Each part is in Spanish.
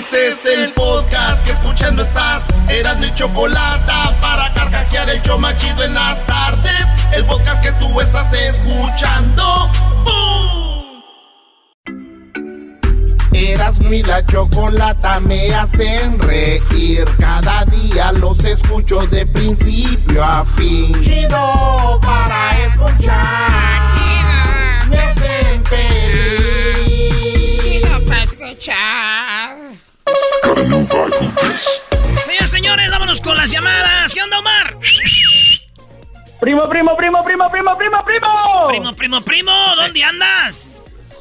Este es el podcast que escuchando estás. Eran mi chocolate para carcajear el yo machido en las tardes. El podcast que tú estás escuchando. ¡Bum! Eras mi la chocolata me hacen reír. Cada día los escucho de principio a fin. Chido para escuchar. Me hacen feliz. Señores, señores, vámonos con las llamadas. ¿Qué onda, Omar? Primo, primo, primo, primo, primo, primo, primo. Primo, primo, primo, ¿dónde andas?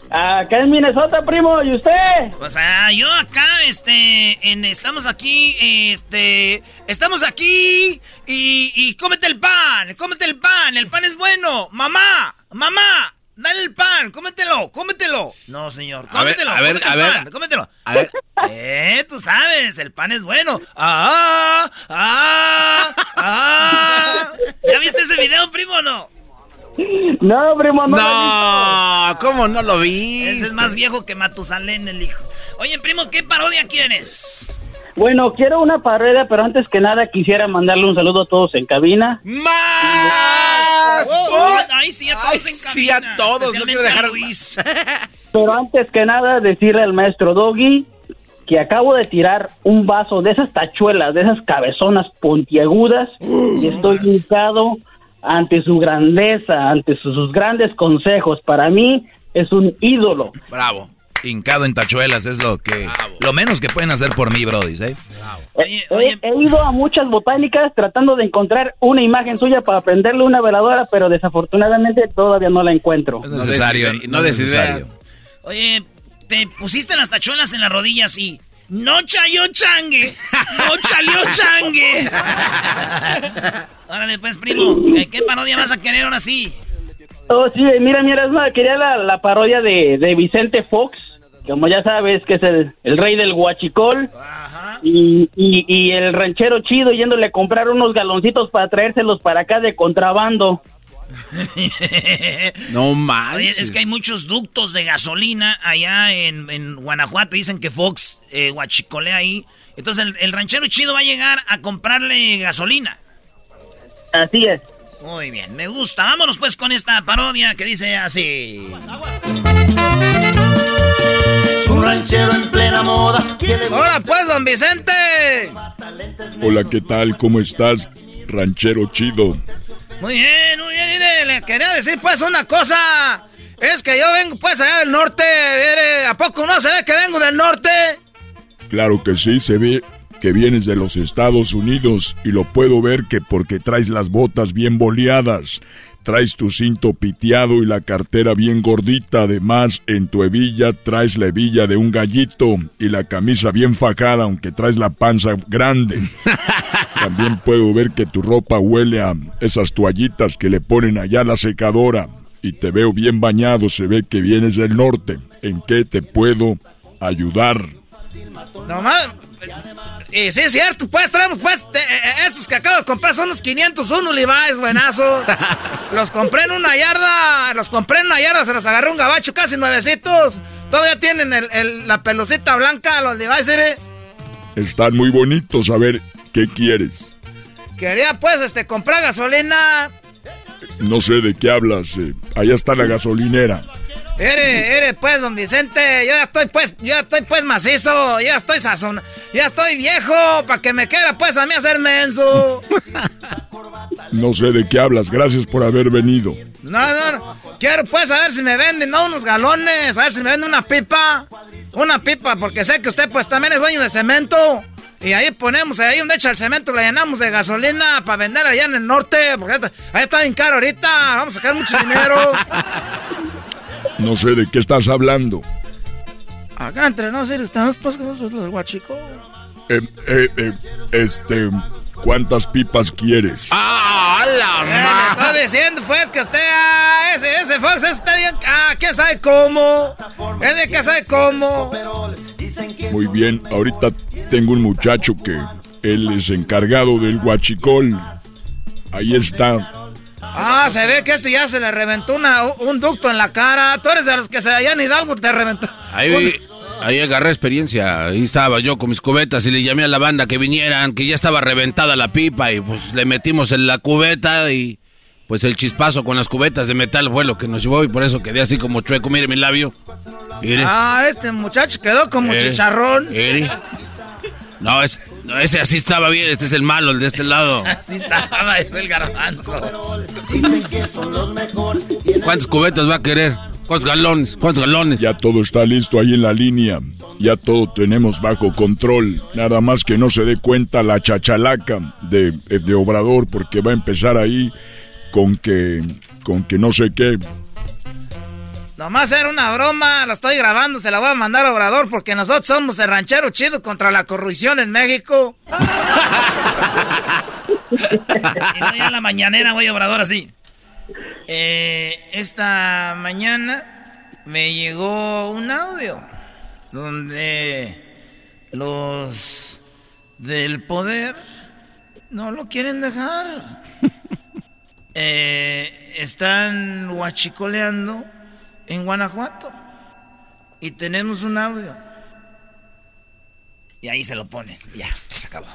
Acá en Minnesota, primo, ¿y usted? Pues ah, yo acá, este, en, estamos aquí, este, estamos aquí y, y cómete el pan, cómete el pan, el pan es bueno. Mamá, mamá, dale el pan, cómetelo, cómetelo. No, señor, A ver, cómetelo, a ver, cómete a ver. cómetelo. A ver. Eh, tú sabes, el pan es bueno. Ah, ah, ah. ¿Ya viste ese video, primo, o no? No, primo, no. No, ¿cómo no lo vi? Ese es más viejo que Matusalén, el hijo. Oye, primo, ¿qué parodia quieres? Bueno, quiero una parodia, pero antes que nada quisiera mandarle un saludo a todos en cabina. ¡Más! Oh, Ay, sí, a todos Ay, en cabina. sí, a todos, no quiero dejar- a Luis. Pero antes que nada decirle al maestro Doggy que acabo de tirar un vaso de esas tachuelas, de esas cabezonas puntiagudas y estoy hincado ante su grandeza, ante sus, sus grandes consejos. Para mí es un ídolo. Bravo. Hincado en tachuelas es lo que lo menos que pueden hacer por mí, Brody, ¿eh? Oye, He, oye, he ido a muchas botánicas tratando de encontrar una imagen suya para prenderle una veladora, pero desafortunadamente todavía no la encuentro. No es necesario, no, no necesario. oye, te pusiste las tachuelas en las rodillas y... No chayó changue, no chalió changue. Órale, pues, primo, ¿qué, parodia vas a querer ahora sí? Oh, sí, mira, mira, quería la, la parodia de, de Vicente Fox, como ya sabes que es el, el rey del huachicol, Ajá. y, y, y el ranchero chido yéndole a comprar unos galoncitos para traérselos para acá de contrabando. No manches. es que hay muchos ductos de gasolina allá en, en Guanajuato. Dicen que Fox eh, guachicolea ahí. Entonces el, el ranchero chido va a llegar a comprarle gasolina. Así es. Muy bien, me gusta. Vámonos pues con esta parodia que dice así. Un ranchero en plena moda. Ahora pues, don Vicente. Hola, ¿qué tal? ¿Cómo estás, ranchero chido? Muy bien, muy bien. mire, le quería decir pues una cosa. Es que yo vengo pues allá del norte. mire, ¿A poco no se ve que vengo del norte? Claro que sí, se ve que vienes de los Estados Unidos y lo puedo ver que porque traes las botas bien boleadas, traes tu cinto piteado y la cartera bien gordita, además en tu hebilla traes la hebilla de un gallito y la camisa bien fajada aunque traes la panza grande. También puedo ver que tu ropa huele a esas toallitas que le ponen allá a la secadora y te veo bien bañado, se ve que vienes del norte. ¿En qué te puedo ayudar? Nomás. Y sí, es cierto, pues traemos pues eh, eh, esos que acabo de comprar son los 501 Levi's, buenazos. los compré en una yarda, los compré en una yarda, se los agarré un gabacho casi nuevecitos. Todavía tienen el- el- la pelucita blanca, los Levi's, ¿eh? Están muy bonitos, a ver, ¿qué quieres? Quería pues este comprar gasolina. No sé de qué hablas, eh, allá está la gasolinera. Ere, ere, pues, don Vicente, yo ya estoy pues, yo ya estoy pues macizo, yo ya estoy sazón, ya estoy viejo, para que me quiera pues a mí hacer menso. No sé de qué hablas, gracias por haber venido. No, no, no. Quiero pues a ver si me venden, ¿no? Unos galones, a ver si me venden una pipa. Una pipa, porque sé que usted pues también es dueño de cemento. Y ahí ponemos, ahí donde echa el cemento, le llenamos de gasolina para vender allá en el norte. Porque ahí está bien caro ahorita, vamos a sacar mucho dinero. No sé de qué estás hablando. Acá entre nosotros estamos pues con los guachicos. Eh, eh, eh, este, ¿cuántas pipas quieres? ¡Ah, la Eh, le ma- estoy diciendo pues que usted, ah, ese, ese Fox está bien, ah, ¿quién sabe cómo? Ese que sabe cómo. Muy bien, ahorita tengo un muchacho que él es encargado del huachicol. Ahí está. Ah, se ve que este ya se le reventó una, un ducto en la cara. Tú eres de los que se allá en Hidalgo te reventó. Ahí Ahí agarré experiencia. Ahí estaba yo con mis cubetas y le llamé a la banda que vinieran, que ya estaba reventada la pipa y pues le metimos en la cubeta y pues el chispazo con las cubetas de metal fue lo que nos llevó y por eso quedé así como chueco. Mire mi labio. Mire. Ah, este muchacho quedó como Mire. chicharrón. Mire. No, es, no, ese así estaba bien. Este es el malo, el de este lado. Así estaba, es el garbanzo. ¿Cuántas cubetas va a querer? ¿Cuántos galones? ¿Cuántos galones? Ya todo está listo ahí en la línea. Ya todo tenemos bajo control. Nada más que no se dé cuenta la chachalaca de, de Obrador porque va a empezar ahí con que, con que no sé qué. Nomás era una broma, la estoy grabando, se la voy a mandar a Obrador porque nosotros somos el ranchero chido contra la corrupción en México. y no ya la mañanera voy a Obrador así. Eh, esta mañana me llegó un audio donde los del poder no lo quieren dejar. Eh, están huachicoleando en Guanajuato. Y tenemos un audio. Y ahí se lo pone. Ya, se acabó.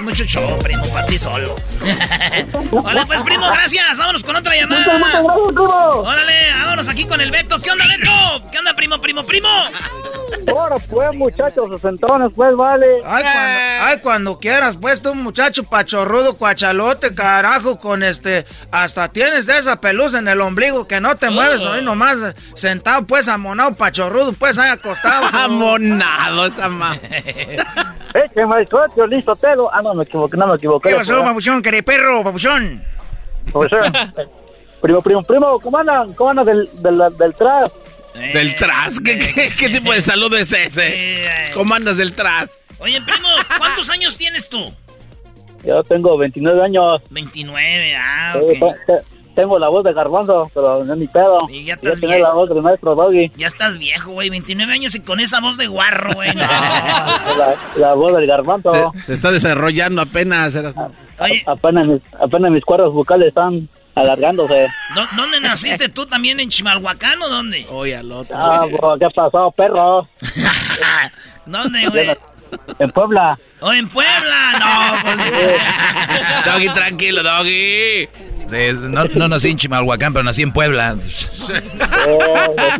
Mucho show, primo, para ti solo. Vale, pues, primo, gracias. Vámonos con otra llamada. Órale, vámonos aquí con el Beto. ¿Qué onda, Beto? ¿Qué onda, primo, primo, primo? Ahora pues, muchachos, sesentones, pues, vale. Ay, cuando, ay, cuando quieras, pues, tú, muchacho pachorrudo, cuachalote, carajo, con este... Hasta tienes de esa pelusa en el ombligo que no te mueves, ahí nomás sentado, pues, amonado, pachorrudo, pues, ahí acostado. Amonado, esta ma. Eh, que me escucho, listo, telo. Ah, no, me equivoqué, no me equivoqué. ¿Qué pasó, papuchón? ¿Querés perro, papuchón? O sea, primo, primo, primo, ¿cómo andan? ¿Cómo andan del, del, del tras? ¿Del tras? ¿Qué, qué, qué tipo de saludo es ese? Eh, ¿Cómo andas del tras? Oye, primo, ¿cuántos años tienes tú? Yo tengo 29 años. 29, ah, Eh, ok. Te- te- tengo la voz de garbanzo, pero no es mi pedo. Sí, ya estás bien. la voz del maestro Doggy. Ya estás viejo, güey, 29 años y con esa voz de guarro, güey. no. La, la voz del garbanzo. Se, se está desarrollando apenas. eras- Oye, A- apenas, mis, apenas mis cuerdas vocales están alargándose. ¿dó- ¿dónde naciste tú también? ¿En Chimalhuacán o dónde? Oye, al otro. Ah, bro, ¿qué pasó, perro? ¿Dónde, güey? En Puebla. ¿O en Puebla? No, pues... Doggy, tranquilo, Doggy. No, no nací en Chimalhuacán, pero nací en Puebla. Nací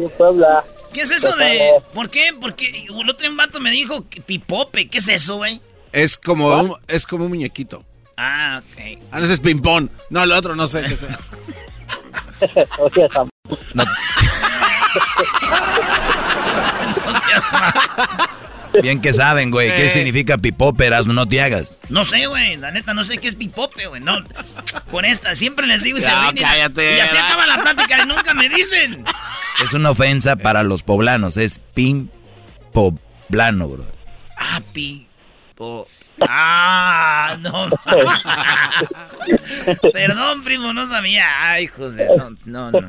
en Puebla. ¿Qué es eso de...? ¿Por qué? Porque el otro vato me dijo pipope. ¿Qué es eso, güey? Es como un, es como un muñequito. Ah, ok. Ah, no, ese es ping-pong. No, el otro no sé qué es. O sea, Sam- No, O sea, bien que saben, güey. ¿Qué significa pipóperas? No te hagas. no sé, güey. La neta, no sé qué es pipope, güey. No, con esta, siempre les digo y se ríen y- cállate, Y así ¿verdad? acaba la plática y nunca me dicen. Es una ofensa para los poblanos. Es pin poblano, bro. Ah, pipo. Ah, no. Perdón, primo, no sabía. Ay, José, no, no, no.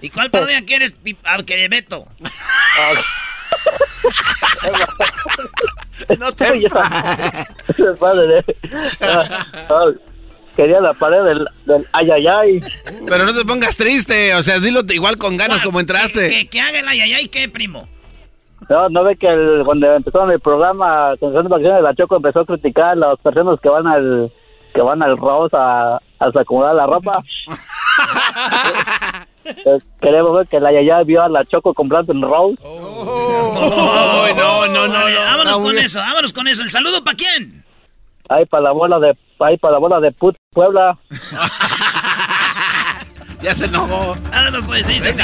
¿Y cuál parodia quieres, pi- ah, que Beto? No te... Padre, eh. Ah, ah, Quería la pared del, del ay, ay, ay. Pero no te pongas triste. O sea, dilo igual con ganas como entraste. Que, que haga el ayayay, ¿qué, primo? No, no ve que el- cuando empezaron el programa Canción de Vacaciones de la Choco empezó a criticar a las personas que van al que van al Rose a, a acomodar la ropa. Eh, Queremos ver que la Yaya vio a la Choco comprando en Rose. Oh, no, no, no, vámonos No, con eso, vámonos con eso. ¿El saludo para quién? Ahí para la bola de ahí para la bola de put Puebla. Ya se enojó. Vámonos, pues, dice así.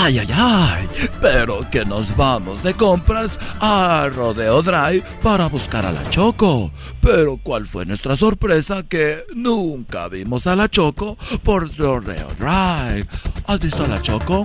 Ay, ay, ay, pero que nos vamos de compras a Rodeo Drive para buscar a la Choco. Pero ¿cuál fue nuestra sorpresa? Que nunca vimos a la Choco por Rodeo Drive. ¿Has visto a la Choco?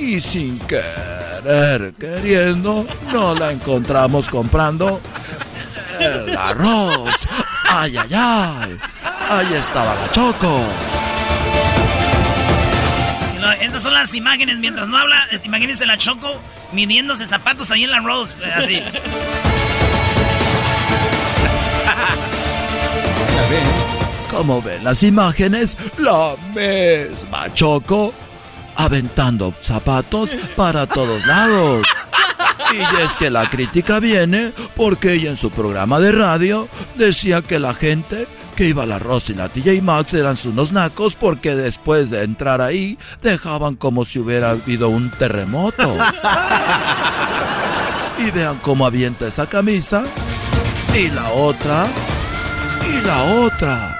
Y sin querer queriendo, no la encontramos comprando el arroz. ¡Ay, ay, ay! Ahí estaba la Choco. Estas son las imágenes mientras no habla. Imagínense la Choco midiéndose zapatos ahí en la Rose. Eh, así. Como ven las imágenes, la misma Choco aventando zapatos para todos lados. Y es que la crítica viene porque ella en su programa de radio decía que la gente que iba a la Rosa y la TJ Maxx eran unos nacos porque después de entrar ahí dejaban como si hubiera habido un terremoto. Y vean cómo avienta esa camisa. Y la otra. Y la otra.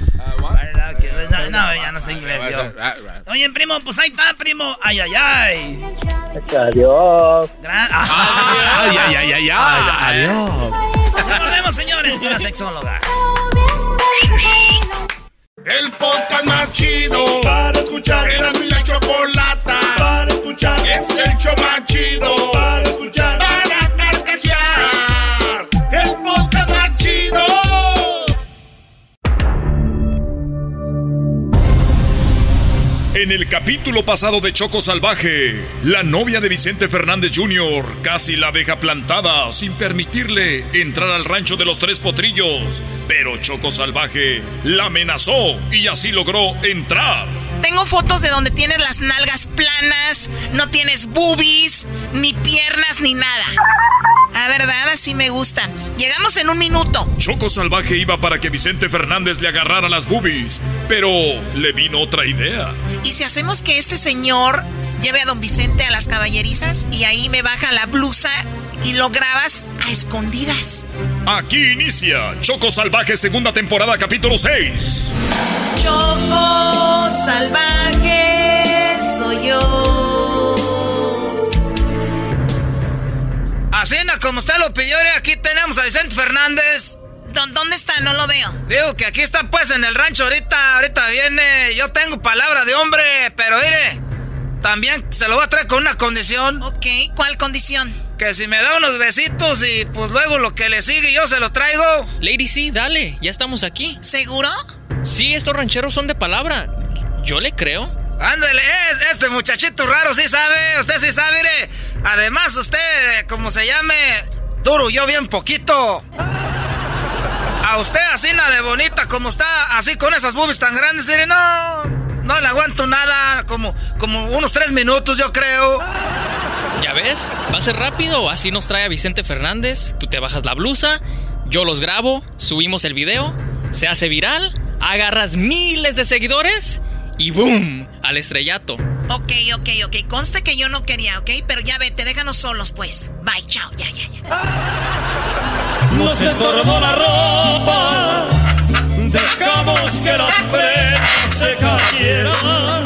No, ya no sé inglés yo. Oye, primo, pues ahí está, primo. Ay, ay, ay. Adiós. Ay, ay, ay, ay, ay. Adiós. Volvemos, señores, con la sexóloga. El podcast más chido para escuchar. Era mi la chocolata para escuchar. Es el show más chido para escuchar. En el capítulo pasado de Choco Salvaje, la novia de Vicente Fernández Jr. casi la deja plantada sin permitirle entrar al rancho de los tres potrillos. Pero Choco Salvaje la amenazó y así logró entrar. Tengo fotos de donde tienes las nalgas planas, no tienes boobies, ni piernas, ni nada. A verdad, así me gusta. Llegamos en un minuto. Choco Salvaje iba para que Vicente Fernández le agarrara las boobies, pero le vino otra idea. ¿Y si hacemos que este señor lleve a don Vicente a las caballerizas y ahí me baja la blusa y lo grabas a escondidas? Aquí inicia Choco Salvaje segunda temporada capítulo 6. Choco salvaje soy yo. Así como usted lo pidió, aquí tenemos a Vicente Fernández. ¿Dó- ¿Dónde está? No lo veo. Digo que aquí está pues en el rancho ahorita, ahorita viene. Yo tengo palabra de hombre, pero mire, también se lo voy a traer con una condición. Ok, ¿cuál condición? Que si me da unos besitos y pues luego lo que le sigue yo se lo traigo. Lady, sí, dale, ya estamos aquí. ¿Seguro? Sí, estos rancheros son de palabra. Yo le creo. Ándale, es, este muchachito raro sí sabe, usted sí sabe, mire. Además, usted, como se llame, duro yo bien poquito. A usted así nada de bonita como está, así con esas boobies tan grandes, no, no le aguanto nada, como, como unos tres minutos yo creo. ¿Ya ves? Va a ser rápido, así nos trae a Vicente Fernández. Tú te bajas la blusa, yo los grabo, subimos el video, se hace viral, agarras miles de seguidores y ¡boom! Al estrellato. Ok, ok, ok. Conste que yo no quería, ¿ok? Pero ya vete, déjanos solos, pues. Bye, chao, ya, ya, ya. Nos estorbó la ropa, dejamos que las prendas se cayeran.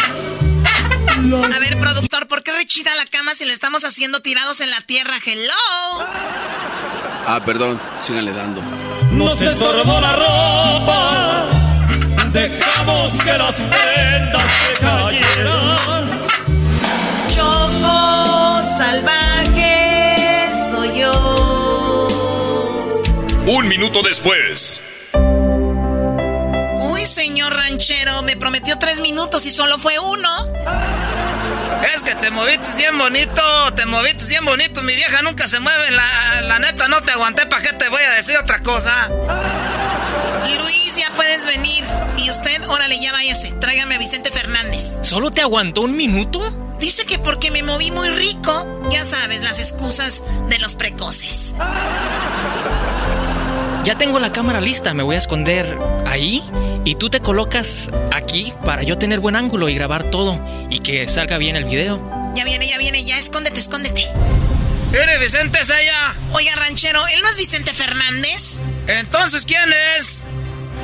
A ver, productor, ¿por qué rechina la cama si lo estamos haciendo tirados en la tierra? Hello. Ah, perdón, síganle dando. Nos estorbó la ropa, dejamos que las prendas se cayeran. Choco salvaje soy yo. Un minuto después. Uy, señor ranchero, me prometió tres minutos y solo fue uno. Es que te moviste bien bonito, te moviste bien bonito. Mi vieja nunca se mueve, la, la neta no te aguanté, ¿para qué te voy a decir otra cosa? Luis, ya puedes venir. Y usted, órale, ya váyase. Tráigame a Vicente Fernández. ¿Solo te aguantó un minuto? Dice que porque me moví muy rico, ya sabes, las excusas de los precoces. Ya tengo la cámara lista, me voy a esconder ahí y tú te colocas aquí para yo tener buen ángulo y grabar todo y que salga bien el video. Ya viene, ya viene, ya escóndete, escóndete. ¡Eres Vicente Sella! Oiga, ranchero, ¿él no es Vicente Fernández? Entonces, ¿quién es?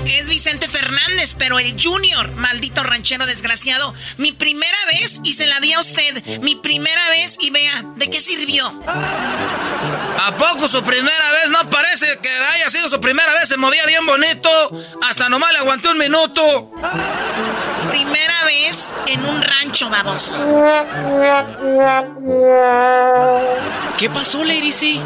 Es Vicente Fernández, pero el Junior, maldito ranchero desgraciado. Mi primera vez y se la di a usted. Mi primera vez y vea, ¿de qué sirvió? ¿A poco su primera vez? No parece que haya sido su primera vez. Se movía bien bonito. Hasta nomás le aguanté un minuto. Primera vez en un rancho, baboso. ¿Qué pasó, Lady C?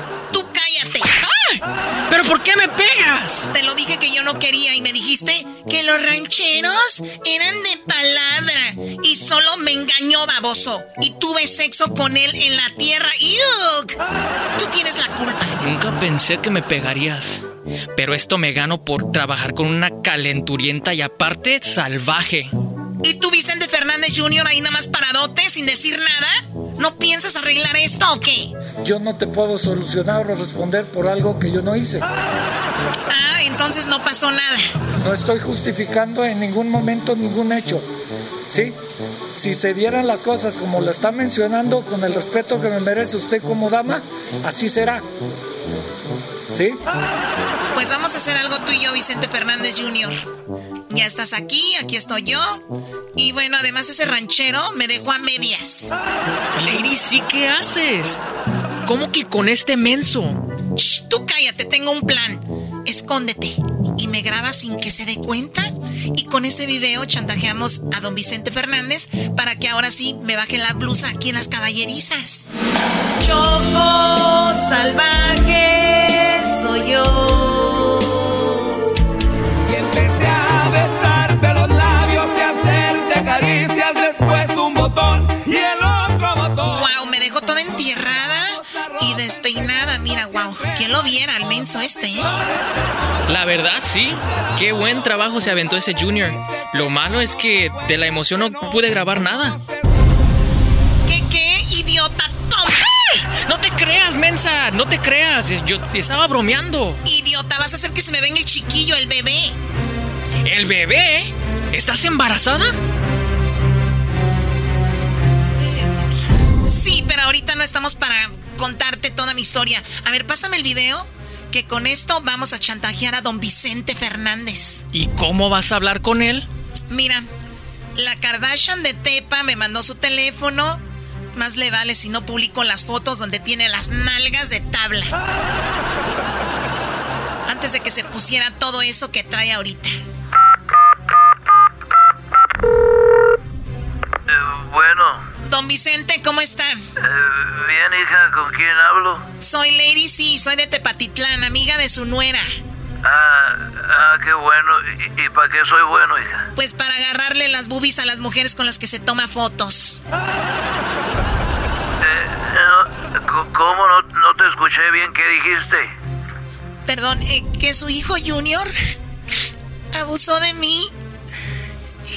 ¿Pero por qué me pegas? Te lo dije que yo no quería y me dijiste que los rancheros eran de palabra y solo me engañó, baboso. Y tuve sexo con él en la tierra. ¡Yuk! Tú tienes la culpa. Nunca pensé que me pegarías. Pero esto me gano por trabajar con una calenturienta y aparte salvaje. ¿Y tú, Vicente Fernández Jr., ahí nada más paradote, sin decir nada? ¿No piensas arreglar esto o qué? Yo no te puedo solucionar o responder por algo que yo no hice. Ah, entonces no pasó nada. No estoy justificando en ningún momento ningún hecho. ¿Sí? Si se dieran las cosas como lo está mencionando, con el respeto que me merece usted como dama, así será. ¿Sí? Pues vamos a hacer algo tú y yo, Vicente Fernández Jr. Ya estás aquí, aquí estoy yo. Y bueno, además ese ranchero me dejó a medias. Lady, ¿sí qué haces? ¿Cómo que con este menso? Shh, tú cállate, tengo un plan. Escóndete y me grabas sin que se dé cuenta. Y con ese video chantajeamos a don Vicente Fernández para que ahora sí me baje la blusa aquí en las caballerizas. Choco salvaje soy yo. Wow, me dejó toda entierrada y despeinada. Mira, wow, ¿quién lo viera al menso este, eh? La verdad, sí. Qué buen trabajo se aventó ese Junior. Lo malo es que de la emoción no pude grabar nada. ¿Qué, qué, idiota? ¡Toma! No te creas, mensa, no te creas. Yo estaba bromeando. Idiota, vas a hacer que se me venga el chiquillo, el bebé. ¿El bebé? ¿Estás embarazada? Ahorita no estamos para contarte toda mi historia. A ver, pásame el video, que con esto vamos a chantajear a don Vicente Fernández. ¿Y cómo vas a hablar con él? Mira, la Kardashian de Tepa me mandó su teléfono. Más le vale si no publico las fotos donde tiene las nalgas de tabla. Antes de que se pusiera todo eso que trae ahorita. Don Vicente, ¿cómo está? Eh, bien, hija, ¿con quién hablo? Soy Lady C, soy de Tepatitlán, amiga de su nuera. Ah, ah qué bueno. ¿Y, y para qué soy bueno, hija? Pues para agarrarle las boobies a las mujeres con las que se toma fotos. Eh, no, ¿Cómo no, no te escuché bien? ¿Qué dijiste? Perdón, eh, que su hijo Junior abusó de mí.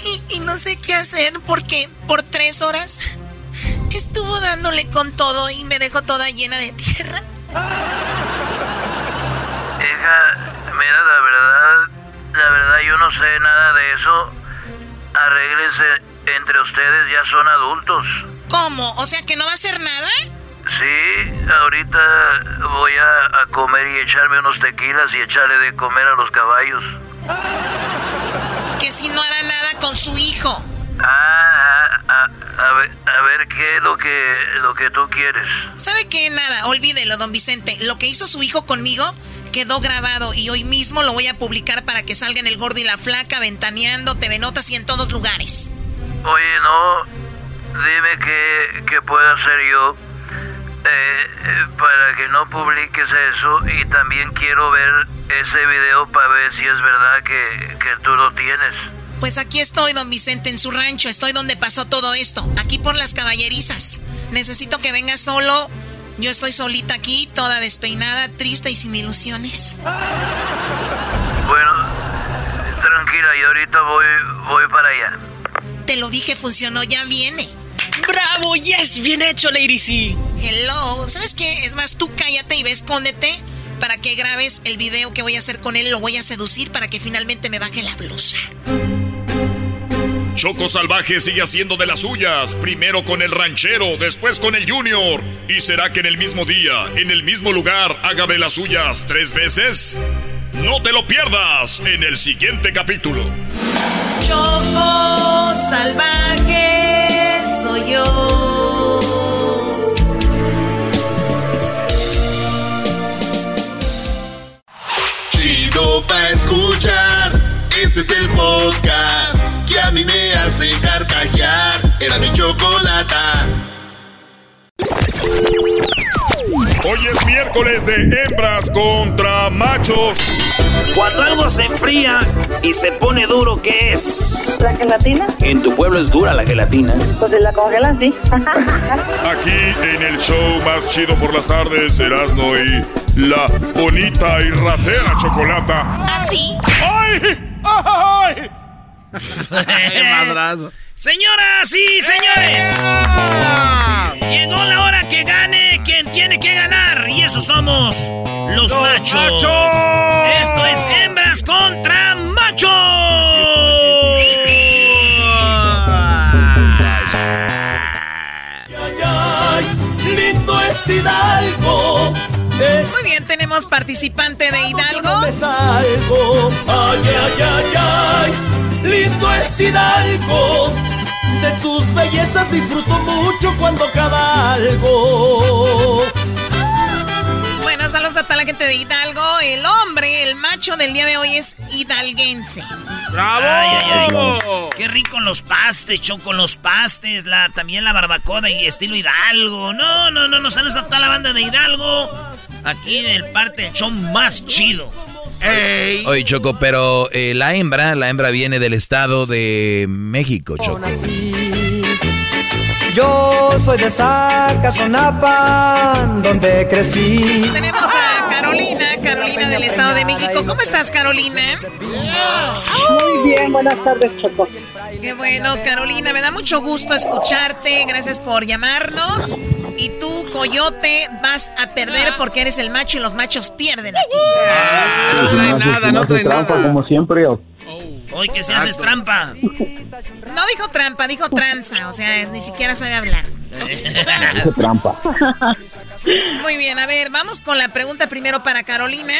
Y, y, no sé qué hacer porque por tres horas estuvo dándole con todo y me dejó toda llena de tierra. Hija, mira, la verdad, la verdad yo no sé nada de eso. Arréglense entre ustedes, ya son adultos. ¿Cómo? O sea que no va a hacer nada. Sí, ahorita voy a, a comer y echarme unos tequilas y echarle de comer a los caballos. Que si no hará nada con su hijo. Ah, a, a, ver, a ver qué es lo que, lo que tú quieres. ¿Sabe qué? Nada, olvídelo, don Vicente. Lo que hizo su hijo conmigo quedó grabado y hoy mismo lo voy a publicar para que salga en El Gordo y la Flaca, Ventaneando, TV Notas y en todos lugares. Oye, no, dime qué, qué puedo hacer yo eh, eh, para que no publiques eso y también quiero ver ese video para ver si es verdad que, que tú lo tienes. Pues aquí estoy, don Vicente, en su rancho. Estoy donde pasó todo esto, aquí por las caballerizas. Necesito que venga solo. Yo estoy solita aquí, toda despeinada, triste y sin ilusiones. Bueno, tranquila, y ahorita voy, voy para allá. Te lo dije, funcionó, ya viene. ¡Bravo! ¡Yes! Bien hecho, Lady C. Hello. ¿Sabes qué? Es más, tú cállate y ve, escóndete para que grabes el video que voy a hacer con él. Lo voy a seducir para que finalmente me baje la blusa. Choco Salvaje sigue haciendo de las suyas, primero con el ranchero, después con el junior. ¿Y será que en el mismo día, en el mismo lugar, haga de las suyas tres veces? No te lo pierdas en el siguiente capítulo. Choco Salvaje soy yo. Chido pa' escuchar. Este es el podcast mi chocolata. Hoy es miércoles de hembras contra machos. Cuando algo se enfría y se pone duro, ¿qué es? ¿La gelatina? En tu pueblo es dura la gelatina. Pues si la congelan, sí. Aquí en el show más chido por las tardes, Erasmo y la bonita y ratera chocolata. ¿Así? ¡Ay! ¡Ay! madrazo. Señoras y señores, llegó la hora que gane quien tiene que ganar. Y esos somos los, machos. Esto es hembras contra machos. lindo es Hidalgo. Muy bien, tenemos participante de Hidalgo. Ay, ay, ay. Lindo es Hidalgo. De sus bellezas disfruto mucho cuando cabalgo. Bueno, saludos a toda la gente de Hidalgo. El hombre, el macho del día de hoy es hidalguense. ¡Bravo! Ay, ay, ay. Qué rico los pastes, choco, los pastes, la, también la barbacoa y estilo Hidalgo. No, no, no, no sales a toda la banda de Hidalgo. Aquí del parte del show más chido. Ey. Oye, Choco, pero eh, la hembra, la hembra viene del estado de México, Choco. Yo soy de Zacazonapa, donde crecí. Tenemos a Carolina, Carolina del Estado de México. ¿Cómo estás, Carolina? Muy bien, buenas tardes, Choco. Qué bueno, Carolina, me da mucho gusto escucharte. Gracias por llamarnos. Y tú, Coyote, vas a perder porque eres el macho y los machos pierden aquí. no trae nada, no trae nada. Como siempre, Hoy que se haces trampa. No dijo trampa, dijo tranza. O sea, ni siquiera sabe hablar. Dice trampa. Muy bien, a ver, vamos con la pregunta primero para Carolina.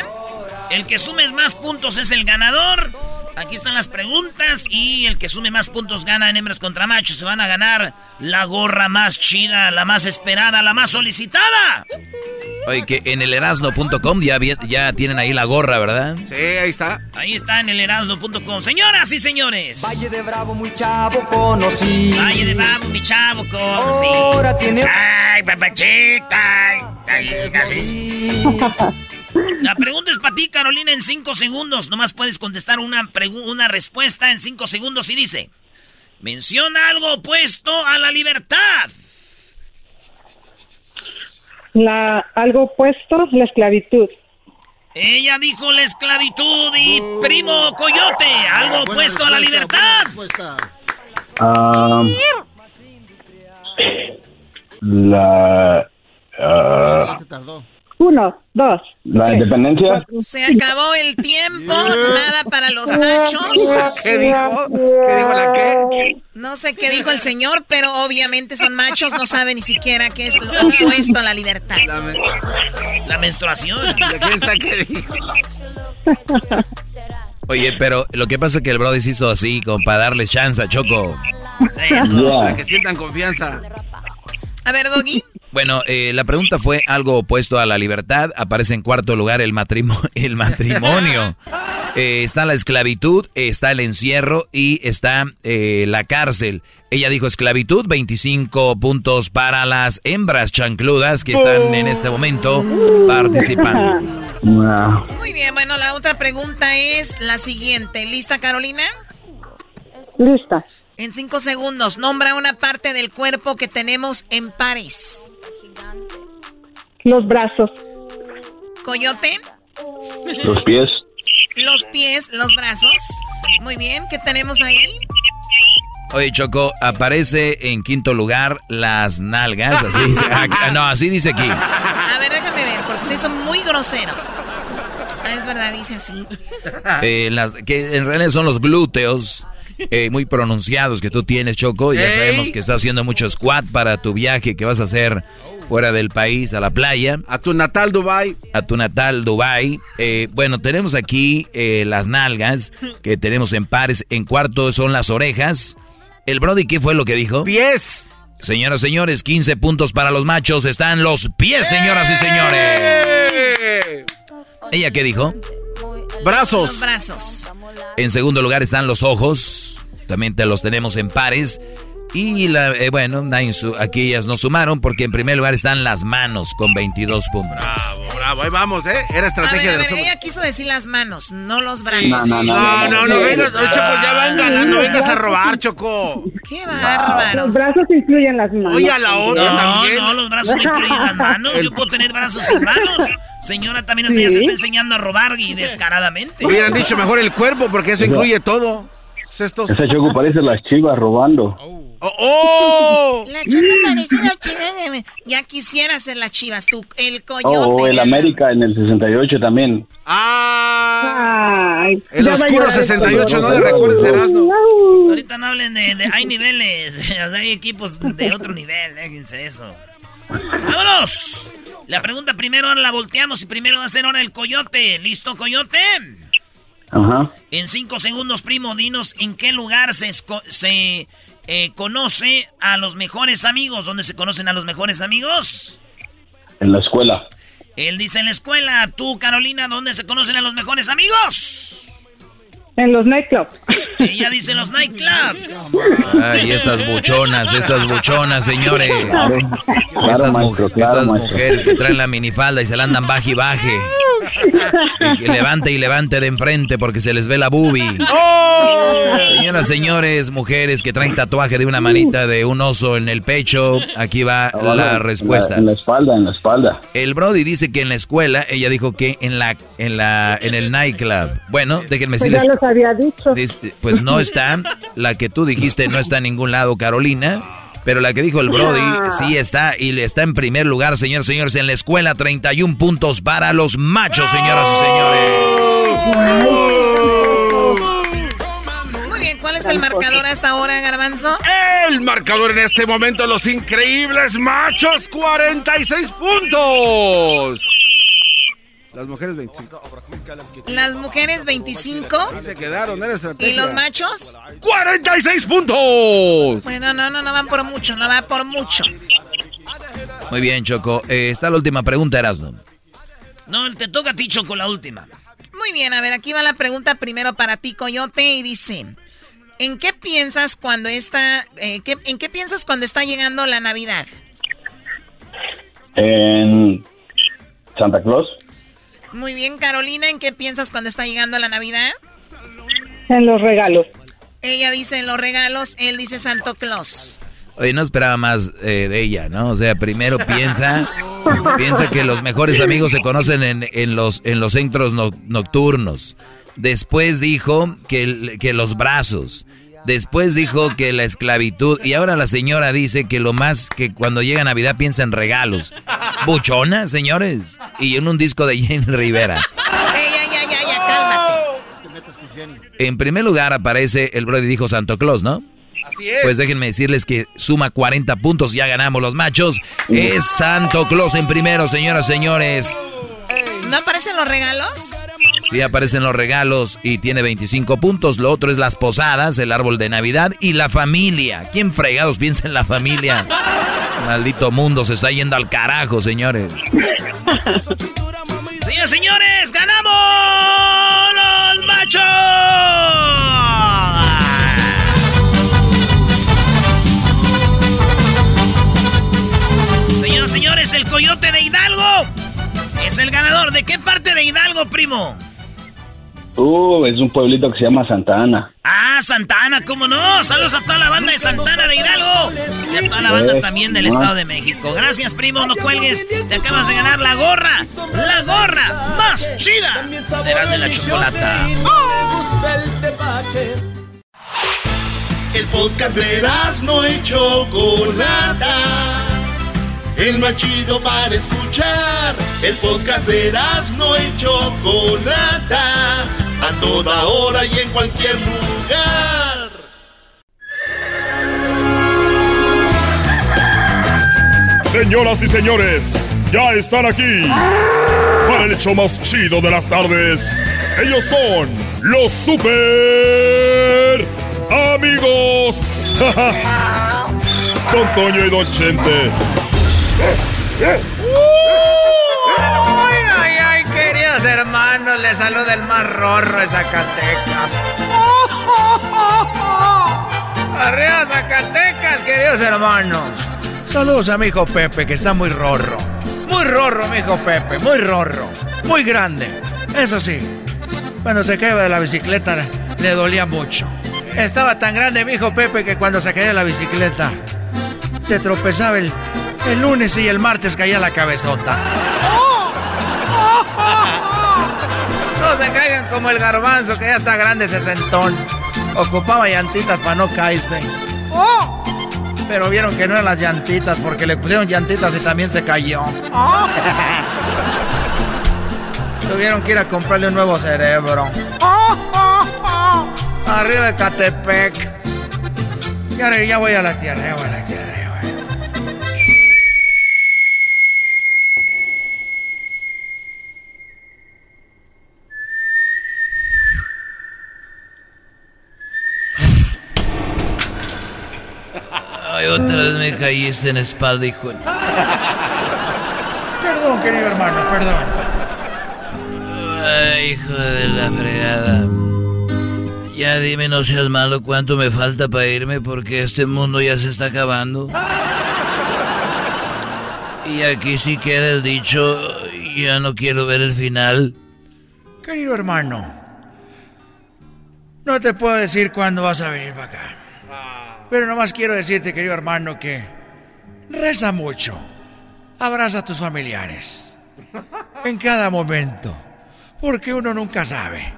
El que sume más puntos es el ganador. Aquí están las preguntas y el que sume más puntos gana en hembras contra machos. Se van a ganar la gorra más chida, la más esperada, la más solicitada. Oye, que en el erasno.com ya, ya tienen ahí la gorra, ¿verdad? Sí, ahí está. Ahí está en el erasno.com. Señoras y señores. Valle de Bravo, muy chavo, conocí. Valle de Bravo, mi chavo, así. Ahora tiene. Ay, papachita. Ay, ay, así. La pregunta es para ti, Carolina, en cinco segundos. Nomás puedes contestar una, una respuesta en cinco segundos y dice: Menciona algo opuesto a la libertad. La, algo opuesto, la esclavitud. Ella dijo la esclavitud y primo coyote, algo opuesto a la libertad. Ah, la. ah, Uno, dos. la independencia. Se acabó el tiempo, nada para los machos. ¿Qué dijo? ¿Qué dijo la qué? No sé qué dijo el señor, pero obviamente son machos, no saben ni siquiera qué es lo opuesto a la libertad. La, men- La menstruación. ¿Quién sabe qué dijo? Oye, pero lo que pasa es que el Brody se hizo así, como para darle chance a Choco. Eso. Para que sientan confianza. A ver, Doggy. Bueno, eh, la pregunta fue algo opuesto a la libertad. Aparece en cuarto lugar el, matrimo- el matrimonio. Eh, está la esclavitud, está el encierro y está eh, la cárcel. Ella dijo esclavitud, 25 puntos para las hembras chancludas que están en este momento participando. Muy bien, bueno, la otra pregunta es la siguiente. ¿Lista, Carolina? Lista. En cinco segundos, nombra una parte del cuerpo que tenemos en pares. Los brazos. Coyote, los pies. los pies, los brazos. Muy bien, ¿qué tenemos ahí? Oye, Choco, aparece en quinto lugar las nalgas. Así dice, ah, no, así dice aquí. A ver, déjame ver, porque ustedes son muy groseros. Ah, es verdad, dice así. Eh, las, que en realidad son los glúteos. Eh, muy pronunciados que tú tienes, Choco. Ya sabemos que estás haciendo mucho squat para tu viaje que vas a hacer fuera del país, a la playa. A tu natal Dubai. A tu natal Dubai. Eh, bueno, tenemos aquí eh, las nalgas que tenemos en pares. En cuarto son las orejas. El Brody, ¿qué fue lo que dijo? Pies. Señoras y señores, 15 puntos para los machos. Están los pies, señoras y señores. ¿Ella qué dijo? Brazos. Los brazos. En segundo lugar están los ojos. También te los tenemos en pares. Y la, eh, bueno, aquí ellas no sumaron porque en primer lugar están las manos con 22 puntos. Bravo, bravo, ahí vamos, ¿eh? Era estrategia a ver, de a ver, ella quiso decir las manos, no los brazos. No, no, no, no, no, vengas, Choco, ya vengan, no, vengas a robar, Choco. Qué bárbaros. Los brazos incluyen las manos. Oye, a la otra no, también. No, los brazos no incluyen las manos. Yo puedo tener brazos sin manos. Señora, también usted ya se está enseñando a robar y descaradamente. Hubieran dicho mejor el cuerpo porque eso incluye todo. Estos... Ese Choco parece las chivas robando. ¡Oh! Oh. La chica parece la chiva de... Ya quisiera ser las chivas, tú, el coyote. Oh, el América en el 68 también. ¡Ah! Ay, el oscuro va a llegar 68, no le recuerdes, Erasmo. Ahorita no hablen de, de... Hay niveles, hay equipos de otro nivel, déjense eso. ¡Vámonos! La pregunta primero la volteamos y primero va a ser ahora el coyote. ¿Listo, coyote? Ajá. En cinco segundos, primo, dinos en qué lugar se, se eh, conoce a los mejores amigos. ¿Dónde se conocen a los mejores amigos? En la escuela. Él dice en la escuela. Tú, Carolina, ¿dónde se conocen a los mejores amigos? En los nightclubs. Ella dice los nightclubs. Ay, estas buchonas, estas buchonas, señores. Claro, estas, mu maestro, claro, estas mujeres que traen la minifalda y se la andan baje y baje. Y que levante y levante de enfrente porque se les ve la boobie. Señoras, señores, mujeres que traen tatuaje de una manita de un oso en el pecho, aquí va Abajo, la respuesta. En la, espalda, en la espalda. El Brody dice que en la escuela, ella dijo que en la, en la, en el nightclub. Bueno, déjenme Pues decirles. los había dicho. Pues no está, la que tú dijiste no está en ningún lado, Carolina. Pero la que dijo el Brody sí está y le está en primer lugar, señores, señores, en la escuela 31 puntos para los machos, señoras y señores. Muy bien, ¿cuál es el marcador hasta ahora, Garbanzo? El marcador en este momento, los increíbles machos, 46 puntos. Las mujeres 25. Las mujeres 25 Se quedaron, era estrategia. y los machos. 46 puntos. Bueno, no, no, no van por mucho, no va por mucho. Muy bien, Choco. Eh, está la última pregunta, Erasmo. No, te toca a ti, Choco, la última. Muy bien, a ver, aquí va la pregunta primero para ti, Coyote, y dice, ¿en qué piensas cuando está, eh, qué- en qué piensas cuando está llegando la Navidad? En Santa Claus. Muy bien, Carolina, ¿en qué piensas cuando está llegando la Navidad? En los regalos. Ella dice en los regalos, él dice Santo Claus. Oye, no esperaba más eh, de ella, ¿no? O sea, primero piensa, piensa que los mejores amigos se conocen en, en los, en los centros no- nocturnos. Después dijo que, que los brazos. Después dijo que la esclavitud. Y ahora la señora dice que lo más que cuando llega Navidad piensa en regalos. Buchona, señores. Y en un disco de Jenny Rivera. Ey, ya, ya, ya, ya, cálmate. En primer lugar aparece el Brody dijo Santo Claus, ¿no? Así es. Pues déjenme decirles que suma 40 puntos, ya ganamos los machos. Es Santo Claus en primero, señoras, señores. ¿No aparecen los regalos? Sí aparecen los regalos y tiene 25 puntos. Lo otro es las posadas, el árbol de Navidad y la familia. ¿Quién fregados piensa en la familia? Maldito mundo se está yendo al carajo, señores. Señores, señores, ganamos los machos. Señoras, señores, el coyote de Hidalgo es el ganador. ¿De qué parte de Hidalgo, primo? Uh, es un pueblito que se llama Santa Ana. Ah, Santana, ¿cómo no? Saludos a toda la banda de Santana de Hidalgo y a toda la banda Eh, también del. Estado de México. Gracias, primo, no cuelgues. Te acabas de ganar la gorra, la gorra más chida de la de la chocolata. el El podcast de no y Chocolata. El más chido para escuchar. El podcast de no y Chocolata. A toda hora y en cualquier lugar. Señoras y señores, ya están aquí para el hecho más chido de las tardes. Ellos son los super amigos. Don Toño y Don Chente. Hermanos, les saluda el más rorro de Zacatecas. Arriba Zacatecas, queridos hermanos. Saludos a mi hijo Pepe, que está muy rorro. Muy rorro, mi hijo Pepe, muy rorro. Muy grande. Eso sí, cuando se caía de la bicicleta le dolía mucho. Estaba tan grande mi hijo Pepe que cuando se caía de la bicicleta se tropezaba el, el lunes y el martes caía la cabezota. No se caigan como el garbanzo que ya está grande sesentón. Ocupaba llantitas para no caerse. Pero vieron que no eran las llantitas porque le pusieron llantitas y también se cayó. Tuvieron que ir a comprarle un nuevo cerebro. Arriba de Catepec. Ya, ya voy a la tierra, ya voy a la tierra. Ay, otra vez me caíste en la espalda, hijo. Perdón, querido hermano, perdón. Ay, hijo de la fregada. Ya dime, no seas malo, cuánto me falta para irme porque este mundo ya se está acabando. Y aquí sí queda el dicho, ya no quiero ver el final. Querido hermano, no te puedo decir cuándo vas a venir para acá. Pero nomás quiero decirte, querido hermano, que reza mucho. Abraza a tus familiares. En cada momento. Porque uno nunca sabe.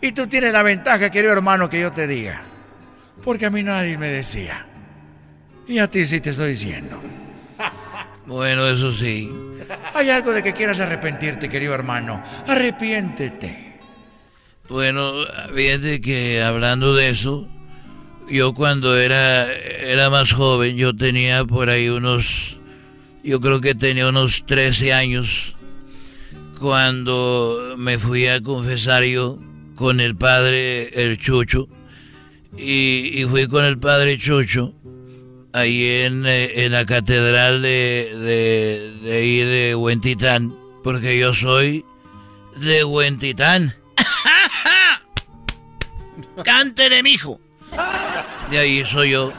Y tú tienes la ventaja, querido hermano, que yo te diga. Porque a mí nadie me decía. Y a ti sí te estoy diciendo. Bueno, eso sí. Hay algo de que quieras arrepentirte, querido hermano. Arrepiéntete. Bueno, fíjate que hablando de eso, yo cuando era, era más joven, yo tenía por ahí unos, yo creo que tenía unos 13 años, cuando me fui a confesar yo con el padre, el Chucho, y, fui con el padre Chucho, ahí en, eh, en la catedral de, de, de ahí de Huentitán, porque yo soy de Huentitán. Cántele, mijo. De ahí soy yo.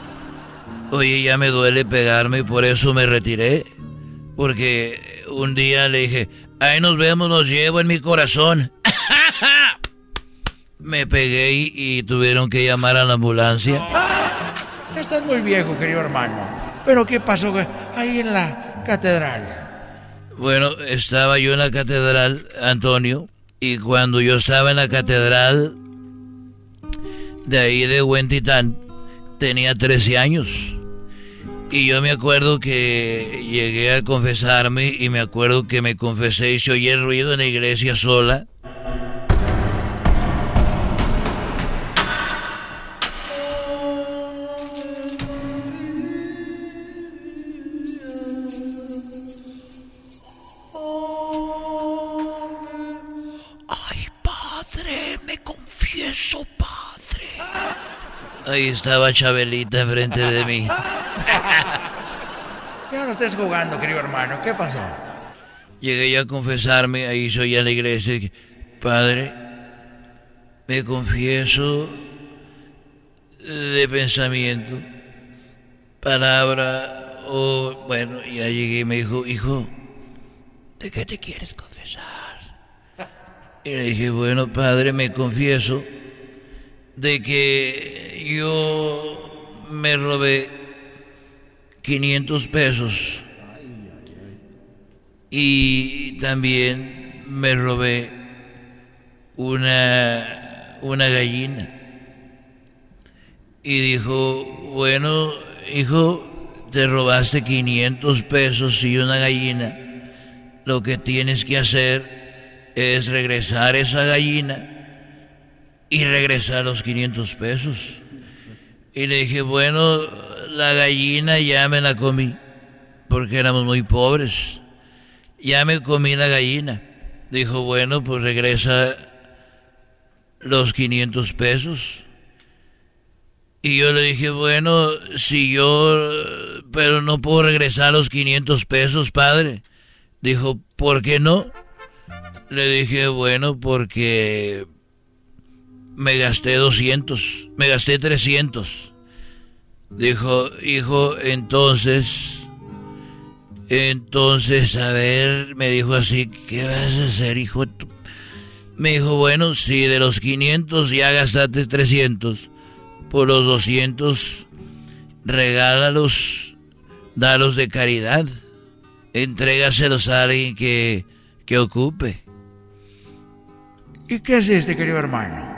Oye, ya me duele pegarme y por eso me retiré. Porque un día le dije, ahí nos vemos, nos llevo en mi corazón. me pegué y, y tuvieron que llamar a la ambulancia. Estás muy viejo, querido hermano. Pero ¿qué pasó ahí en la catedral? Bueno, estaba yo en la catedral, Antonio, y cuando yo estaba en la catedral de ahí de Huentitán, tenía 13 años. Y yo me acuerdo que llegué a confesarme y me acuerdo que me confesé y se oía el ruido en la iglesia sola. Ay, padre, me confieso. Ahí estaba Chabelita enfrente de mí. Ya no estés jugando, querido hermano. ¿Qué pasó? Llegué yo a confesarme, ahí soy a la iglesia. Padre, me confieso de pensamiento, palabra, o bueno, ya llegué y me dijo, hijo, ¿de qué te quieres confesar? Y le dije, bueno, padre, me confieso de que yo me robé 500 pesos y también me robé una, una gallina. Y dijo bueno, hijo, te robaste 500 pesos y una gallina. Lo que tienes que hacer es regresar esa gallina y regresar los 500 pesos. Y le dije, bueno, la gallina ya me la comí, porque éramos muy pobres. Ya me comí la gallina. Dijo, bueno, pues regresa los 500 pesos. Y yo le dije, bueno, si yo, pero no puedo regresar los 500 pesos, padre. Dijo, ¿por qué no? Le dije, bueno, porque me gasté 200, me gasté 300. Dijo, hijo, entonces, entonces, a ver, me dijo así, ¿qué vas a hacer, hijo? Me dijo, bueno, si de los 500 ya gastaste 300, por los 200, regálalos, dalos de caridad, entrégaselos a alguien que, que ocupe. ¿Y qué hiciste, querido hermano?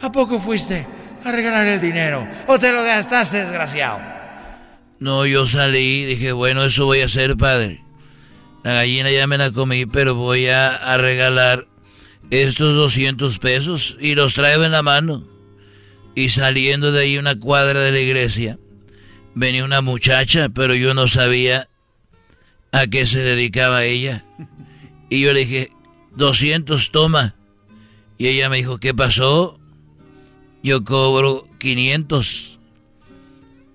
¿A poco fuiste a regalar el dinero? ¿O te lo gastaste, desgraciado? No, yo salí y dije, bueno, eso voy a hacer, padre. La gallina ya me la comí, pero voy a, a regalar estos 200 pesos y los traigo en la mano. Y saliendo de ahí una cuadra de la iglesia, venía una muchacha, pero yo no sabía a qué se dedicaba ella. Y yo le dije, 200, toma. Y ella me dijo, ¿qué pasó? Yo cobro 500.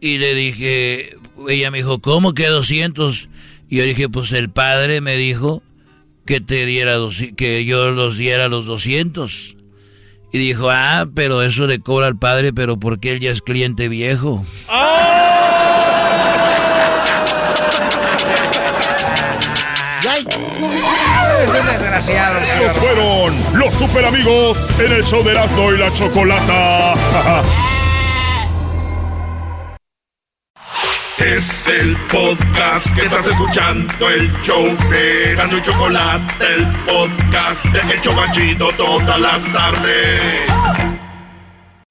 Y le dije, ella me dijo, ¿cómo que 200? Y yo dije, pues el padre me dijo que te diera que yo los diera los 200. Y dijo, ah, pero eso le cobra al padre, pero porque él ya es cliente viejo. Desgraciado. Estos fueron los super amigos en el show de Erasmo y la Chocolata. Es el podcast que estás escuchando, el show de Erasmo y Chocolate, el podcast de Hecho Banchito todas las tardes.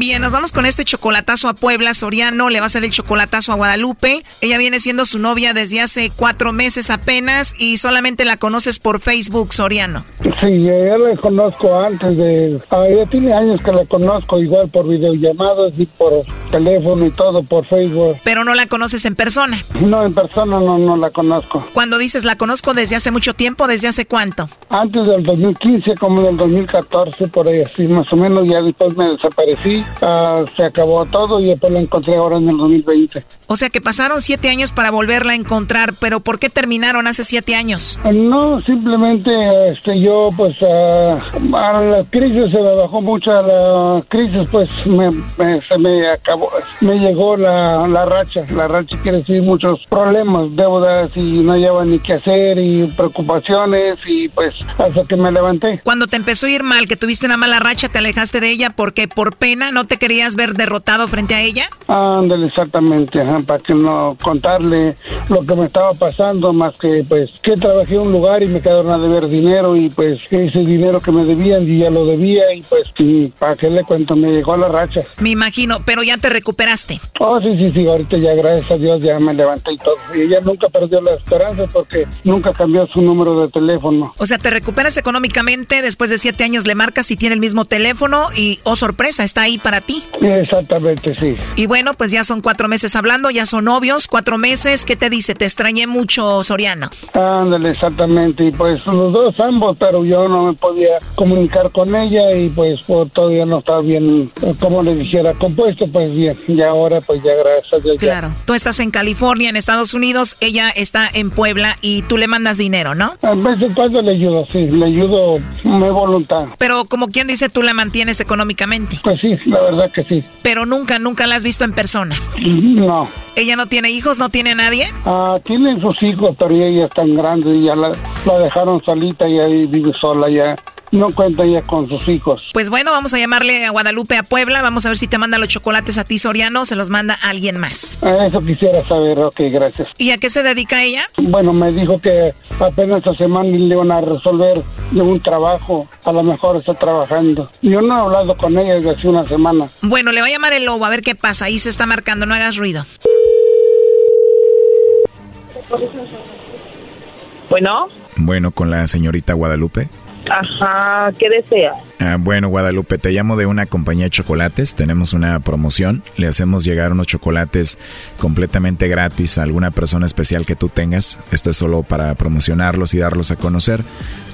Bien, nos vamos con este chocolatazo a Puebla. Soriano le va a hacer el chocolatazo a Guadalupe. Ella viene siendo su novia desde hace cuatro meses apenas y solamente la conoces por Facebook, Soriano. Sí, yo la conozco antes de... Ah, ya tiene años que la conozco igual por videollamadas y por teléfono y todo por Facebook. Pero no la conoces en persona. No, en persona no, no la conozco. Cuando dices la conozco desde hace mucho tiempo, ¿desde hace cuánto? Antes del 2015, como del 2014, por ahí así, más o menos, ya después me desaparecí. Ah, se acabó todo y después la encontré ahora en el 2020. O sea que pasaron siete años para volverla a encontrar, pero ¿por qué terminaron hace siete años? No, simplemente este, yo pues ah, a la crisis se me bajó mucho, a la crisis pues me, me- se me acabó, me llegó la, la racha, la racha quiere decir muchos problemas, deudas y no lleva ni qué hacer y preocupaciones y pues hasta que me levanté. Cuando te empezó a ir mal, que tuviste una mala racha, te alejaste de ella porque por pena no te querías ver derrotado frente a ella. Ándale, exactamente, ajá, para que no contarle lo que me estaba pasando, más que pues que trabajé en un lugar y me quedaron a deber dinero y pues ese dinero que me debían y ya lo debía y pues y para que le cuento me llegó a la racha. Me imagino, pero ya te recuperaste. Oh, sí, sí, sí, ahorita ya gracias a Dios ya me levanté y todo. Y ella nunca perdió la esperanza porque nunca cambió su número de teléfono. O sea, te recuperas económicamente, después de siete años le marcas y tiene el mismo teléfono y, oh sorpresa, está ahí para ti. Exactamente, sí. Y bueno, pues ya son cuatro meses hablando, ya son novios, cuatro meses. ¿Qué te dice? Te extrañé mucho, Soriano. Ándale, exactamente. Y pues los dos ambos, pero yo no me podía comunicar con ella y pues, pues todavía no estaba bien, eh, como le dijera, compuesto, pues bien. Y ahora pues ya gracias a Dios. ya. Claro. Tú estás en California, en Estados Unidos, ella está en Puebla y tú le mandas dinero, ¿no? A veces cuando le ayudo, sí, le ayudo, me voluntad. Pero como quien dice, tú la mantienes económicamente. Pues sí, la verdad que sí. Pero nunca, nunca la has visto en persona. No. ¿Ella no tiene hijos? ¿No tiene nadie? Ah, tienen sus hijos, pero ella es tan grande y ya la, la dejaron solita y ahí vive sola ya. No cuenta ya con sus hijos. Pues bueno, vamos a llamarle a Guadalupe a Puebla. Vamos a ver si te manda los chocolates a ti, Soriano, o se los manda a alguien más. Ah, Eso quisiera saber, ok, gracias. ¿Y a qué se dedica ella? Bueno, me dijo que apenas esta semana le iban a resolver un trabajo. A lo mejor está trabajando. Yo no he hablado con ella desde hace una semana. Bueno, le va a llamar el lobo a ver qué pasa. Ahí se está marcando, no hagas ruido. Bueno, Bueno, con la señorita Guadalupe. ajá, ¿qué desea? Ah, bueno, Guadalupe, te llamo de una compañía de chocolates. Tenemos una promoción. Le hacemos llegar unos chocolates completamente gratis a alguna persona especial que tú tengas. Esto es solo para promocionarlos y darlos a conocer.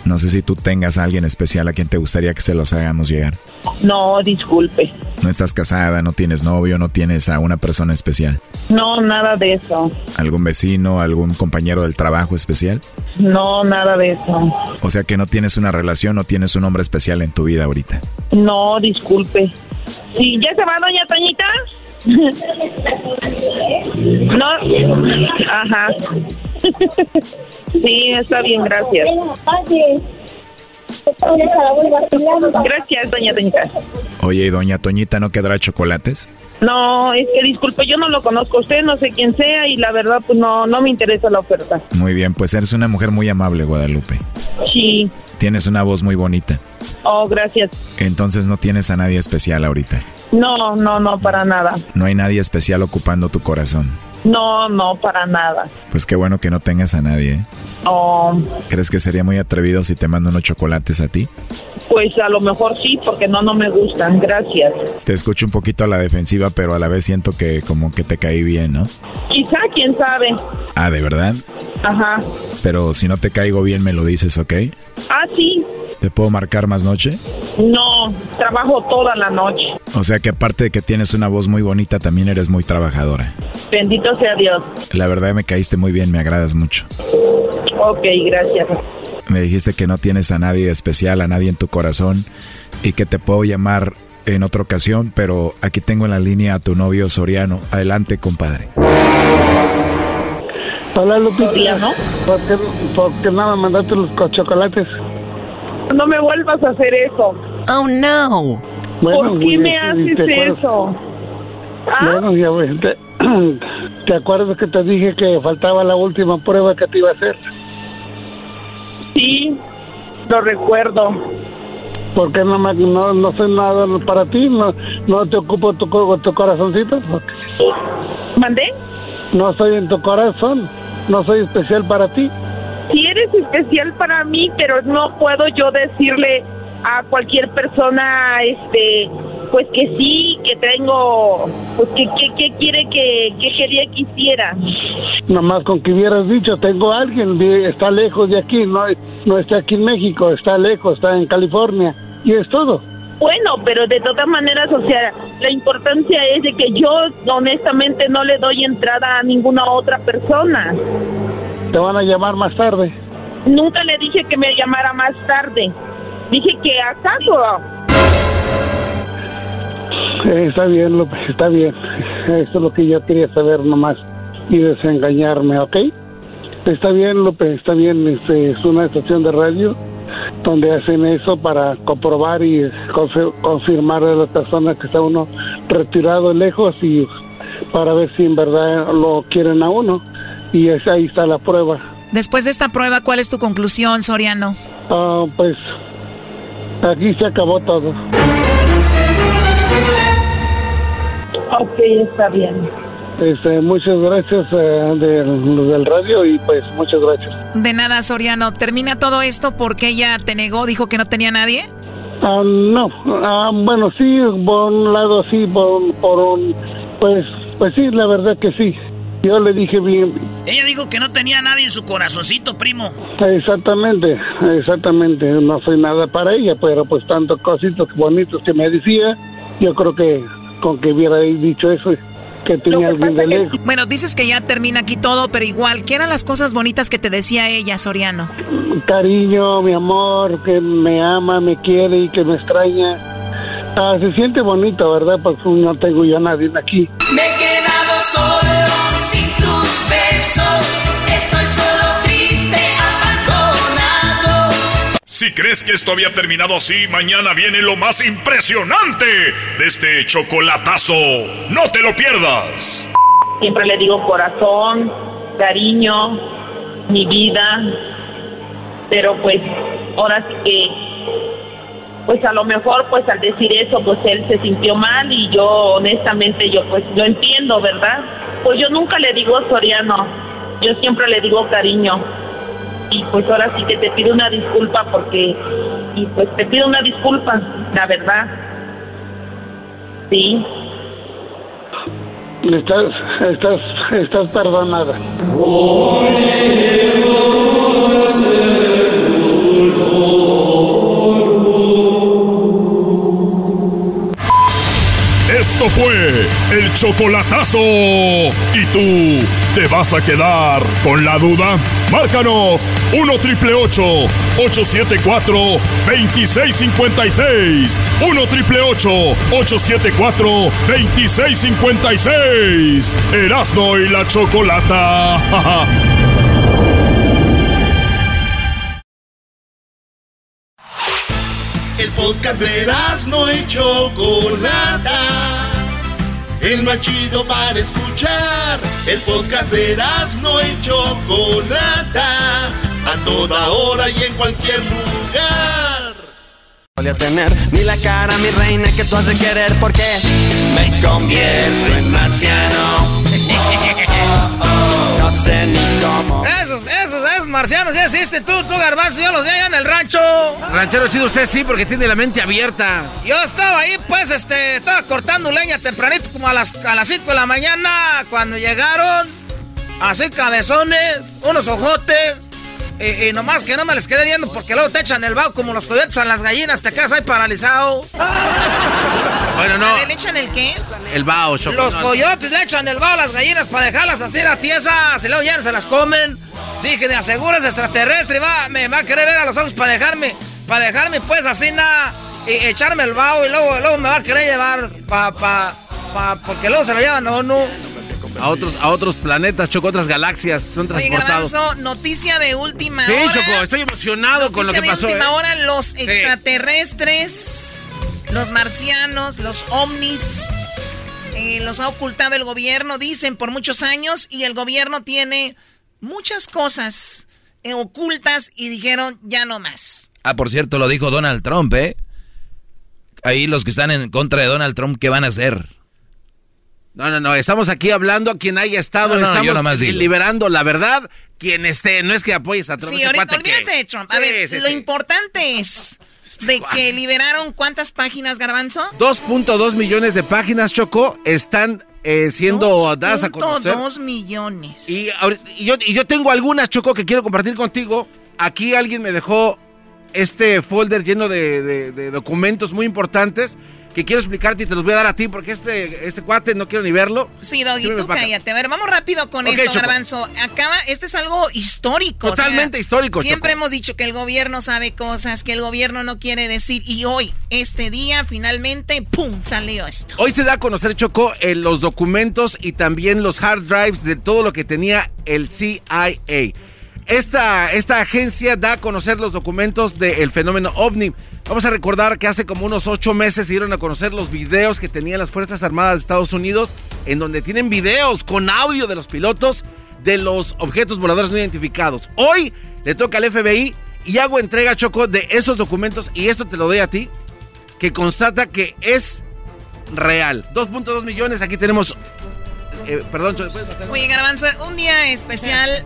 No sé si tú tengas a alguien especial a quien te gustaría que se los hagamos llegar. No, disculpe. No estás casada, no tienes novio, no tienes a una persona especial. No, nada de eso. ¿Algún vecino, algún compañero del trabajo especial? No, nada de eso. O sea que no tienes una relación, no tienes un hombre especial en tu vida ahorita. No, disculpe. ¿Sí, ya se va doña Toñita? No, ajá. Sí, está bien, gracias. Gracias, doña Toñita. Oye, ¿y doña Toñita no quedará chocolates? No, es que disculpe, yo no lo conozco a usted, no sé quién sea y la verdad pues no, no me interesa la oferta. Muy bien, pues eres una mujer muy amable, Guadalupe. Sí. Tienes una voz muy bonita. Oh, gracias. Entonces no tienes a nadie especial ahorita. No, no, no, para nada. No hay nadie especial ocupando tu corazón. No, no, para nada. Pues qué bueno que no tengas a nadie. ¿eh? Oh, ¿Crees que sería muy atrevido si te mando unos chocolates a ti? Pues a lo mejor sí, porque no, no me gustan. Gracias. Te escucho un poquito a la defensiva, pero a la vez siento que como que te caí bien, ¿no? Quizá, quién sabe. Ah, ¿de verdad? Ajá. Pero si no te caigo bien me lo dices, ¿ok? Ah, sí. ¿Te puedo marcar más noche? No, trabajo toda la noche. O sea que aparte de que tienes una voz muy bonita, también eres muy trabajadora. Bendito sea Dios. La verdad me caíste muy bien, me agradas mucho. Ok, gracias. Me dijiste que no tienes a nadie especial, a nadie en tu corazón y que te puedo llamar en otra ocasión, pero aquí tengo en la línea a tu novio Soriano. Adelante, compadre. Hola, Lupita. ¿Por qué, por qué no me mandaste los co- chocolates? No me vuelvas a hacer eso. Oh, no. ¿Por qué me ¿te haces eso? Bueno, ya te, ¿te acuerdas que te dije que faltaba la última prueba que te iba a hacer? Sí, lo recuerdo. ¿Por qué no, me, no, no soy nada para ti? ¿No, no te ocupo tu, tu corazoncito? ¿Mandé? No soy en tu corazón. No soy especial para ti. Sí eres especial para mí, pero no puedo yo decirle a cualquier persona, este, pues que sí, que tengo, pues que, que, que quiere que, que quería que hiciera. Nomás con que hubieras dicho, tengo a alguien, está lejos de aquí, no, no está aquí en México, está lejos, está en California. Y es todo. Bueno, pero de todas maneras, o sea, la importancia es de que yo honestamente no le doy entrada a ninguna otra persona. Te van a llamar más tarde. Nunca le dije que me llamara más tarde. Dije que acaso. Eh, está bien, López, está bien. Eso es lo que yo quería saber nomás y desengañarme, ¿ok? Está bien, López, está bien. Este, es una estación de radio donde hacen eso para comprobar y confi- confirmar a la persona que está uno retirado lejos y para ver si en verdad lo quieren a uno. Y es, ahí está la prueba. Después de esta prueba, ¿cuál es tu conclusión, Soriano? Ah, pues aquí se acabó todo. Ok, está bien. Este, muchas gracias eh, de los del radio y pues muchas gracias. De nada, Soriano. ¿Termina todo esto porque ella te negó, dijo que no tenía nadie? Ah, no, ah, bueno, sí, por un lado sí, por, por un, pues, pues sí, la verdad que sí. Yo le dije bien. Ella dijo que no tenía nadie en su corazoncito, primo. Exactamente, exactamente. No soy nada para ella, pero pues tantos cositos bonitos que me decía, yo creo que con que hubiera dicho eso, que tenía alguien de lejos. Bueno, dices que ya termina aquí todo, pero igual, ¿qué eran las cosas bonitas que te decía ella, Soriano? Cariño, mi amor, que me ama, me quiere y que me extraña. Ah, se siente bonito, ¿verdad? Pues no tengo yo a nadie aquí. Me Si crees que esto había terminado así, mañana viene lo más impresionante de este chocolatazo. No te lo pierdas. Siempre le digo corazón, cariño, mi vida, pero pues ahora sí que, pues a lo mejor pues al decir eso pues él se sintió mal y yo honestamente yo pues lo entiendo, ¿verdad? Pues yo nunca le digo Soriano, yo siempre le digo cariño y pues ahora sí que te pido una disculpa porque, y pues te pido una disculpa, la verdad. Sí. Estás, estás, estás perdonada. Esto fue el chocolatazo. ¿Y tú te vas a quedar con la duda? Márcanos 1 triple 874 2656. 1 triple 874 2656. Erasno y la chocolata. El podcast de no y Chocolata. El más chido para escuchar. El podcast de no y Chocolata. A toda hora y en cualquier lugar. Voy a tener ni la cara, mi reina, que tú has de querer porque me convierto en marciano. Ni cómo. Esos, esos, esos marcianos ya existen. Tú, tú, garbanzo, yo los vi allá en el rancho. Ranchero chido, usted sí, porque tiene la mente abierta. Yo estaba ahí, pues, este, estaba cortando leña tempranito, como a las, a las 5 de la mañana, cuando llegaron, así cabezones, unos ojotes, y, y nomás que no me les quedé viendo porque luego te echan el vaho como los coyotes a las gallinas, te quedas ahí paralizado. Bueno, no. ¿le echan el qué? El bao, choco. Los no. coyotes le echan el vaho a las gallinas para dejarlas así a tiesas y luego ya no se las comen. Dije, de aseguras extraterrestre, va, me va a querer ver a los ojos para dejarme, para dejarme pues así nada, y echarme el vaho y luego, luego me va a querer llevar pa, pa, pa, porque luego se lo llevan a uno. A otros, a otros planetas, Choco, otras galaxias. Son Oye, transportados. Garbanzo, noticia de última Sí, hora. Choco, estoy emocionado con lo que Noticia pasó. de última ¿eh? hora, los extraterrestres, los marcianos, los ovnis, eh, los ha ocultado el gobierno, dicen, por muchos años, y el gobierno tiene muchas cosas eh, ocultas y dijeron, ya no más. Ah, por cierto, lo dijo Donald Trump, ¿eh? Ahí los que están en contra de Donald Trump, ¿qué van a hacer? No, no, no, estamos aquí hablando a quien haya estado, No, no, estamos liberando la verdad. Quien esté, no es que apoyes a Trump. Sí, ahorita, que- olvídate de Trump. A Sí, ver, sí, lo sí. importante es de que liberaron cuántas páginas, Garbanzo? 2.2 millones de páginas, Choco, están eh, siendo dadas a conocer. 2 millones. Y, y yo, y yo tengo algunas, Choco, que quiero compartir contigo. Aquí alguien me dejó este folder lleno de, de- de documentos muy importantes que quiero explicarte y te los voy a dar a ti porque este, este cuate no quiero ni verlo. Sí, Doggy, tú cállate. A ver, vamos rápido con esto, Choco. Garbanzo. Acaba, este es algo histórico. o sea, Totalmente histórico, Siempre Choco. hemos dicho que el gobierno sabe cosas, que el gobierno no quiere decir. Y hoy, este día, finalmente, ¡pum! salió esto. Hoy se da a conocer, Choco, eh, los documentos y también los hard drives de todo lo que tenía el CIA. Esta, esta agencia da a conocer los documentos del fenómeno ovni. Vamos a recordar que hace como unos ocho meses se dieron a conocer los videos que tenían las Fuerzas Armadas de Estados Unidos, en donde tienen videos con audio de los pilotos de los objetos voladores no identificados. Hoy le toca al FBI y hago entrega, Choco, de esos documentos, y esto te lo doy a ti, que constata que es real. 2.2 millones, aquí tenemos... eh, perdón, Choco. Oye, Garbanzo, un día especial.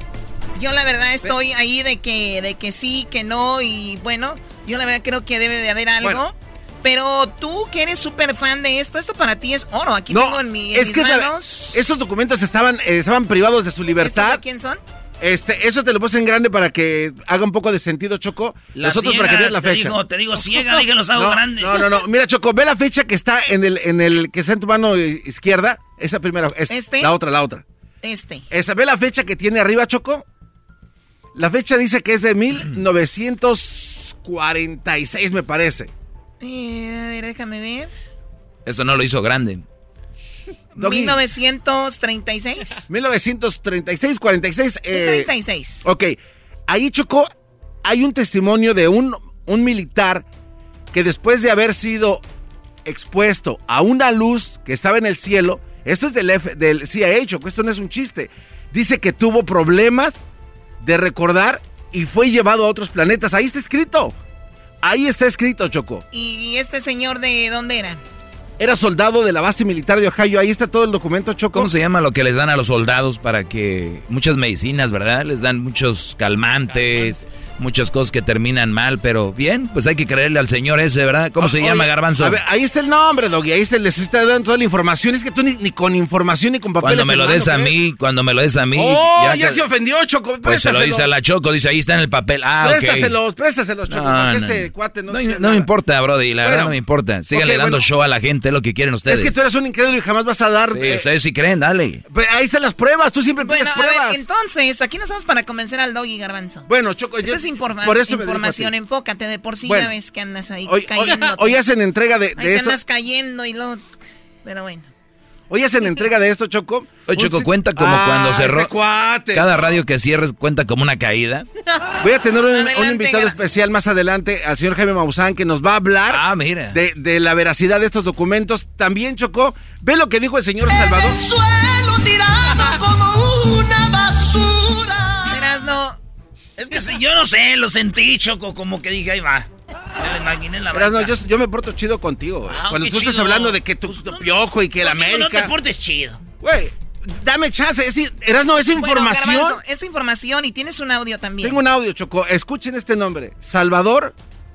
Yo la verdad estoy ahí de que, de que sí, que no. Y bueno, yo la verdad creo que debe de haber algo. Bueno, Pero tú que eres súper fan de esto, esto para ti es oro. Aquí No, tengo en, mi, en es mis que la- manos. estos documentos estaban, eh, estaban privados de su ¿Estos libertad. de quién son? Este, eso te lo puse en grande para que haga un poco de sentido, Choco. La Nosotros para que ciega, veas la te fecha. digo- te digo ciega, dije los hago no, grandes. No, no, no. Mira, Choco, ve la fecha que está en el, en el, que está en tu mano izquierda. Esa primera, es ¿Este? la otra, la otra. Este. Esa, ve la fecha que tiene arriba, Choco. La fecha dice que es de 1946, me parece. Eh, a ver, déjame ver. Eso no lo hizo grande. Doggy. 1936. 1936, 46. Es eh, 36. Ok, ahí Choco, hay un testimonio de un, un militar que después de haber sido expuesto a una luz que estaba en el cielo, esto es del, F- del CIA, Choco, esto no es un chiste, dice que tuvo problemas de recordar y fue llevado a otros planetas. Ahí está escrito. Ahí está escrito, Choco. ¿Y este señor de dónde era? Era soldado de la base militar de Ohio. Ahí está todo el documento, Choco. ¿Cómo se llama lo que les dan a los soldados para que muchas medicinas, ¿verdad? Les dan muchos calmantes, muchas cosas que terminan mal, pero bien, pues hay que creerle al señor ese, ¿verdad? ¿Cómo se Oye, llama, Garbanzo? a ver, ahí está el nombre, Doggy. Ahí está, les está dando toda la información. Es que tú ni, ni con información ni con papeles. cuando me lo des a mí, cuando me lo des a mí. Oh, ya, que- se ofendió, Choco. Pues se lo dice a la Choco, dice ahí está en el papel. Ah, ok. Préstaselos, préstaselos, Choco. No, porque no. este cuate no. No, tiene no me importa, Brody, la Bueno, verdad no me importa. Síganle dando bueno. show a la gente, lo que quieren ustedes. Es que tú eres un incrédulo y jamás vas a dar. Sí, eh, ustedes sí creen, dale. pues ahí están las pruebas. Tú siempre Bueno, pides a ver, pruebas. entonces, aquí no estamos para convencer al doggy garbanzo. Bueno, Choco, yo- es informa- por eso información, enfócate, de por sí Bueno. ya ves que andas ahí Hoy, cayendo. hoy hacen entrega de, Ahí de te esto. andas cayendo y luego... Pero bueno. Hoy hacen entrega de esto, Choco. Oye, Choco, cuenta como Ah, cuando este cerró. cuate. Cada radio que cierres cuenta como una caída. Voy a tener un, invitado especial más adelante, al señor Jaime Maussan, que nos va a hablar Ah, mira. de, de la veracidad de estos documentos. También, Chocó, ve lo que dijo el señor Salvador. suelo tirado como una Es que si yo no sé, lo sentí, Choco, como que dije, ahí va. Me lo imaginé en la Erasno, banca. yo, yo me porto chido contigo. güey. Ah, Cuando tú estás hablando de que tú, tu piojo y que el Conmigo No América. te portes chido. Güey, dame chance. Es, Erasno, es bueno, información. Garbanzo, esta información y tienes un audio también. Tengo un audio, Choco. Escuchen este nombre. Salvador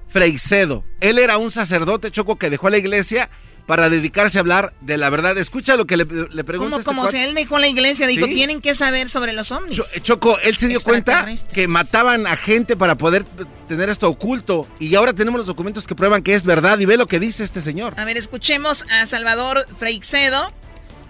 Freicedo. Él era un sacerdote, Choco, que dejó la iglesia para dedicarse a hablar de la verdad. Escucha lo que le, le pregunta Como, este como si él dejó la iglesia, dijo, Sí. tienen que saber sobre los ovnis. Cho- Choco, él se dio cuenta que mataban a gente para poder tener esto oculto. Y ahora tenemos los documentos que prueban que es verdad. Y ve lo que dice este señor. A ver, escuchemos a Salvador Freixedo,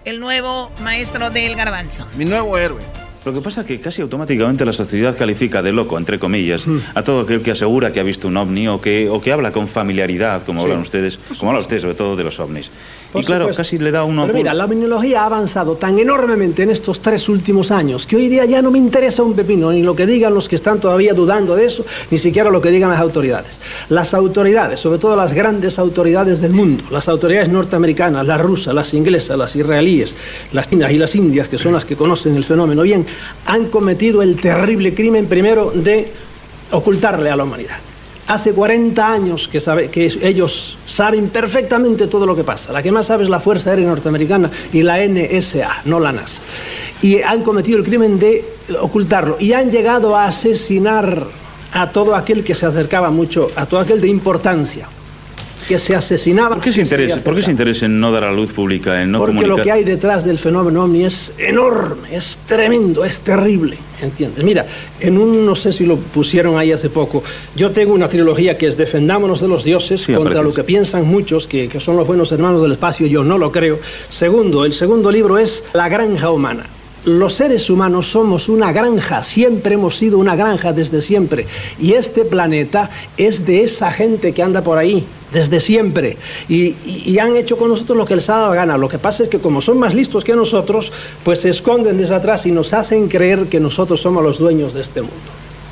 el nuevo maestro del garbanzo. Mi nuevo héroe. Lo que pasa es que casi automáticamente la sociedad califica de loco, entre comillas, a todo aquel que asegura que ha visto un ovni o que, o que habla con familiaridad, como hablan ustedes, como habla usted sobre todo de los ovnis. Por y claro, supuesto. casi le da uno... Pero mira, la minología ha avanzado tan enormemente en estos tres últimos años que hoy día ya no me interesa un pepino, ni lo que digan los que están todavía dudando de eso, ni siquiera lo que digan las autoridades. Las autoridades, sobre todo las grandes autoridades del mundo, las autoridades norteamericanas, las rusas, las inglesas, las israelíes, las chinas y las indias, que son las que conocen el fenómeno bien, han cometido el terrible crimen primero de ocultarle a la humanidad. Hace 40 años que, sabe, que ellos saben perfectamente todo lo que pasa. La que más sabe es la Fuerza Aérea Norteamericana y la NSA, no la NASA. Y han cometido el crimen de ocultarlo. Y han llegado a asesinar a todo aquel que se acercaba mucho, a todo aquel de importancia, que se asesinaba. ¿Por qué se interesa, ¿por qué se interesa en no dar a luz pública, en no Porque comunicar? lo que hay detrás del fenómeno ovni es enorme, es tremendo, es terrible, ¿entiendes? Mira, en un, no sé si lo pusieron ahí hace poco, yo tengo una trilogía que es Defendámonos de los dioses Sí, contra lo que piensan muchos, que, que son los buenos hermanos del espacio, yo no lo creo. Segundo, el segundo libro es La granja humana. Los seres humanos somos una granja, siempre hemos sido una granja desde siempre. Y este planeta es de esa gente que anda por ahí, desde siempre. Y, y- y han hecho con nosotros lo que les ha dado la gana. Lo que pasa es que como son más listos que nosotros, pues se esconden desde atrás y nos hacen creer que nosotros somos los dueños de este mundo.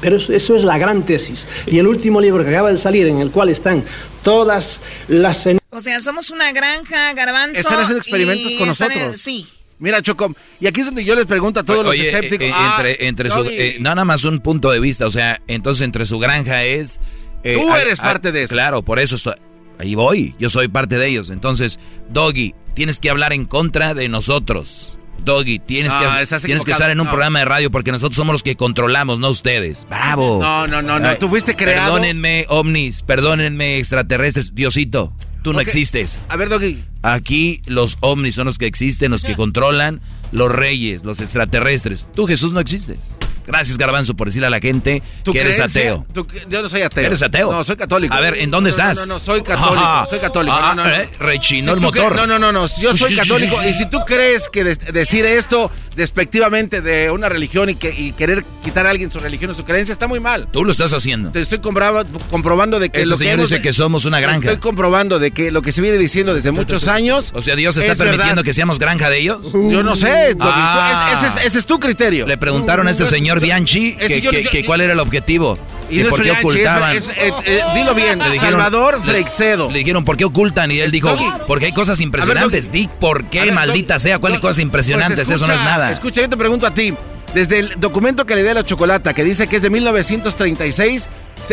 Pero eso, eso es la gran tesis. Y el último libro que acaba de salir, en el cual están todas las... en- O sea, somos una granja, garbanzo. Están haciendo experimentos con en- nosotros. sí. Mira, Choco, y aquí es donde yo les pregunto a todos Oye, los escépticos. eh, eh, ah, entre, entre su, Doggy, eh, no, nada más un punto de vista, o sea, entonces entre su granja es... eh, Tú eres parte de eso. Claro, por eso estoy, ahí voy, yo soy parte de ellos. Entonces, Doggy, tienes que hablar en contra de nosotros. Doggy, tienes, No, que, tienes que estar en un no. programa de radio porque nosotros somos los que controlamos, no ustedes. ¡Bravo! No, no, no, no, Ay, fuiste creado- Perdónenme, ovnis, perdónenme, extraterrestres, Diosito. tú no existes. A ver, Doggy. Aquí los ovnis son los que existen, los que controlan los reyes, los extraterrestres. Tú, Jesús, no existes. Gracias, Garbanzo, por decirle a la gente ¿Tu que eres ateo. yo no soy ateo. ¿Eres ateo? No, soy católico. A ver, ¿en dónde No, estás? No, no, no, soy católico. Ah, soy católico. ah, no, no, no. eh, rechinó Si el motor. No, no, no, no. Yo soy católico. Y si tú crees que de- decir esto despectivamente de una religión y, que, y querer quitar a alguien su religión o su creencia está muy mal. Tú lo estás haciendo. Te estoy comprobando de que Ese lo que señor hemos- dice que somos una granja. Estoy comprobando de que lo que se viene diciendo desde muchos años. O sea, Dios está es permitiendo verdad. que seamos granja de ellos. Yo no sé, Ah. ese es, ese es tu criterio. Le preguntaron a este señor Bianchi que, yo- que- yo- que cuál era el objetivo. Y que por qué Bianchi, ocultaban. es- eh, dilo bien, Le dijeron- Salvador le- Freixedo. Le dijeron, ¿por qué ocultan? Y él dijo, porque hay cosas impresionantes. Di, ¿por qué, ver, maldita sea? ¿Cuáles cosas impresionantes? pues Eso no es nada. Escucha, yo te pregunto a ti. Desde el documento que le di a la chocolata, que dice que es de 1936, se-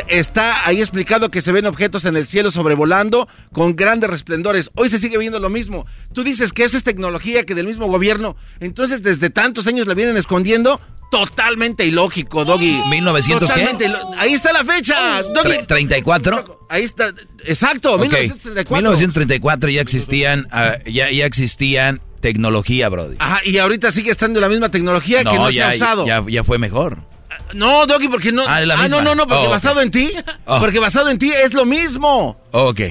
está ahí explicado que se ven objetos en el cielo sobrevolando con grandes resplendores. Hoy se sigue viendo lo mismo. Tú dices que esa es tecnología que del mismo gobierno. Entonces, desde tantos años la vienen escondiendo. Totalmente ilógico, Doggy. ¿1900 qué? Totalmente ilo- Ahí está la fecha, Doggy. Tre- ¿34? Ahí está, exacto, Ok. 1934. 1934 ya existían, ah, ya, ya existían tecnología, Brody. Ajá, y ahorita sigue estando la misma tecnología que no se ha usado. ya, ya fue mejor. No, Doggy, porque no. Ah, la no, misma. no, no, porque Oh, basado en ti. Oh. Porque basado en ti es lo mismo. Ok.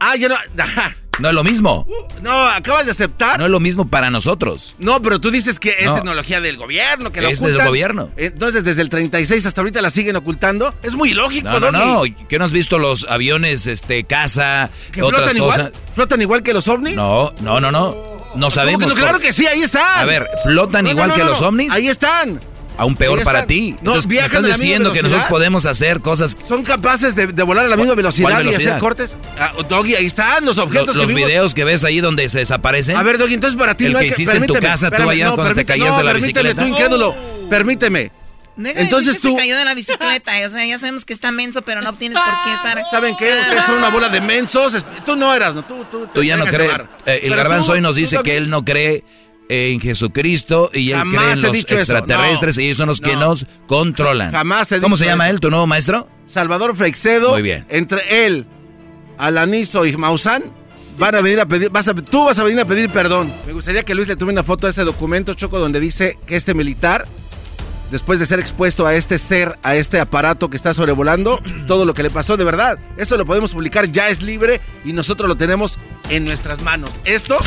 Ah, ya no. ajá. No es lo mismo. No, acabas de aceptar. No es lo mismo para nosotros. No, pero tú dices que es No. tecnología del gobierno, que lo Es del gobierno. Entonces, desde el 36 hasta ahorita la siguen ocultando. Es muy ilógico, No, no, no. ¿Qué no has visto los aviones, este, casa, ¿Que otras flotan cosas? igual? ¿Flotan igual que los ovnis? No, no, no, no. No sabemos. ¿Cómo que no? Claro que sí, ahí están. A ver, ¿flotan No, no, igual no, que no, los no. ovnis? Ahí están. Aún peor para están. ti. No, Entonces, me estás diciendo que velocidad. nosotros podemos hacer cosas. Son capaces de, de volar a la misma velocidad, ¿Cuál y velocidad? hacer cortes. Ah, Doggy, ahí están los Lo- objetos los que vimos. videos que ves ahí donde se desaparecen. A ver, Doggy, entonces para ti El no que hay hiciste en tu casa, tú allá cuando te caías no, de la permíteme, bicicleta. tú incrédulo. Permíteme. Deja Entonces tú- que se cayó de la bicicleta. O sea, ya sabemos que está menso, pero no tienes por qué estar. ¿Saben qué? Ustedes son una bola de mensos. Tú no eras, ¿no? Tú, tú, Tú ya no crees. eh, el garbanzo hoy nos dice que él no cree en Jesucristo y él Jamás cree en los eso, extraterrestres no. y ellos son los que No. nos controlan. Jamás he ¿Cómo dicho se llama eso. él, tu nuevo maestro? Salvador Freixedo. Muy bien. Entre él, Alanizo y Maussan van a venir a pedir, vas a- tú vas a venir a pedir perdón. Me gustaría que Luis le tome una foto a ese documento, Choco, donde dice que este militar, después de ser expuesto a este ser, a este aparato que está sobrevolando, todo lo que le pasó de verdad, eso lo podemos publicar, ya es libre y nosotros lo tenemos en nuestras manos. Esto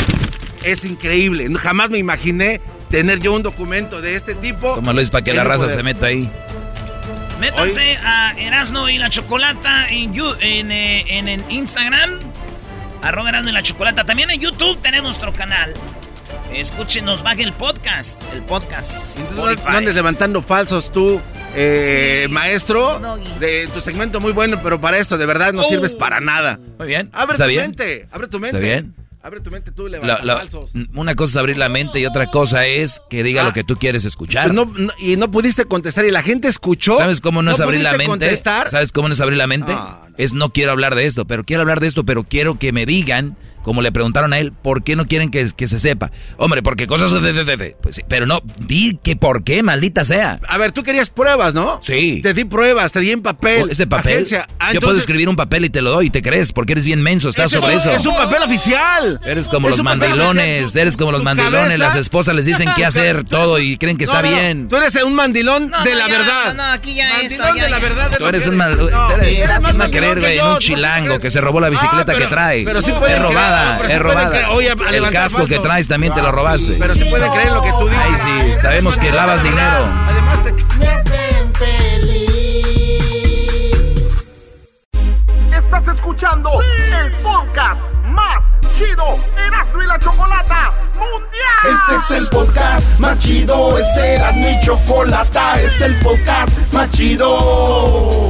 es increíble. Jamás me imaginé tener yo un documento de este tipo. Toma Luis para que la raza poder. se meta ahí. Métanse a Erasno y la Chocolata en, en, eh, en- en Instagram. Arroba Erasno y la Chocolata. También en YouTube tenemos nuestro canal. Escúchenos, baje el podcast. El podcast. Entonces, no- andes levantando falsos tú, eh, Sí. maestro. De tu segmento muy bueno, pero para esto de verdad no Oh. sirves para nada. Muy bien. Abre ¿Está tu bien? mente, abre tu mente. ¿Está bien? Abre tu mente tú, La- levanta la- falsos. una cosa es abrir la mente y otra cosa es que diga Ah. lo que tú quieres escuchar. No- no- y no pudiste contestar y la gente escuchó. ¿Sabes cómo no, es abrir la mente? contestar. ¿Sabes cómo no es abrir la mente? Ah, Es no quiero hablar de esto, pero quiero hablar de esto, pero quiero que me digan, como le preguntaron a él, ¿por qué no quieren que, que se sepa? Hombre, porque cosas de, de- de- de- Pues sí, pero no, di que por qué, maldita sea. A ver, tú querías pruebas, ¿no? Sí. Te di pruebas, te di en papel. Oh, Ese papel. Agencia. Ah, yo puedo escribir un papel y te lo doy y te crees, porque eres bien menso, estás sobre es eso. Es un papel oficial. Eres como Es los mandilones, eres como los mandilones, cabeza- las esposas les dicen qué hacer todo y creen que No, está no, no. bien. Tú eres un mandilón No, de no, la ya, verdad. no, no, aquí ya mandilón de la verdad. Tú eres un mandilón creer, güey, en un ¿tú chilango que se robó la bicicleta Ah, pero- que trae. pero sí es pueden robada, creer, es robada. creer. Oye, a El casco que traes también te lo robaste. Pero sí pueden creer lo que tú dices. Ay, sí, sabemos que lavas dinero. Además, te- Me hacen feliz. Estás escuchando el podcast más chido Erasmo y la Chocolata Mundial. Este es el podcast más chido. Este era mi chocolata. Este es el podcast más chido.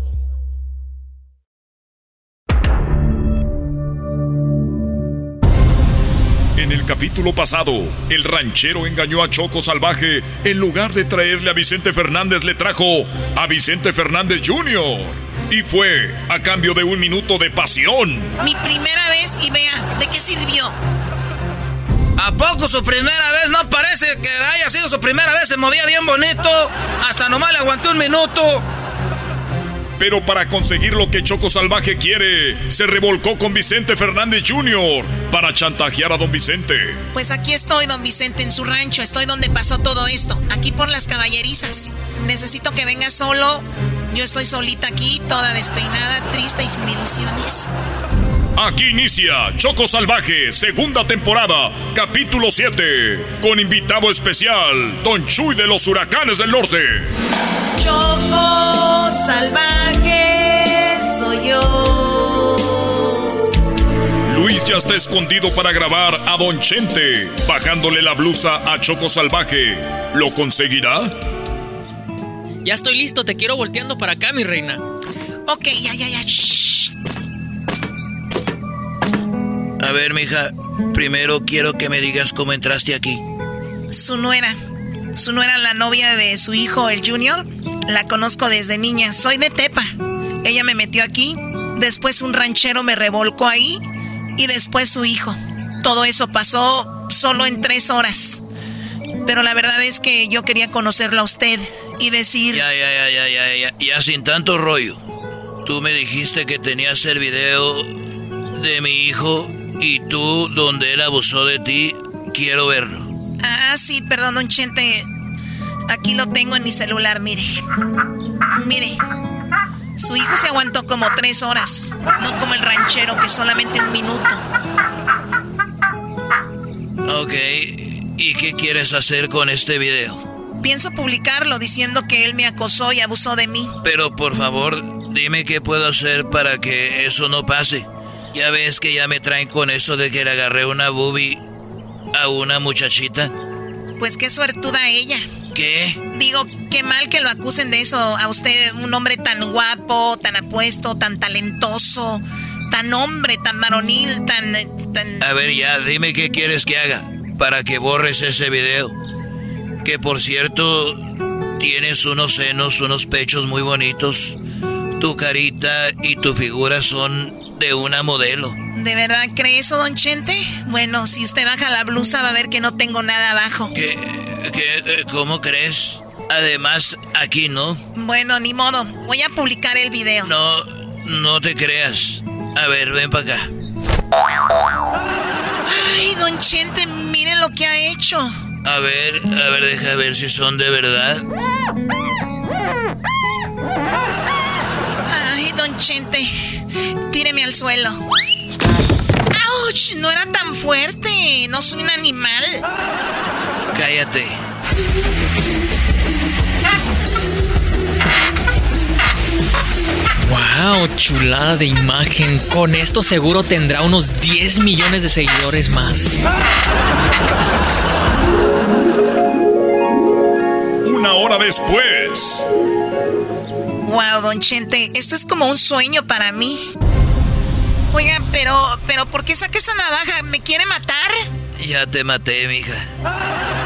En el capítulo pasado, el ranchero engañó a Choco Salvaje. En lugar de traerle a Vicente Fernández, le trajo a Vicente Fernández Jr. Y fue a cambio de un minuto de pasión. Mi primera vez y vea, ¿de qué sirvió? ¿A poco su primera vez? No parece que haya sido su primera vez. Se movía bien bonito. Hasta nomás le aguanté un minuto. Pero para conseguir lo que Choco Salvaje quiere, se revolcó con Vicente Fernández Jr. para chantajear a don Vicente. Pues aquí estoy, don Vicente, en su rancho. Estoy donde pasó todo esto. Aquí por las caballerizas. Necesito que venga solo. Yo estoy solita aquí, toda despeinada, triste y sin ilusiones. Aquí inicia Choco Salvaje, segunda temporada, capítulo 7, con invitado especial, Don Chuy de los Huracanes del Norte. Choco salvaje soy yo. Luis ya está escondido para grabar a Don Chente, bajándole la blusa a Choco Salvaje. ¿Lo conseguirá? Ya estoy listo, te quiero volteando para acá, mi reina. Ok, ya, ya, ya. shh. A ver, mija, primero quiero que me digas cómo entraste aquí. Su nuera. Su nuera, la novia de su hijo, el Junior. La conozco desde niña. Soy de Tepa. Ella me metió aquí. Después un ranchero me revolcó ahí. Y después su hijo. Todo eso pasó solo en tres horas. Pero la verdad es que yo quería conocerlo a usted y decir... Ya, ya, ya, ya, ya, ya, ya sin tanto rollo. Tú me dijiste que tenías el video de mi hijo y tú, donde él abusó de ti, quiero verlo. Ah, sí, perdón, don Chente. Aquí lo tengo en mi celular, mire. Mire. Su hijo se aguantó como tres horas, no como el ranchero que solamente un minuto. Ok, ¿y qué quieres hacer con este video? Pienso publicarlo diciendo que él me acosó y abusó de mí. Pero por favor, dime qué puedo hacer para que eso no pase. Ya ves que ya me traen con eso de que le agarré una boobie a una muchachita. Pues qué suertuda ella. ¿Qué? Digo, qué mal que lo acusen de eso a usted, un hombre tan guapo, tan apuesto, tan talentoso, tan hombre, tan varonil, tan... tan... A ver, ya, dime qué quieres que haga para que borres ese video. Que por cierto, tienes unos senos, unos pechos muy bonitos. Tu carita y tu figura son de una modelo. ¿De verdad cree eso, don Chente? Bueno, si usted baja la blusa va a ver que no tengo nada abajo. ¿Qué, qué, eh, cómo crees? Además, aquí no. Bueno, ni modo. Voy a publicar el video. No, no te creas. A ver, ven para acá. Ay, don Chente, mire lo que ha hecho. A ver, a ver, deja ver si son de verdad. Don Chente, tíreme al suelo. ¡Auch! No era tan fuerte. No soy un animal. Cállate. ¡Wow! Chulada de imagen. Con esto seguro tendrá unos 10 millones de seguidores más. Una hora después. Wow, don Chente, esto es como un sueño para mí. Oiga, pero, pero ¿por qué saca esa navaja? ¿Me quiere matar? Ya te maté, mija.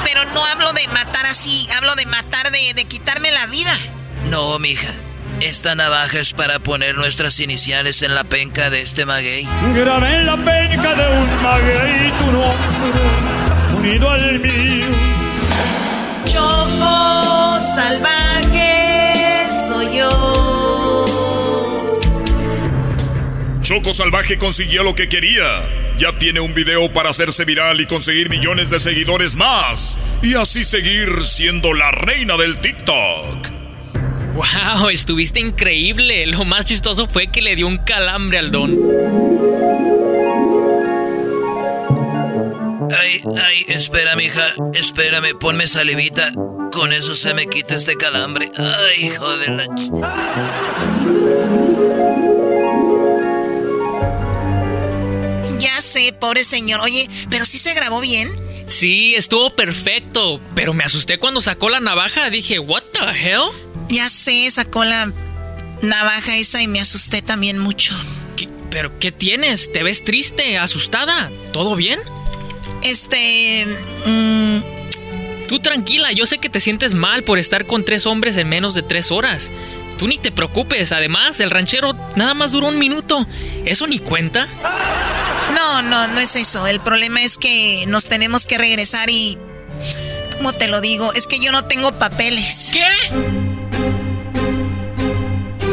Pero no hablo de matar así, hablo de matar de, de quitarme la vida. No, mija. Esta navaja es para poner nuestras iniciales en la penca de este maguey. Grabé en la penca de un maguey tu nombre, unido al mío. Choco salvaje Choco Salvaje consiguió lo que quería. Ya tiene un video para hacerse viral y conseguir millones de seguidores más. Y así seguir siendo la reina del TikTok. ¡Wow! Estuviste increíble. Lo más chistoso fue que le dio un calambre al don. Ay, ay, espera, mija. Espérame, ponme salivita. Con eso se me quita este calambre. Ay, hijo de la... Ya sé, pobre señor. Oye, pero sí se grabó bien. Sí, estuvo perfecto. Pero me asusté cuando sacó la navaja. Dije, ¿What the hell? Ya sé, sacó la navaja esa y me asusté también mucho. ¿Pero qué tienes? ¿Te ves triste, asustada? ¿Todo bien? Este... Mm, Tú tranquila, yo sé que te sientes mal por estar con tres hombres en menos de tres horas. Tú ni te preocupes, además, el ranchero nada más duró un minuto. ¿Eso ni cuenta? No, no, no es eso. El problema es que nos tenemos que regresar y... ¿Cómo te lo digo? Es que yo no tengo papeles. ¿Qué?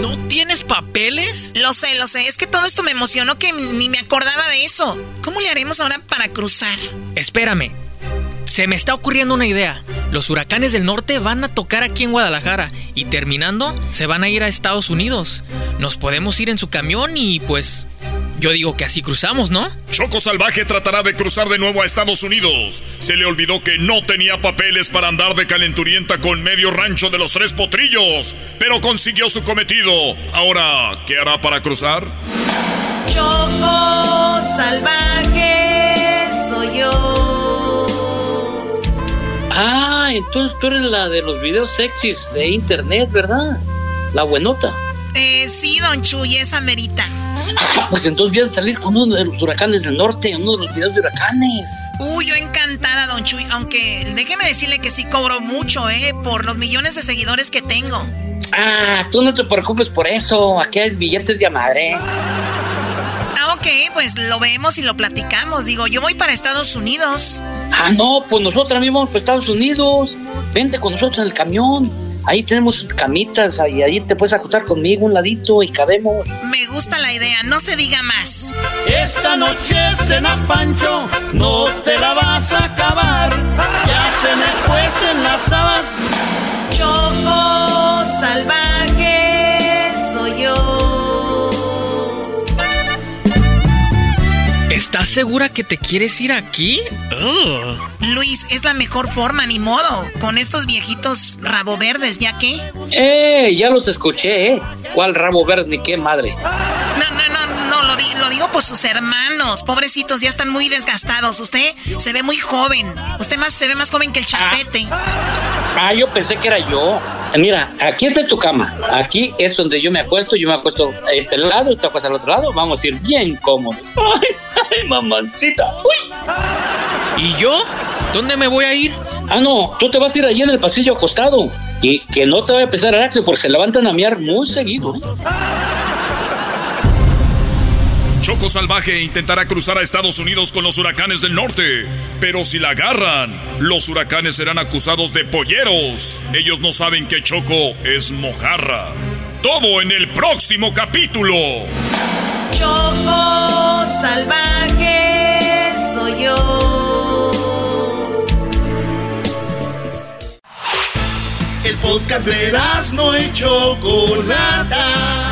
¿No tienes papeles? Lo sé, lo sé. Es que todo esto me emocionó que ni me acordaba de eso. ¿Cómo le haremos ahora para cruzar? Espérame. Se me está ocurriendo una idea. Los huracanes del norte van a tocar aquí en Guadalajara y terminando se van a ir a Estados Unidos. Nos podemos ir en su camión y pues yo digo que así cruzamos, ¿no? Choco Salvaje tratará de cruzar de nuevo a Estados Unidos. Se le olvidó que no tenía papeles para andar de calenturienta con medio rancho de los tres potrillos, pero consiguió su cometido. Ahora, ¿qué hará para cruzar? Choco Salvaje Ah, entonces tú eres la de los videos sexys de internet, ¿verdad? La buenota. Eh, sí, don Chuy, esa merita. Ah, pues entonces voy a salir con uno de los huracanes del norte, uno de los videos de huracanes. Uy, yo encantada, don Chuy, aunque déjeme decirle que sí cobro mucho, ¿eh? Por los millones de seguidores que tengo. Ah, tú no te preocupes por eso, aquí hay billetes de a madre. Ok, pues lo vemos y lo platicamos. Digo, yo voy para Estados Unidos. Ah, no, pues nosotros también vamos para Estados Unidos. Vente con nosotros en el camión. Ahí tenemos camitas y ahí te puedes acostar conmigo un ladito y cabemos. Me gusta la idea, no se diga más. Esta noche cena Pancho, no te la vas a acabar. Ya se me cuecen las habas. Choco salvaje ¿Estás segura que te quieres ir aquí? Ugh. Luis, es la mejor forma, ni modo. Con estos viejitos rabo verdes, ¿ya qué? ¡Eh! Ya los escuché, ¿eh? ¿Cuál rabo verde ni qué madre? No, no, no, no, lo, di- lo digo por sus hermanos. Pobrecitos, ya están muy desgastados. Usted se ve muy joven. Usted más se ve más joven que el chapete. Ah, yo pensé que era yo. Mira, aquí está tu cama. Aquí es donde yo me acuesto. Yo me acuesto a este lado, tú acuestas al otro lado. Vamos a ir bien cómodos. Ay, ay, mamancita. Uy. ¿Y yo? ¿Dónde me voy a ir? Ah, no, tú te vas a ir allí en el pasillo acostado. Y que no te vaya a pesar Heraclio porque se levantan a miar muy seguido. ¿eh? Choco Salvaje intentará cruzar a Estados Unidos con los huracanes del norte. Pero si la agarran, los huracanes serán acusados de polleros. Ellos no saben que Choco es mojarra. Todo en el próximo capítulo. Choco salvaje soy yo. El podcast de no y Chocolata.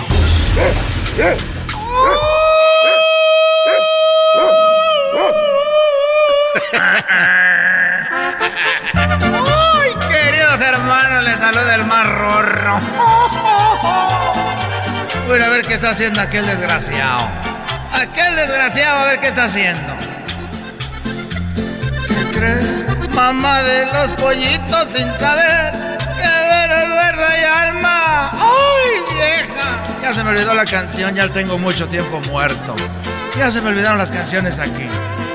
¡Ay, queridos hermanos! Les saluda el más rorro. Voy a ver qué está haciendo aquel desgraciado. Aquel desgraciado, a ver qué está haciendo. ¿Qué crees? Mamá de los pollitos sin saber que ver es verde y alma. ¡Ay, vieja! Ya se me olvidó la canción, ya tengo mucho tiempo muerto. Ya se me olvidaron las canciones aquí.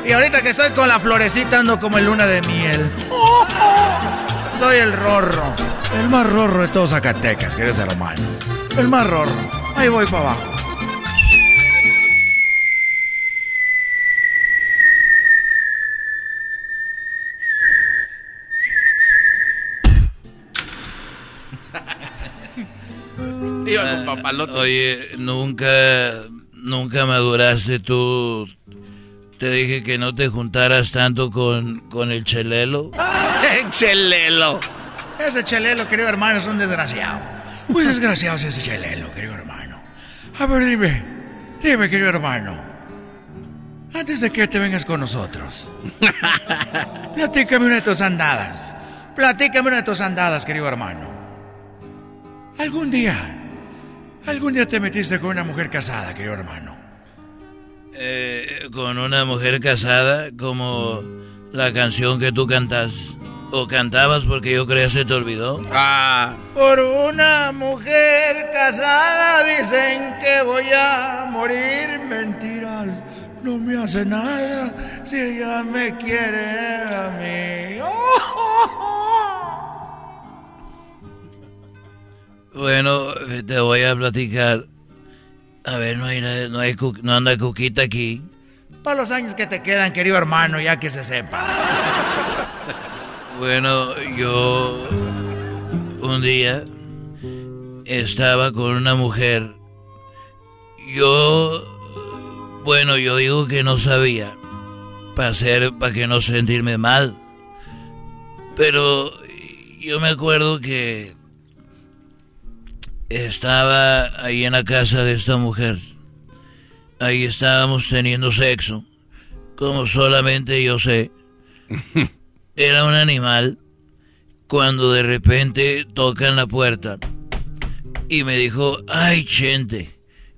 Y ahorita que estoy con la florecita ando como el luna de miel. Soy el rorro. El más rorro de todos Zacatecas, queridos hermano. El más rorro. Ahí voy para abajo. Iba con papalote. Oye, nunca, nunca maduraste tú. Te dije que no te juntaras tanto con, con el chelelo. chelelo. Ese chelelo, querido hermano, es un desgraciado. Muy desgraciado es ese chelelo, querido hermano. A ver, dime. Dime, querido hermano. antes de que te vengas con nosotros, platícame una de tus andadas. Platícame una de tus andadas, querido hermano. Algún día, algún día te metiste con una mujer casada, querido hermano. Eh, con una mujer casada como la canción que tú cantas. ¿O cantabas porque yo creía se te olvidó? Ah. Por una mujer casada dicen que voy a morir. Mentiras, no me hace nada si ella me quiere a mí. Bueno, te voy a platicar. A ver, no hay, no hay, no anda Cuquita aquí. Para los años que te quedan, querido hermano, ya que se sepa. Bueno, yo un día estaba con una mujer. Yo, bueno, yo digo que no sabía para hacer, para que no sentirme mal. Pero yo me acuerdo que estaba ahí en la casa de esta mujer. Ahí estábamos teniendo sexo, como solamente yo sé. Era un animal cuando de repente tocan la puerta y me dijo, ay Chente,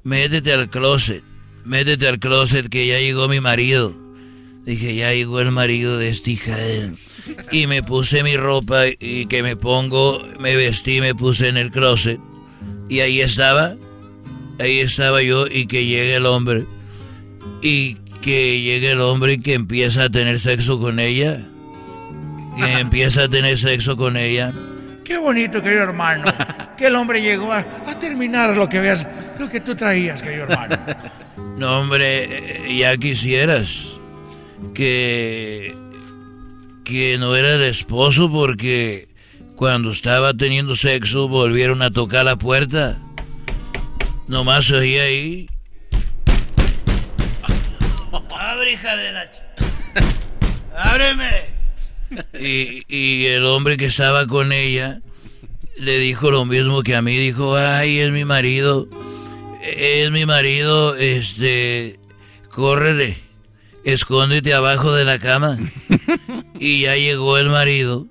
métete al closet, métete al closet que ya llegó mi marido. Dije, ya llegó el marido de esta hija de. Y me puse mi ropa y que me pongo, me vestí, me puse en el closet. Y ahí estaba, ahí estaba yo y que llegue el hombre. Y que llegue el hombre y que empieza a tener sexo con ella. Que empieza a tener sexo con ella. Qué bonito, querido hermano. Que el hombre llegó a, a terminar lo que veas, lo que tú traías, querido hermano. No, hombre, eh, ya quisieras que que no era el esposo porque cuando estaba teniendo sexo volvieron a tocar la puerta. Nomás se oía ahí. Abre, hija de la... ch- ¡Ábreme! Y, y el hombre que estaba con ella le dijo lo mismo que a mí. Dijo, ay, es mi marido. Es mi marido, este... Córrele. Escóndete abajo de la cama. Y ya llegó el marido.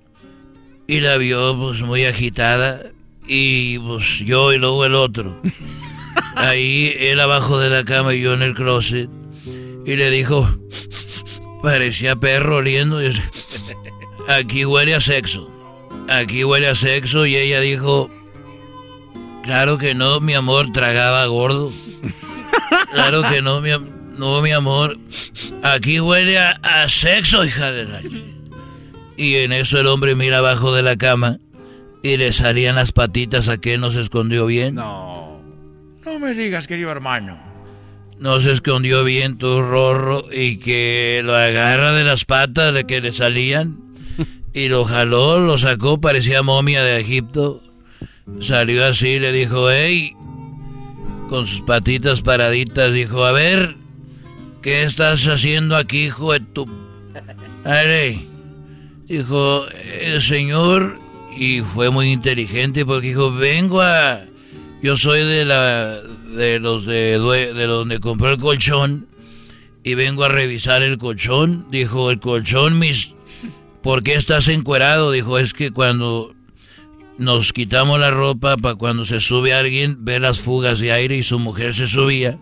Y la vio pues muy agitada. Y pues yo y luego el otro. Ahí él abajo de la cama y yo en el closet. Y le dijo, parecía perro oliendo. y yo, Aquí huele a sexo. Aquí huele a sexo. Y ella dijo, claro que no, mi amor, tragaba gordo. Claro que no, mi, no, mi amor. Aquí huele a, a sexo, hija de la... ch-". Y en eso el hombre mira abajo de la cama y le salían las patitas a que no se escondió bien. No me digas, querido hermano. No se escondió bien tu rorro y que lo agarra de las patas de que le salían y lo jaló, lo sacó, parecía momia de Egipto. Salió así, le dijo, hey, con sus patitas paraditas, dijo, a ver, ¿qué estás haciendo aquí, hijo de tu... Ale? Dijo, "Eh, señor, y fue muy inteligente porque dijo, vengo a... Yo soy de la... de los de, de donde compré el colchón y vengo a revisar el colchón. Dijo, el colchón, mis... ¿Por qué estás encuerado? Dijo, es que cuando nos quitamos la ropa para cuando se sube alguien, ve las fugas de aire y su mujer se subía.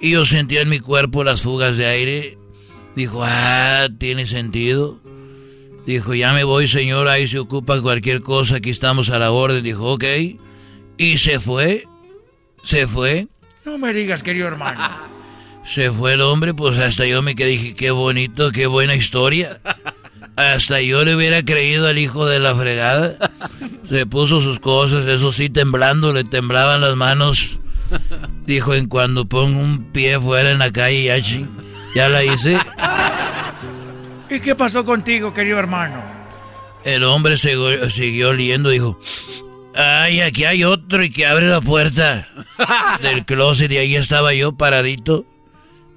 Y yo sentía en mi cuerpo las fugas de aire. Dijo, ah, tiene sentido. Dijo, ya me voy, señor, ahí se ocupa cualquier cosa, aquí estamos a la orden. Dijo, ok. Y se fue, se fue, No me digas, querido hermano. se fue el hombre, pues hasta yo me quedé, dije, qué bonito, qué buena historia. Hasta yo le hubiera creído al hijo de la fregada. Se puso sus cosas, eso sí, temblando, le temblaban las manos. Dijo, en cuando pongo un pie fuera en la calle, ya, ya la hice. ¿Y qué pasó contigo, querido hermano? El hombre siguió, siguió oliendo, dijo, ay, aquí hay otro y que abre la puerta del closet y ahí estaba yo paradito.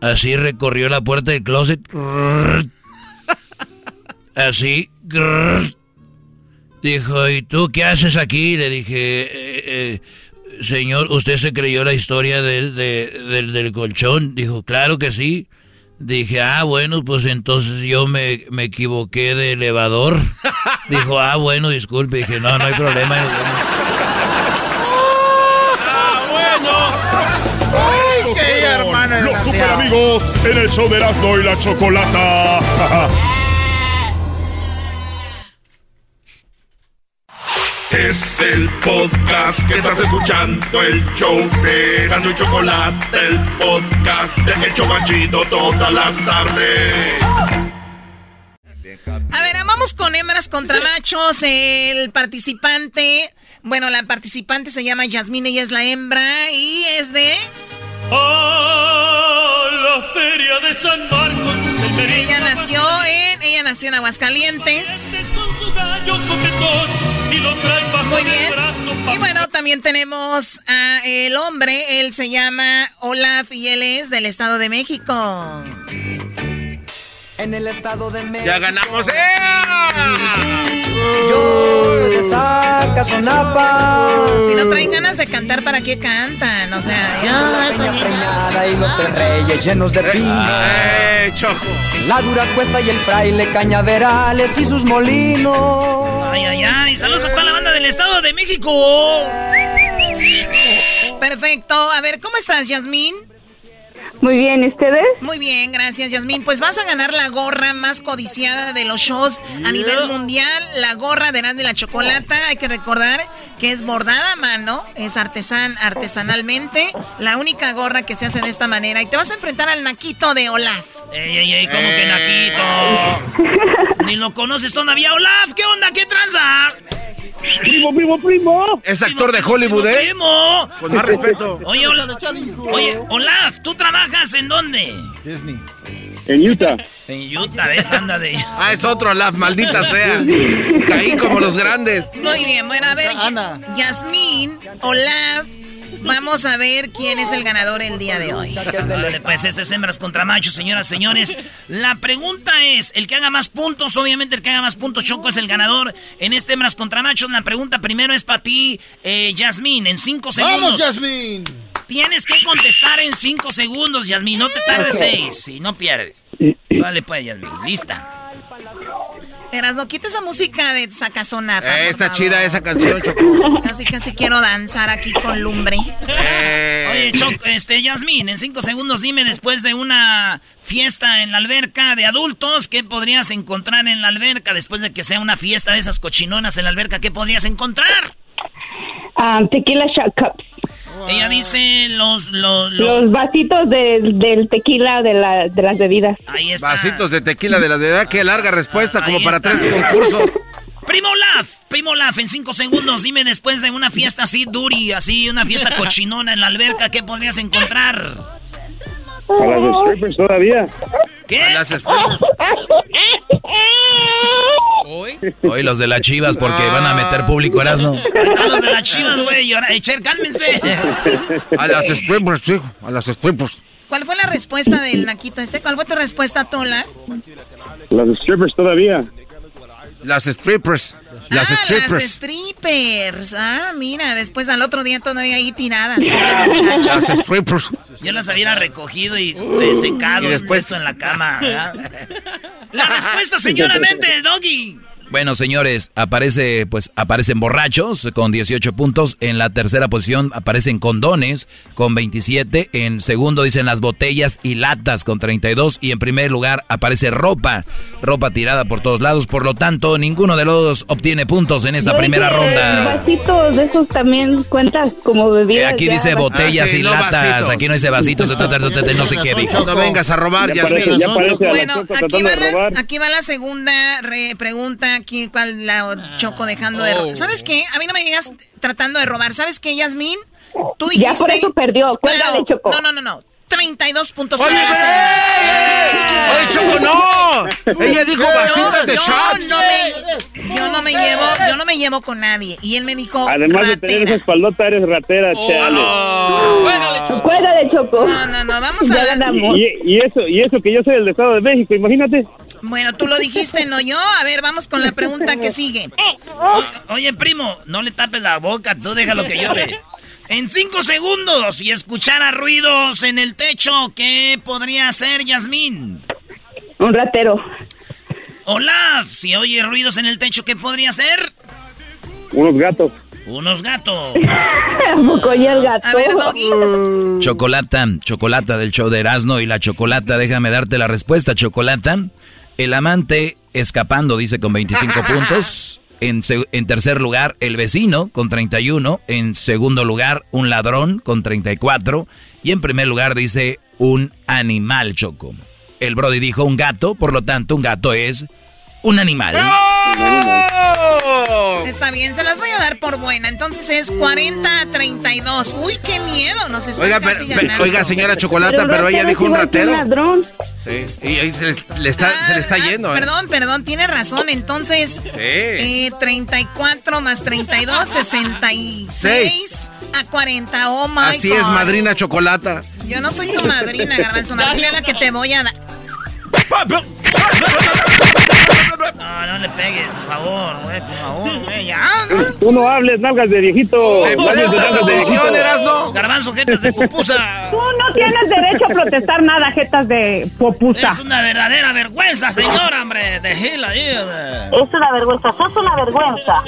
Así recorrió la puerta del closet. Así. Dijo, ¿y tú qué haces aquí? Le dije, "Eh, eh, señor, ¿usted se creyó la historia del, de- del, del colchón? Dijo, claro que sí. Dije, ah, bueno, pues entonces yo me, me equivoqué de elevador. Dijo, ah, bueno, disculpe. Dije, no, no hay problema. Los super amigos en el show de Erasmo y la Chocolata. Es el podcast que estás escuchando, el show de Erasmo y Chocolate, el podcast de El Chocachito todas las tardes. A ver, vamos con hembras contra machos. El participante, bueno, la participante se llama Yasmine, ella es la hembra y es de... A la feria de San Marcos. El Ella nació en, ella nació en Aguascalientes. Muy bien. Y bueno, también tenemos a el hombre, él se llama Olaf y él es del Estado de México. En el estado de México. ¡Ya ganamos! ¡Eh! Yo soy de Zacazonapa. Si no traen ganas de cantar, ¿para qué cantan? O sea, ya, Peña Peñada y los tres reyes llenos de pino. ¡Eh, Choco! La dura cuesta y el fraile cañaverales y sus molinos. Ay, ay, ay. Saludos a toda la banda del Estado de México. Perfecto. A ver, ¿cómo estás, Yasmín? Muy bien, ¿y ustedes? Muy bien, gracias, Yasmín. Pues vas a ganar la gorra más codiciada de los shows a nivel mundial, la gorra de Erasmo y la Chocolata. Hay que recordar que es bordada a mano, es artesan, artesanalmente, la única gorra que se hace de esta manera. Y te vas a enfrentar al naquito de Olaf. Ey, ey, ey, ¿cómo que Naquito? Ni lo conoces todavía, Olaf. ¿Qué onda? ¿Qué tranza? Primo, primo, primo. Es actor de Hollywood, ¿eh? Primo. Con más respeto. Oye, Olaf, oye, Olaf, ¿tú trabajas en dónde? Disney. En Utah. En Utah, ¿ves? Anda de... Ah, es otro Olaf, maldita sea. Caí como los grandes. Muy bien, bueno, a ver, Yasmín, Olaf, vamos a ver quién es el ganador el día de hoy. Vale, pues este es hembras contra machos, señoras, señores. La pregunta es, el que haga más puntos, obviamente el que haga más puntos, Choco es el ganador en este hembras contra machos. La pregunta primero es para ti, eh, Yasmín, en cinco segundos. ¡Vamos, Yasmín! Tienes que contestar en cinco segundos, Yasmín, no te tardes seis, si no pierdes. Vale, pues, Yasmín, lista. Eras, no quita esa música de sacazonata. Eh, está favor. chida esa canción, Choco. Casi, casi quiero danzar aquí con lumbre. Oye, Choc, este, Yasmín, en cinco segundos dime después de una fiesta en la alberca de adultos, ¿qué podrías encontrar en la alberca? Después de que sea una fiesta de esas cochinonas en la alberca, ¿qué podrías encontrar? Ah, tequila shot cups. Ella dice los... Los, los- Los vasitos de- del tequila de, la, de las bebidas. Ahí está. Vasitos de tequila de la de edad. Qué larga respuesta, como para está. tres concursos. Primo Olaf, Primo Olaf, en cinco segundos dime después de una fiesta así duri, así, una fiesta cochinona en la alberca, ¿qué podrías encontrar? A las strippers todavía. ¿Qué? A las strippers. Hoy los de las chivas porque van a meter público Erasmo. A los de las chivas, güey, Echer, cálmense. A las strippers, hijo. A las strippers. ¿Cuál fue la respuesta del naquito este? ¿Cuál fue tu respuesta, Tola? Las strippers todavía. Las strippers. Las ah, strippers. las strippers. Ah, mira, después al otro día todavía ahí tiradas. Las strippers. Yo las hubiera recogido y desecado Y y después- puesto en la cama. ¿verdad? La respuesta, señoramente, Doggy. Bueno, señores, aparece, pues, aparecen borrachos con 18 puntos. En la tercera posición aparecen condones con 27. En segundo dicen las botellas y latas con 32. Y en primer lugar aparece ropa, ropa tirada por todos lados. Por lo tanto, ninguno de los dos obtiene puntos en esta Yo primera dije, ronda. Vasitos de esos también cuentas como Eh, bebidas. Aquí ya, dice botellas Ah, sí, y no latas. vasitos. Aquí no dice vasitos, no sé qué dijo. No vengas a robar, Ya parece, ya parece a la Bueno, aquí va, la, aquí va la segunda re- pregunta. Aquí, ¿cuál la Choco dejando de robar? ¿Sabes qué? A mí no me digas tratando de robar. ¿Sabes qué, Yasmín? Tú dijiste... Ya por eso perdió. Cuélgale, Choco. No, no, no, no. 32 puntos. Oye. ¡Oye, Choco, no! Ella dijo vasitos de yo shots. no me, yo no me llevo, yo no me llevo con nadie. Y él me dijo Además de tener esa espaldota, eres ratera, chale. Cuélgale, Choco. No, no, no, vamos a Ya ver. Y, y eso, y eso que yo soy del Estado de México, imagínate. Bueno, tú lo dijiste, no yo. A ver, vamos con la pregunta que sigue. O- Oye, primo, no le tapes la boca, tú déjalo que llore. En cinco segundos, si escuchara ruidos en el techo, ¿qué podría hacer Yasmín? Un ratero. Olaf, si oye ruidos en el techo, ¿qué podría hacer? Unos gatos. Unos gatos. poco y el gato? A ver, Doggy. Chocolata, chocolata del show de Erasmo y la chocolata, déjame darte la respuesta, chocolata. El amante escapando, dice con 25 puntos. En, en tercer lugar, el vecino con 31. En segundo lugar, un ladrón con 34. Y en primer lugar, dice un animal, Choco. El Brody dijo un gato, por lo tanto, un gato es un animal. Está bien, se las voy a dar por buena. Entonces es 40 a 32. Uy, qué miedo, nos están Oiga, casi pero- ganando. oiga, señora Chocolata, pero, ella dijo un ratero. Sí, y ahí se le, le está, se le está yendo, ¿eh? Ah, Perdón, perdón, tiene razón. Entonces, eh, 34 más 32, 66 a 40. Oh my Así God. es, madrina Chocolata. Yo no soy tu madrina, Garbanzo. Madrina es la que te voy a dar. No, no le pegues, por favor, güey, por favor, güey, ya. Tú no hables, nalgas de viejito. De nalgas de viejito. Garbanzo, jetas de pupusa. Tú no tienes derecho a protestar nada, jetas de popusa. Es una verdadera vergüenza, señora, hombre. De Gil ahí, hombre. Es una vergüenza, sos una vergüenza.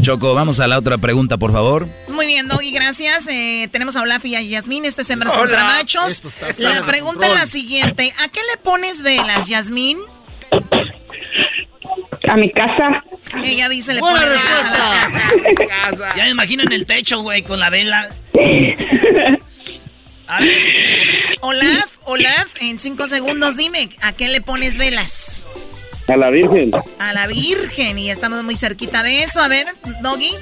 Choco, vamos a la otra pregunta, por favor. Muy bien, Doggy, gracias. Eh, tenemos a Olaf y a Yasmín. Este es Hembras Hola. contra Machos. La pregunta es la siguiente. ¿A qué le pones velas, Yasmín? A mi casa. Ella dice le pone velas a las casas. Ya me imagino en el techo, güey, con la vela. A ver. Olaf, Olaf, en cinco segundos dime, ¿a qué le pones velas? A la Virgen. A la Virgen. Y estamos muy cerquita de eso. A ver, Doggy.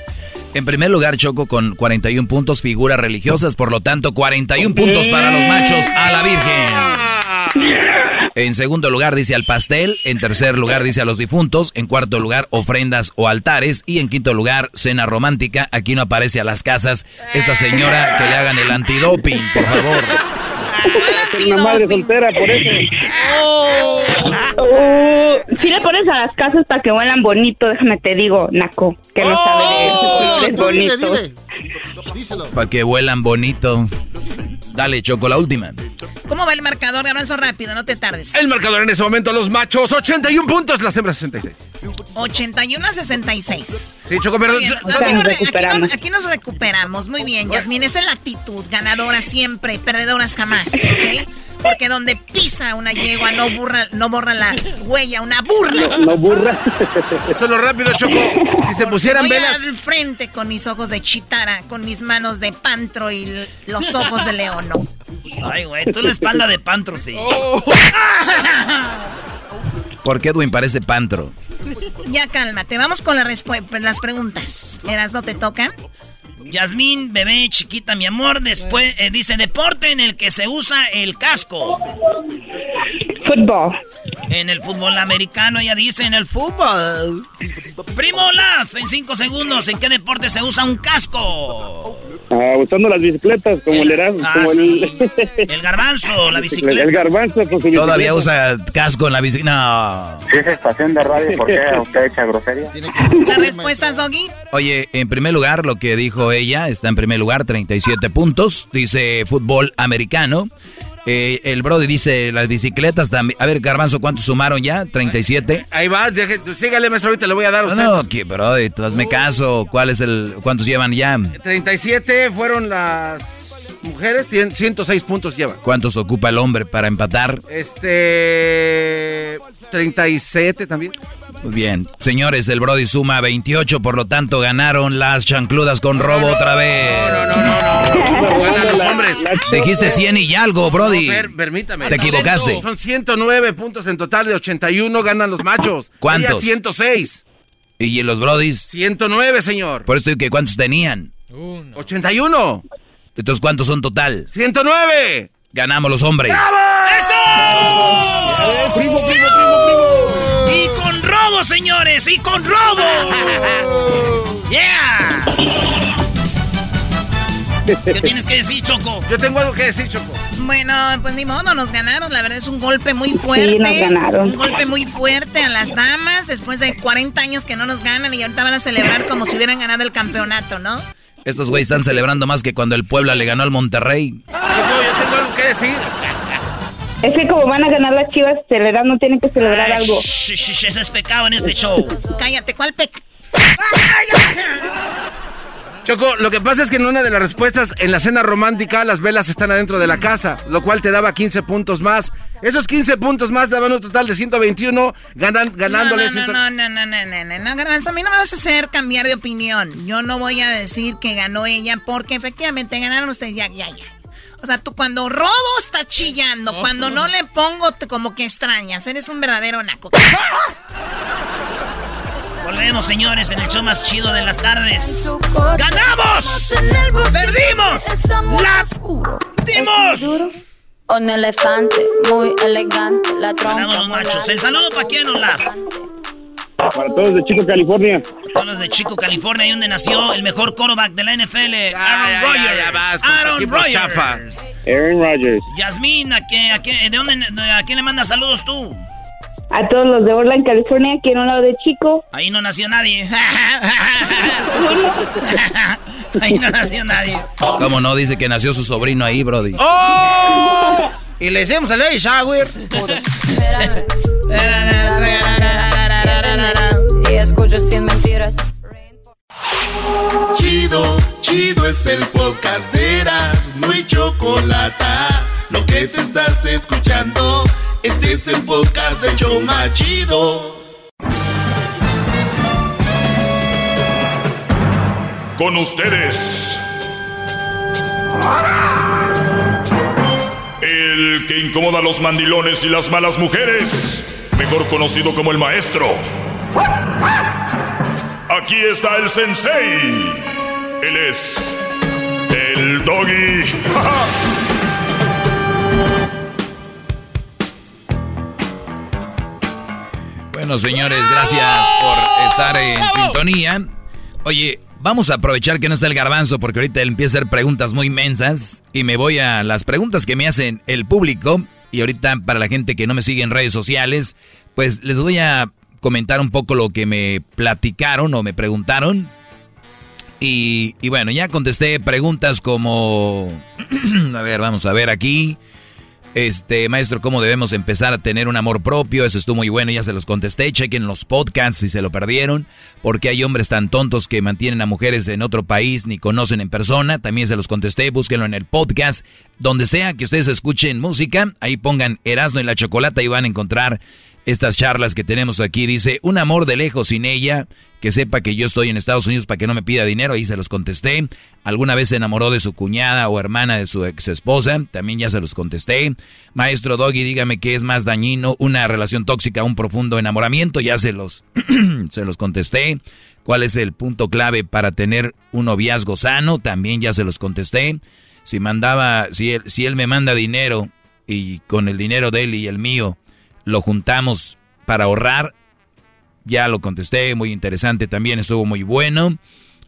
En primer lugar, Choco con 41 puntos, figuras religiosas, por lo tanto, 41 puntos para los machos a la Virgen. En segundo lugar dice al pastel, en tercer lugar dice a los difuntos, en cuarto lugar ofrendas o altares y en quinto lugar cena romántica. Aquí no aparece a las casas esta señora que le hagan el antidoping, por favor. Es una madre soltera, por eso. Oh, si le pones a las casas para que huelan bonito, déjame te digo, Naco, que no sabe de colores bonitos. Para que vuelan bonito. Dale, Choco, la última. ¿Cómo va el marcador? Ganó rápido, no te tardes. El marcador en ese momento, los machos, 81 puntos, las hembras 66. 81 a 66. Sí, Choco, pero... Bien. Aquí, nos re- aquí nos- aquí nos recuperamos. Muy bien, Yasmín. Esa es la actitud. Ganadora siempre, perdedoras jamás. ¿Ok? Porque donde pisa una yegua no, burra, no borra la huella, una burra. No burra. Solo rápido, Choco. Si se pusieran Voy velas... al frente con mis ojos de chitara, con mis manos de pantro y los ojos de león. ¿No? Ay, güey, tú la espalda de pantro, sí. ¿Por qué Edwin parece pantro? Ya cálmate, vamos con la las preguntas. ¿Eras no te toca? Yasmín, bebé, chiquita, mi amor, después eh, dice deporte en el que se usa el casco. Fútbol. En el fútbol americano, ella dice en el fútbol. Primo Olaf, en cinco segundos, ¿en qué deporte se usa un casco? Ah, usando las bicicletas, como el. Ah, como el... El garbanzo, la bicicleta. El garbanzo con su bicicleta. Todavía usa casco en la bici. No. Si es estación de radio, ¿por qué usted echa grosería? ¿Las respuestas, Doggy? Oye, en primer lugar, lo que dijo ella está en primer lugar, 37 puntos. Dice fútbol americano. Eh, el Brody dice las bicicletas también. A ver, Garbanzo, ¿cuántos sumaron ya? 37. Ahí va, deje- sígale, maestro, ahorita le voy a dar a No, usted. no, que Brody, tú hazme caso. ¿Cuál es el, ¿Cuántos llevan ya? 37 fueron las mujeres, tienen 106 puntos llevan. ¿Cuántos ocupa el hombre para empatar? Este... 37 también. Muy bien. Señores, el Brody suma 28, por lo tanto ganaron las chancludas con robo otra vez. Ganan los hombres. Dijiste 100 y algo, Brody. No, per- permítame. Te equivocaste. Son 109 puntos en total de 81 ganan los machos. ¿Cuántos? Ella 106. ¿Y los Brodis? 109, señor. Por eso digo que ¿cuántos tenían? 81. Entonces, ¿cuántos son total? 109. Ganamos los hombres. ¡Eso! Primo, primo, primo, primo. Y con robo, señores, y con robo. Yeah. ¿Qué tienes que decir, Choco? Yo tengo algo que decir, Choco. Bueno, pues ni modo, nos ganaron. La verdad es un golpe muy fuerte. nos ganaron. Un golpe muy fuerte a las damas después de 40 años que no nos ganan y ahorita van a celebrar como si hubieran ganado el campeonato, ¿no? Estos güeyes están celebrando más que cuando el Puebla le ganó al Monterrey. Yo tengo algo que decir. Es que como van a ganar las chivas, celebrar no tienen que celebrar Ay, algo. shh, shh, shh, eso es pecado en este show. Cállate, ¿cuál pec? Choco, lo que pasa es que en una de las respuestas, en la cena romántica, las velas están adentro de la casa, lo cual te daba 15 puntos más. Esos 15 puntos más daban un total de 121, ganan, ganándole... No, no, ciento- no, no, no, no, no, no, no, Garbanzo, a mí no me vas a hacer cambiar de opinión. Yo no voy a decir que ganó ella porque efectivamente ganaron ustedes, ya, ya, ya. O sea, tú cuando robo estás chillando, cuando no le pongo te como que extrañas, eres un verdadero naco. Volvemos, señores, en el show más chido de las tardes. ¡Ganamos! ¡Perdimos! ¡La dimos! Un elefante muy elegante, la trompa. Ganamos los machos. El saludo para quién, Olaf. Para todos de Chico, California. Todos los de Chico, California, ahí donde nació el mejor quarterback de la NFL, Aaron Rodgers. Aaron Rodgers. Aaron Rodgers. Yasmín, ¿a qué, a qué- ¿de dónde, a quién le mandas saludos tú? A todos los de Orland, California, aquí en un lado de Chico. Ahí no nació nadie. Ahí no nació nadie. ¿Cómo no? Dice que nació su sobrino ahí, Brody. ¡Oh! Y le decimos al baby shower. Y escucho sin mentiras. Chido, chido es el podcast de Eras, no hay chocolate. Lo que te estás escuchando, este es el podcast de Choma Chido. Con ustedes. El que incomoda a los mandilones y las malas mujeres. Mejor conocido como el maestro. Aquí está el sensei. Él es. El doggy. Bueno, señores, gracias por estar en sintonía. Oye, vamos a aprovechar que no está el garbanzo porque ahorita él empieza a hacer preguntas muy mensas y me voy a las preguntas que me hacen el público y ahorita para la gente que no me sigue en redes sociales, pues les voy a comentar un poco lo que me platicaron o me preguntaron. Y, y bueno, ya contesté preguntas como, a ver, vamos a ver aquí. Este, maestro, ¿cómo debemos empezar a tener un amor propio? Eso estuvo muy bueno, ya se los contesté. Chequen los podcasts si se lo perdieron. Porque hay hombres tan tontos que mantienen a mujeres en otro país ni conocen en persona. También se los contesté. Búsquenlo en el podcast. Donde sea que ustedes escuchen música, ahí pongan Erasmo y la Chocolata y van a encontrar estas charlas que tenemos aquí. Dice, un amor de lejos sin ella, que sepa que yo estoy en Estados Unidos para que no me pida dinero, ahí se los contesté. Alguna vez se enamoró de su cuñada o hermana de su ex esposa, también ya se los contesté. Maestro Doggy, dígame qué es más dañino, una relación tóxica, un profundo enamoramiento, ya se los, se los contesté. ¿Cuál es el punto clave para tener un noviazgo sano? También ya se los contesté. Si mandaba, si él, si él me manda dinero y con el dinero de él y el mío lo juntamos para ahorrar. Ya lo contesté, muy interesante también, estuvo muy bueno.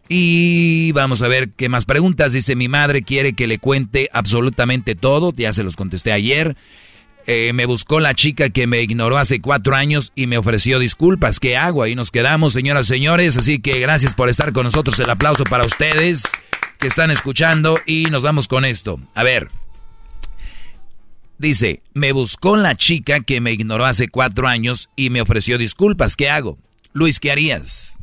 Y vamos a ver qué más preguntas. Dice, mi madre quiere que le cuente absolutamente todo, ya se los contesté ayer. Eh, me buscó la chica que me ignoró hace cuatro años y me ofreció disculpas. ¿Qué hago? Ahí nos quedamos, señoras y señores. Así que gracias por estar con nosotros. El aplauso para ustedes que están escuchando y nos vamos con esto. A ver. Dice, me buscó la chica que me ignoró hace cuatro años y me ofreció disculpas. ¿Qué hago? Luis, ¿qué harías?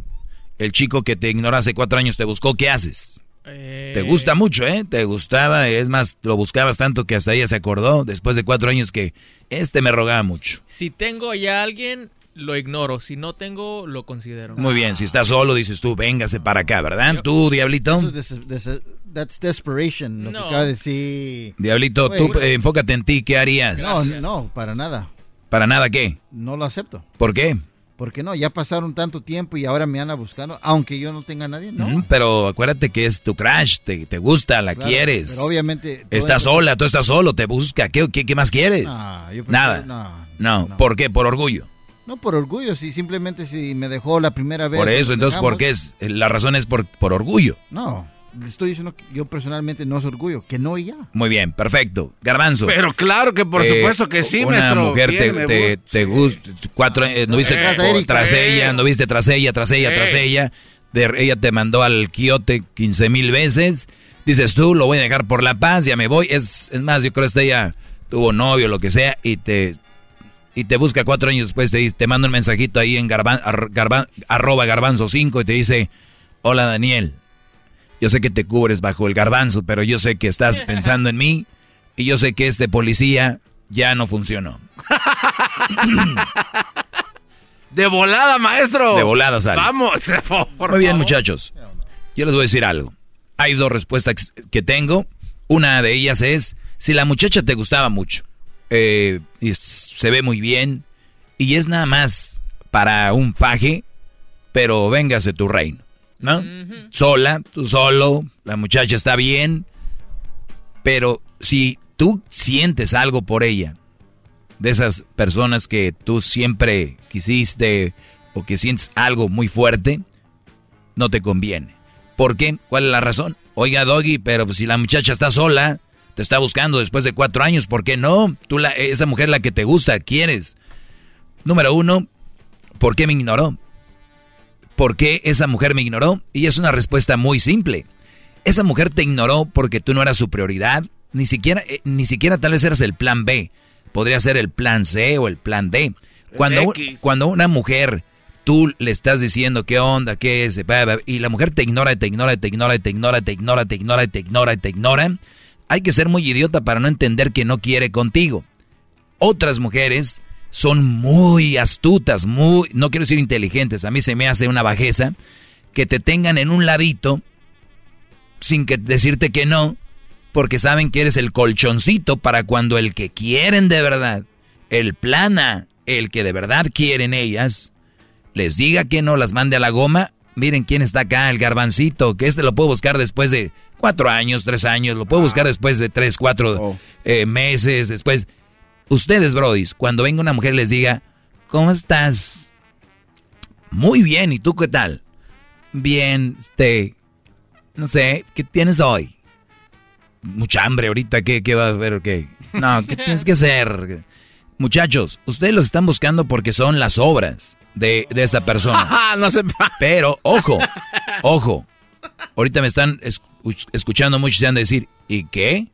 El chico que te ignoró hace cuatro años te buscó, ¿qué haces? Te gusta mucho, ¿eh? Te gustaba, es más, lo buscabas tanto que hasta ella se acordó después de cuatro años que este me rogaba mucho. Si tengo ya a alguien, lo ignoro. Si no tengo, lo considero. Muy bien, si estás solo, dices tú, véngase para acá, ¿verdad? Tú, Diablito. Eso es des- des- that's desperation, lo No. que acaba de decir. Diablito, tú eh, enfócate en ti, ¿qué harías? No, no, para nada. ¿Para nada qué? No lo acepto. ¿Por qué? Porque no, ya pasaron tanto tiempo y ahora me van a buscar, aunque yo no tenga a nadie, ¿no? Mm, Pero acuérdate que es tu crush, te, te gusta, la Claro, quieres. pero obviamente- Estás sola, tú estás solo, te busca. ¿Qué, qué, qué más quieres? Yo prefiero- Nada. no, no, ¿por qué? Por orgullo. No por orgullo, si simplemente si me dejó la primera vez. Por eso, entonces, ¿por dejamos. qué es? La razón es por, por orgullo. No, le estoy diciendo que yo personalmente no es orgullo, que no y ya. Muy bien, perfecto. Garbanzo. Pero claro que por Eh, supuesto que sí, una maestro. mujer te, te, te gusta, cuatro, eh, no viste Tras ella, no viste tras ella, tras ella, tras ella, tras ella. de- ella te mandó al quiote 15 mil veces. Dices tú, lo voy a dejar por la paz, ya me voy. Es, es más, yo creo que ella tuvo novio, lo que sea, y te, y te busca cuatro años después, te, te manda un mensajito ahí en garban, ar- garban- arroba garbanzo 5 y te dice, hola Daniel, yo sé que te cubres bajo el garbanzo, pero yo sé que estás pensando en mí y yo sé que este policía ya no funcionó. De volada, maestro. De volada sales. Vamos, por Muy bien, favor. muchachos. Yo les voy a decir algo. Hay dos respuestas que tengo. Una de ellas es, si la muchacha te gustaba mucho, eh, y se ve muy bien, y es nada más para un faje, pero véngase tu reino, ¿no? Sola, tú solo, la muchacha está bien, pero si tú sientes algo por ella, de esas personas que tú siempre quisiste o que sientes algo muy fuerte, no te conviene. ¿Por qué? ¿Cuál es la razón? Oiga, Doggy, pero si la muchacha está sola, te está buscando después de cuatro años, ¿por qué no? Tú, la, esa mujer la que te gusta, quieres. Número uno, ¿por qué me ignoró? ¿Por qué esa mujer me ignoró? Y es una respuesta muy simple. Esa mujer te ignoró porque tú no eras su prioridad, ni siquiera, eh, ni siquiera tal vez eras el plan B. Podría ser el plan C o el plan D. Cuando, cuando una mujer, tú le estás diciendo qué onda, qué es, y la mujer te ignora, te ignora, te ignora, te ignora, te ignora, te ignora, te ignora, te ignora, hay que ser muy idiota para no entender que no quiere contigo. Otras mujeres son muy astutas, muy, no quiero decir inteligentes, a mí se me hace una bajeza, que te tengan en un ladito sin que decirte que no, porque saben que eres el colchoncito para cuando el que quieren de verdad, el plana, el que de verdad quieren ellas, les diga que no, las mande a la goma. Miren quién está acá, el garbancito, que este lo puedo buscar después de cuatro años, tres años, lo puedo buscar después de tres, cuatro eh, meses, después. Ustedes, brodis, cuando venga una mujer les diga, ¿cómo estás? Muy bien, ¿y tú qué tal? Bien, este, no sé, ¿qué tienes hoy? Mucha hambre ahorita, ¿qué, qué va a haber? ¿Qué? No, ¿qué tienes que hacer? Muchachos, ustedes los están buscando porque son las obras de, de esta persona. no se Pero, ojo, ojo. Ahorita me están escu- escuchando muchos y se han de decir, ¿y qué?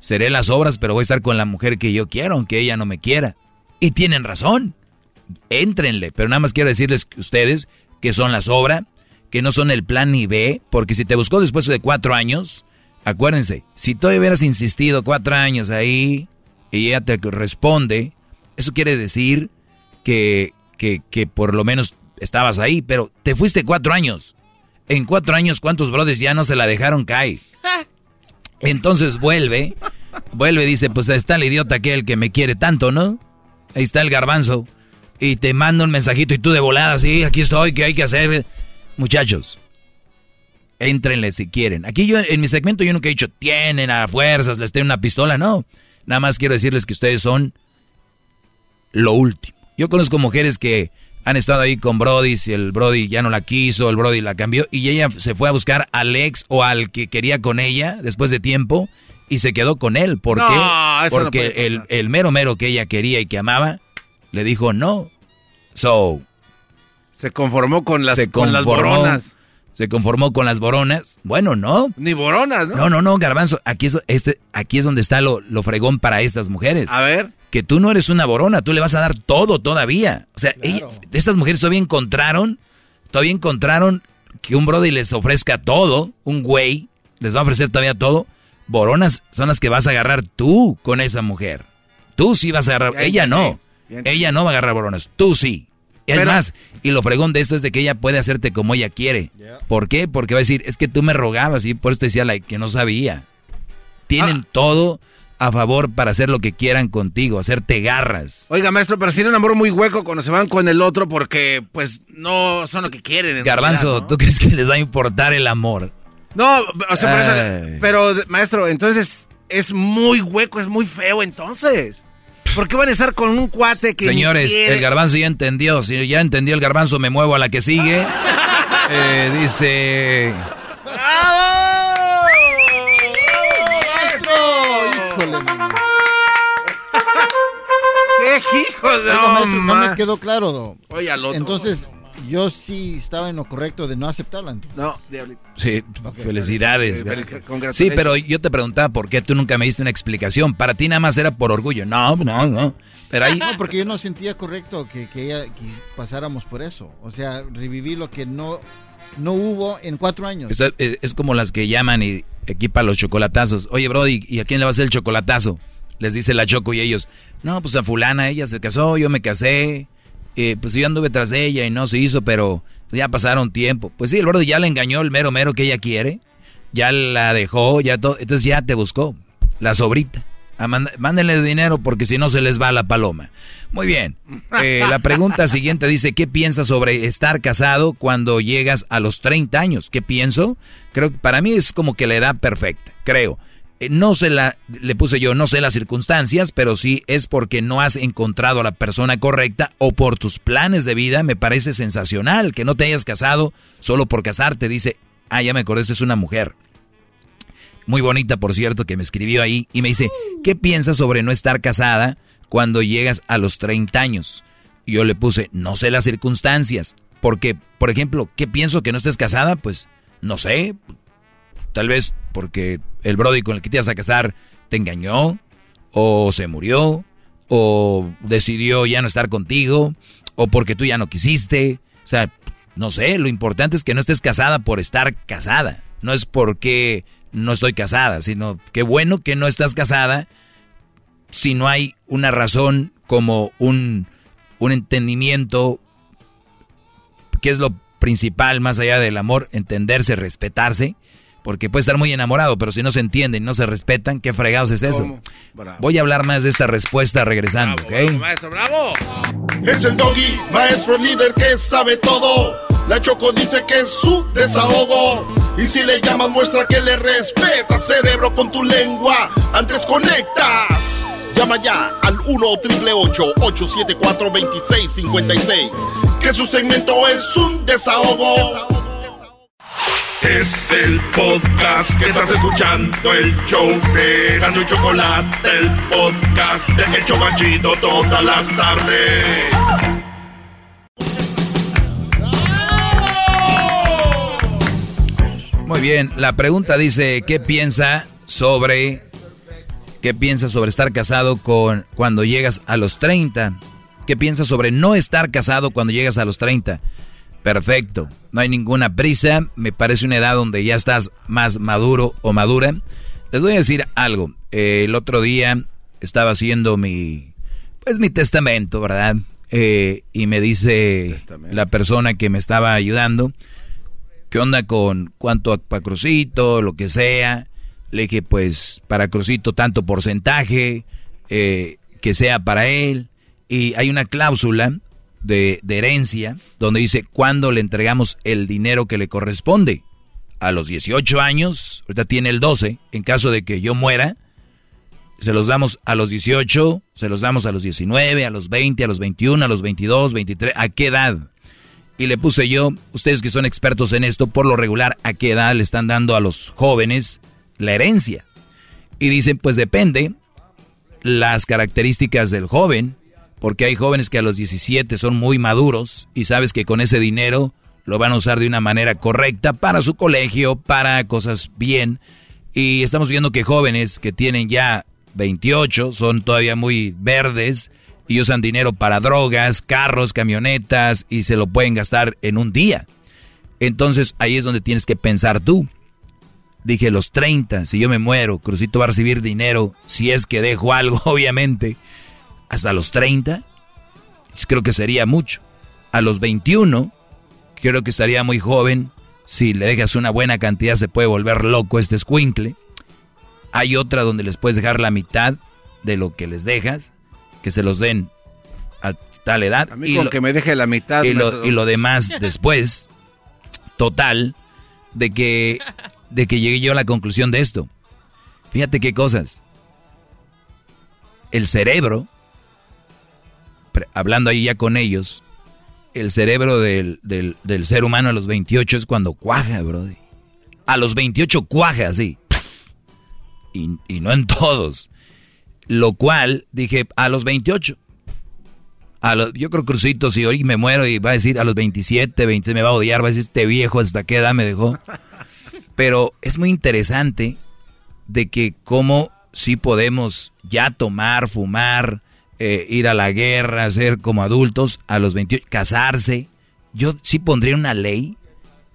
Seré las obras, pero voy a estar con la mujer que yo quiero, aunque ella no me quiera. Y tienen razón. Éntrenle, pero nada más quiero decirles que ustedes que son las obras, que no son el plan ni B, porque si te buscó después de cuatro años, acuérdense, si tú hubieras insistido cuatro años ahí y ella te responde, eso quiere decir que, que, que por lo menos estabas ahí, pero te fuiste cuatro años. En cuatro años, ¿cuántos brothers ya no se la dejaron caer? Entonces vuelve, vuelve y dice, pues ahí está el idiota aquel que me quiere tanto, ¿no? Ahí está el garbanzo. Y te manda un mensajito y tú de volada, sí, aquí estoy, ¿qué hay que hacer? Muchachos, éntrenle si quieren. Aquí yo, en mi segmento yo nunca he dicho, tienen a fuerzas, les tengo una pistola, no. Nada más quiero decirles que ustedes son lo último. Yo conozco mujeres que han estado ahí con Brody, si el Brody ya no la quiso, el Brody la cambió, y ella se fue a buscar al ex o al que quería con ella después de tiempo y se quedó con él. ¿Por No, qué? no Porque el, el mero mero que ella quería y que amaba, le dijo no. So, Se conformó con las, se con las conformó- boronas. Se conformó con las boronas. Bueno, no. Ni boronas, ¿no? No, no, no, Garbanzo. Aquí es, este, aquí es donde está lo, lo fregón para estas mujeres. A ver. Que tú no eres una borona, tú le vas a dar todo todavía. O sea, ella- estas mujeres todavía encontraron, todavía encontraron que un brody les ofrezca todo, un güey les va a ofrecer todavía todo. Boronas son las que vas a agarrar tú con esa mujer. Tú sí vas a agarrar, ella no. Ella no va a agarrar boronas, tú sí. Es Pero- más, y lo fregón de esto es de que ella puede hacerte como ella quiere. ¿Por qué? Porque va a decir, es que tú me rogabas y por eso te decía like, que no sabía. Tienen Ah. todo a favor para hacer lo que quieran contigo, hacerte garras. Oiga, maestro, pero sería un amor muy hueco cuando se van con el otro porque, pues, no son lo que quieren. en Garbanzo, realidad, ¿tú crees que les va a importar el amor? ¿no? No, o sea, por eso- pero, maestro, entonces es muy hueco, es muy feo, entonces. ¿Por qué van a estar con un cuate que Señores, el garbanzo ya entendió. Si ya entendió el garbanzo, me muevo a la que sigue. Eh, dice... ¡Bravo! Híjole, man. ¡Qué hijo de Oiga, maestro, no me quedó claro. Oye, al otro. Entonces, yo sí estaba en lo correcto de no aceptarla. entonces. No, diablito. Sí, felicidades. Sí, pero yo te preguntaba por qué tú nunca me diste una explicación. Para ti nada más era por orgullo. No, no, no. Pero ahí... No, porque yo no sentía correcto que, que ella que pasáramos por eso. O sea, revivir lo que no, no hubo en cuatro años. Es, es- es como las que llaman y equipan los chocolatazos. Oye, Brody, ¿y a quién le va a hacer el chocolatazo? Les dice la Choco y ellos, no, pues a fulana, ella se casó, yo me casé, eh, pues yo anduve tras ella y no se hizo, pero ya pasaron tiempo. Pues sí, el Brody ya le engañó el mero mero que ella quiere, ya la dejó, ya todo, entonces ya te buscó, la sobrita. Mand- mándenle dinero porque si no se les va la paloma. Muy bien. Eh, la pregunta siguiente dice, ¿qué piensas sobre estar casado cuando llegas a los 30 años? ¿Qué pienso? Creo que para mí es como que la edad perfecta, creo. Eh, no sé la, le puse yo, no sé las circunstancias, pero sí es porque no has encontrado a la persona correcta o por tus planes de vida. Me parece sensacional que no te hayas casado solo por casarte. Dice, ah, ya me acordé, es una mujer muy bonita, por cierto, que me escribió ahí y me dice, ¿qué piensas sobre no estar casada cuando llegas a los 30 años? Y yo le puse, no sé las circunstancias, porque, por ejemplo, ¿qué pienso que no estés casada? Pues, no sé, tal vez porque el Brody con el que te ibas a casar te engañó, o se murió, o decidió ya no estar contigo, o porque tú ya no quisiste, o sea, no sé, lo importante es que no estés casada por estar casada, no es porque no estoy casada, sino que bueno que no estás casada si no hay una razón como un, un entendimiento, que es lo principal más allá del amor, entenderse, respetarse, porque puede estar muy enamorado, pero si no se entienden y no se respetan, ¿qué fregados es eso? Bravo. Voy a hablar más de esta respuesta regresando, ¿ok? Maestro, bravo. Es el doggy, maestro líder que sabe todo. La Choco dice que es su desahogo. Y si le llamas, muestra que le respeta, cerebro, con tu lengua. Antes conectas. Llama ya al 1-888-874-2656. Que su segmento es un desahogo. Es el podcast que estás escuchando, el show de Gano y Chocolate, el podcast de El Chobachito todas las tardes. Muy bien, la pregunta dice, ¿qué piensa sobre qué piensa sobre estar casado con cuando llegas a los 30? ¿Qué piensa sobre no estar casado cuando llegas a los 30? Perfecto, no hay ninguna prisa, me parece una edad donde ya estás más maduro o madura. Les voy a decir algo, eh, el otro día estaba haciendo mi pues mi testamento, ¿verdad? Eh, y me dice la persona que me estaba ayudando, ¿qué onda con cuánto para Crucito, lo que sea? Le dije, pues para Crucito tanto porcentaje, eh, que sea para él. Y hay una cláusula de, herencia donde dice cuándo le entregamos el dinero que le corresponde. A los 18 años, ahorita tiene el 12, en caso de que yo muera, se los damos a los 18, se los damos a los 19, a los 20, a los 21, a los 22, 23, ¿a qué edad? Y le puse yo, ustedes que son expertos en esto, por lo regular, ¿a qué edad le están dando a los jóvenes la herencia? Y dicen, pues depende las características del joven, porque hay jóvenes que a los 17 son muy maduros y sabes que con ese dinero lo van a usar de una manera correcta para su colegio, para cosas bien. Y estamos viendo que jóvenes que tienen ya 28 son todavía muy verdes y usan dinero para drogas, carros, camionetas y se lo pueden gastar en un día. Entonces ahí es donde tienes que pensar tú. Dije los 30, si yo me muero, Crucito va a recibir dinero, si es que dejo algo, obviamente, hasta los 30, creo que sería mucho. A los 21, creo que estaría muy joven, si le dejas una buena cantidad se puede volver loco este escuincle. Hay otra donde les puedes dejar la mitad de lo que les dejas, que se los den a tal edad. A mí con que me deje la mitad. y lo, y lo demás después. Total, de que, de que llegué yo a la conclusión de esto. Fíjate qué cosas. El cerebro, hablando ahí ya con ellos, el cerebro del, del- del ser humano a los 28 es cuando cuaja, brody. A los 28 cuaja, sí. Y, y no en todos. Lo cual dije, a los 28. A los, yo creo Crucito, si hoy me muero y va a decir a los 27, 26 me va a odiar, va a decir este viejo hasta qué edad me dejó. Pero es muy interesante de que cómo sí podemos ya tomar, fumar, eh, ir a la guerra, ser como adultos a los 28, casarse. Yo sí pondría una ley,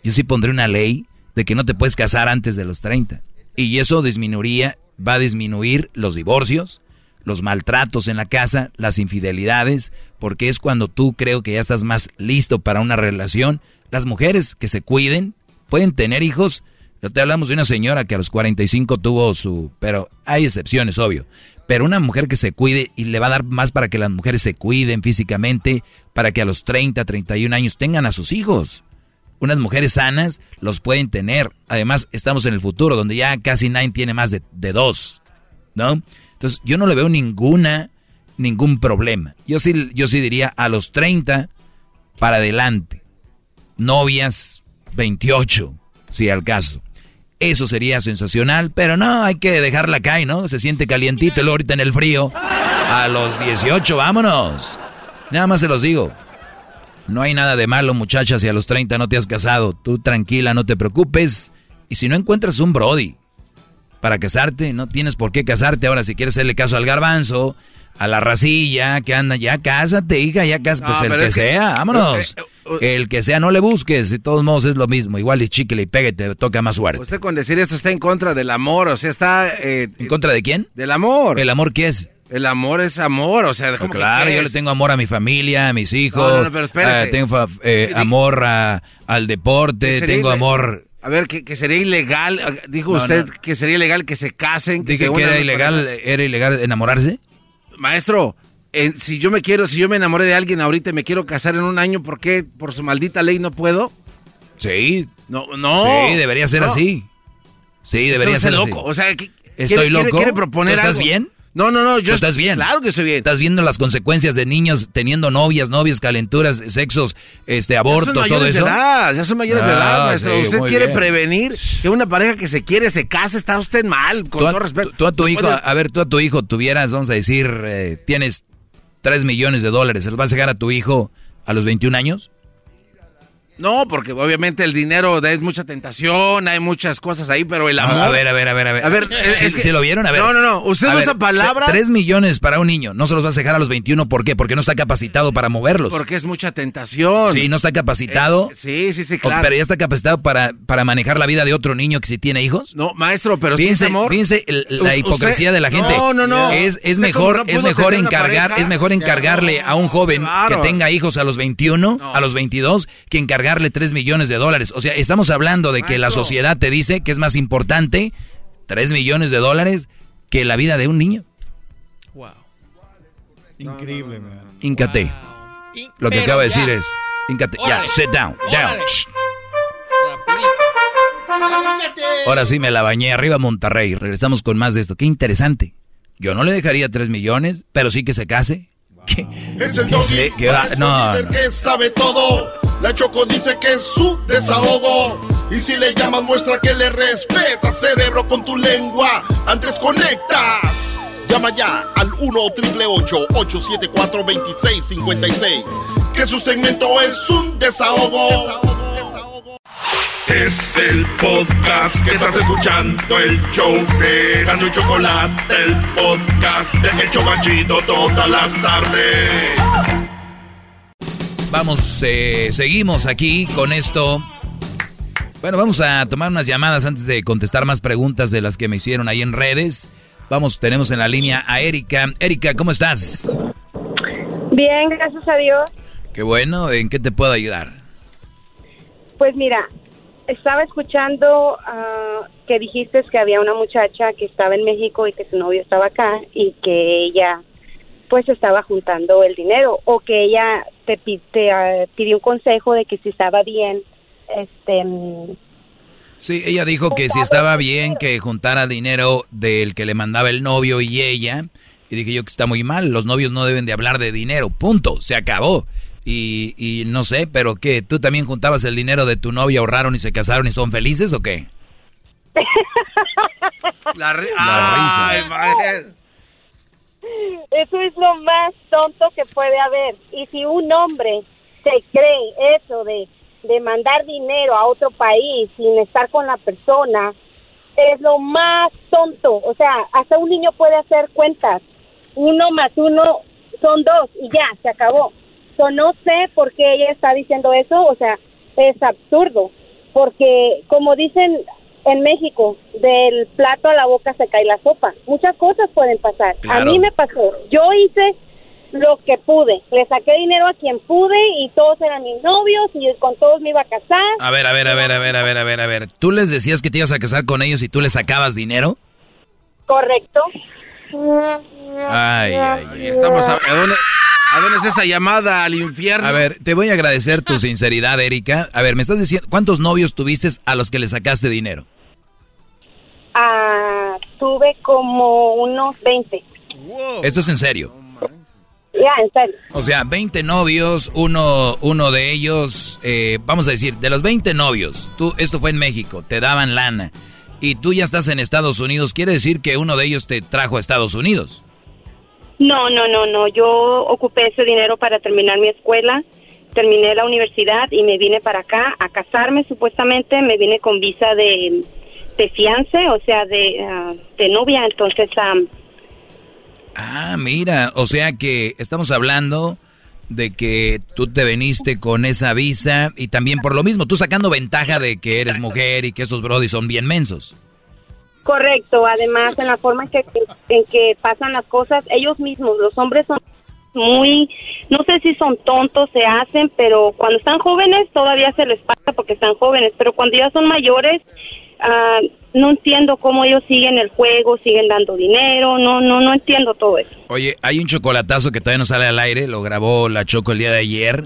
yo sí pondría una ley de que no te puedes casar antes de los 30. Y eso disminuiría, va a disminuir los divorcios, los maltratos en la casa, las infidelidades, porque es cuando tú creo que ya estás más listo para una relación. Las mujeres que se cuiden pueden tener hijos. Yo te hablamos de una señora que a los 45 tuvo su... Pero hay excepciones, obvio. Pero una mujer que se cuide y le va a dar más para que las mujeres se cuiden físicamente, para que a los 30, 31 años tengan a sus hijos. Unas mujeres sanas los pueden tener. Además, estamos en el futuro, donde ya casi nadie tiene más de, dos. ¿No? Entonces, yo no le veo ninguna, ningún problema. Yo sí, yo sí diría a los 30 para adelante. Novias, 28, si al caso. Eso sería sensacional, pero no, hay que dejarla caer, ¿no? Se siente calientito el ahorita en el frío. A los 18, vámonos. Nada más se los digo. No hay nada de malo, muchachas, si a los 30 no te has casado. Tú tranquila, no te preocupes. Y si no encuentras un Brody para casarte, no tienes por qué casarte. Ahora, si quieres hacerle caso al garbanzo, a la racilla que anda, ya cásate, hija, ya cásate. Pues el que, sea, vámonos. Eh, eh, el que sea, no le busques. De todos modos es lo mismo. Igual y chicle y pegue, te toca más suerte. Usted con decir esto está en contra del amor, o sea, está... Eh, ¿En contra de quién? Del amor. ¿El amor qué es? El amor es amor, o sea, ¿cómo claro, yo le tengo amor a mi familia, a mis hijos. No, no, pero espérese. tengo amor al deporte, tengo amor... A ver, que, sería ilegal, dijo usted que sería ilegal que se casen. Que Dije que era ilegal, era ilegal enamorarse. Maestro, si yo me quiero, si yo me enamoré de alguien ahorita y me quiero casar en un año, ¿por qué por su maldita ley no puedo? Sí. No, no. Sí, debería ser así. Sí, debería ser loco. Así. O sea, estoy loco. Quiere, proponer ¿Estás bien? No, no, no, yo estás bien. Claro que estoy bien. Estás viendo las consecuencias de niños teniendo novias, novios, calenturas, sexos, este, abortos, todo eso. De edad, ya son mayores de edad, ah, maestro. usted quiere prevenir que una pareja que se quiere se case, está usted mal, con todo respeto. Tú a tu hijo, a ver, tú a tu hijo tuvieras, vamos a decir, eh, tienes 3 millones de dólares, ¿se los vas a dejar a tu hijo a los 21 años? No, porque obviamente el dinero es mucha tentación, hay muchas cosas ahí, pero el amor. A ver, a ver, a ver, a ver. A ver, es, que, lo vieron? A ver. No, no, no. Usted usa palabras. Tres millones para un niño. No se los vas a dejar a los 21. ¿Por qué? Porque no está capacitado para moverlos. Porque es mucha tentación. Sí, no está capacitado. Eh, sí, sí, sí, claro. pero ya está capacitado para, para manejar la vida de otro niño que si tiene hijos. No, maestro, pero fíjense, amor. Fíjense la hipocresía de la gente. No, no, no. Es, es mejor, es mejor encargar, es mejor encargarle a un joven que tenga hijos a los 21, a los 22, que encargarle 3 millones de dólares. O sea, estamos hablando de que la sociedad te dice que es más importante 3 millones de dólares que la vida de un niño. Wow. Increíble, man. Íncate. Lo que acaba de decir es, íncate. Ya, sit down, down. Ahora sí me la bañé arriba Monterrey. Regresamos con más de esto. Qué interesante. Yo no le dejaría 3 millones, pero sí que se case. ¿Qué? Es el doggy, no, no. que sabe todo. La Choco dice que es su desahogo. Y si le llamas, muestra que le respeta, cerebro, con tu lengua. Antes conectas. Llama ya al 1-888-874-2656. Que su segmento es un desahogo. Es el podcast que estás escuchando, el show de Gano Chocolate, el podcast de El Chobachito todas las tardes. Vamos, eh, seguimos aquí con esto. Bueno, vamos a tomar unas llamadas antes de contestar más preguntas de las que me hicieron ahí en redes. Vamos, tenemos en la línea a Erika. Erika, ¿cómo estás? Bien, gracias a Dios. Qué bueno, ¿en qué te puedo ayudar? Pues mira, estaba escuchando ah, que dijiste que había una muchacha que estaba en México y que su novio estaba acá y que ella pues estaba juntando el dinero o que ella te, te ah, pidió un consejo de que si estaba bien, este... Mm, sí, ella dijo que si estaba bien que juntara dinero del que le mandaba el novio y ella. Y dije yo que está muy mal, los novios no deben de hablar de dinero, punto, se acabó. Y, y no sé, pero ¿qué? ¿Tú también juntabas el dinero de tu novia, ahorraron y se casaron y son felices o qué? La, risa. Eso es lo más tonto que puede haber. Y si un hombre se cree eso de, de mandar dinero a otro país sin estar con la persona, es lo más tonto. O sea, hasta un niño puede hacer cuentas. Uno más uno son dos y ya, se acabó. No sé por qué ella está diciendo eso, o sea, es absurdo. Porque, como dicen en México, del plato a la boca se cae la sopa. Muchas cosas pueden pasar. A mí me pasó. Yo hice lo que pude. Le saqué dinero a quien pude y todos eran mis novios y con todos me iba a casar. A ver, a ver, a ver, a ver, a ver, a ver, a ver. ¿Tú les decías que te ibas a casar con ellos y tú les sacabas dinero? Correcto. Ay, ay, ay. Estamos a, ¿a dónde, ¿A dónde es esa llamada al infierno? A ver, te voy a agradecer tu sinceridad, Erika. A ver, me estás diciendo, ¿cuántos novios tuviste a los que le sacaste dinero? Ah, tuve como unos 20. Esto es en serio. Ya, en serio. O sea, 20 novios, uno, uno de ellos, eh, vamos a decir, de los 20 novios, tú, esto fue en México, te daban lana y tú ya estás en Estados Unidos, quiere decir que uno de ellos te trajo a Estados Unidos. No, no, no, no. Yo ocupé ese dinero para terminar mi escuela. Terminé la universidad y me vine para acá a casarme supuestamente. Me vine con visa de, de fiance, o sea, de, ah, de novia. Entonces, am, Ah, mira, o sea que estamos hablando de que tú te veniste con esa visa y también por lo mismo, tú sacando ventaja de que eres mujer y que esos brodis son bien mensos. Correcto. Además, en la forma en que, en que pasan las cosas, ellos mismos, los hombres son muy, no sé si son tontos, se hacen, pero cuando están jóvenes todavía se les pasa porque están jóvenes, pero cuando ya son mayores, ah, no entiendo cómo ellos siguen el juego, siguen dando dinero, no, no, no entiendo todo eso. Oye, hay un chocolatazo que todavía no sale al aire, lo grabó la Choco el día de ayer.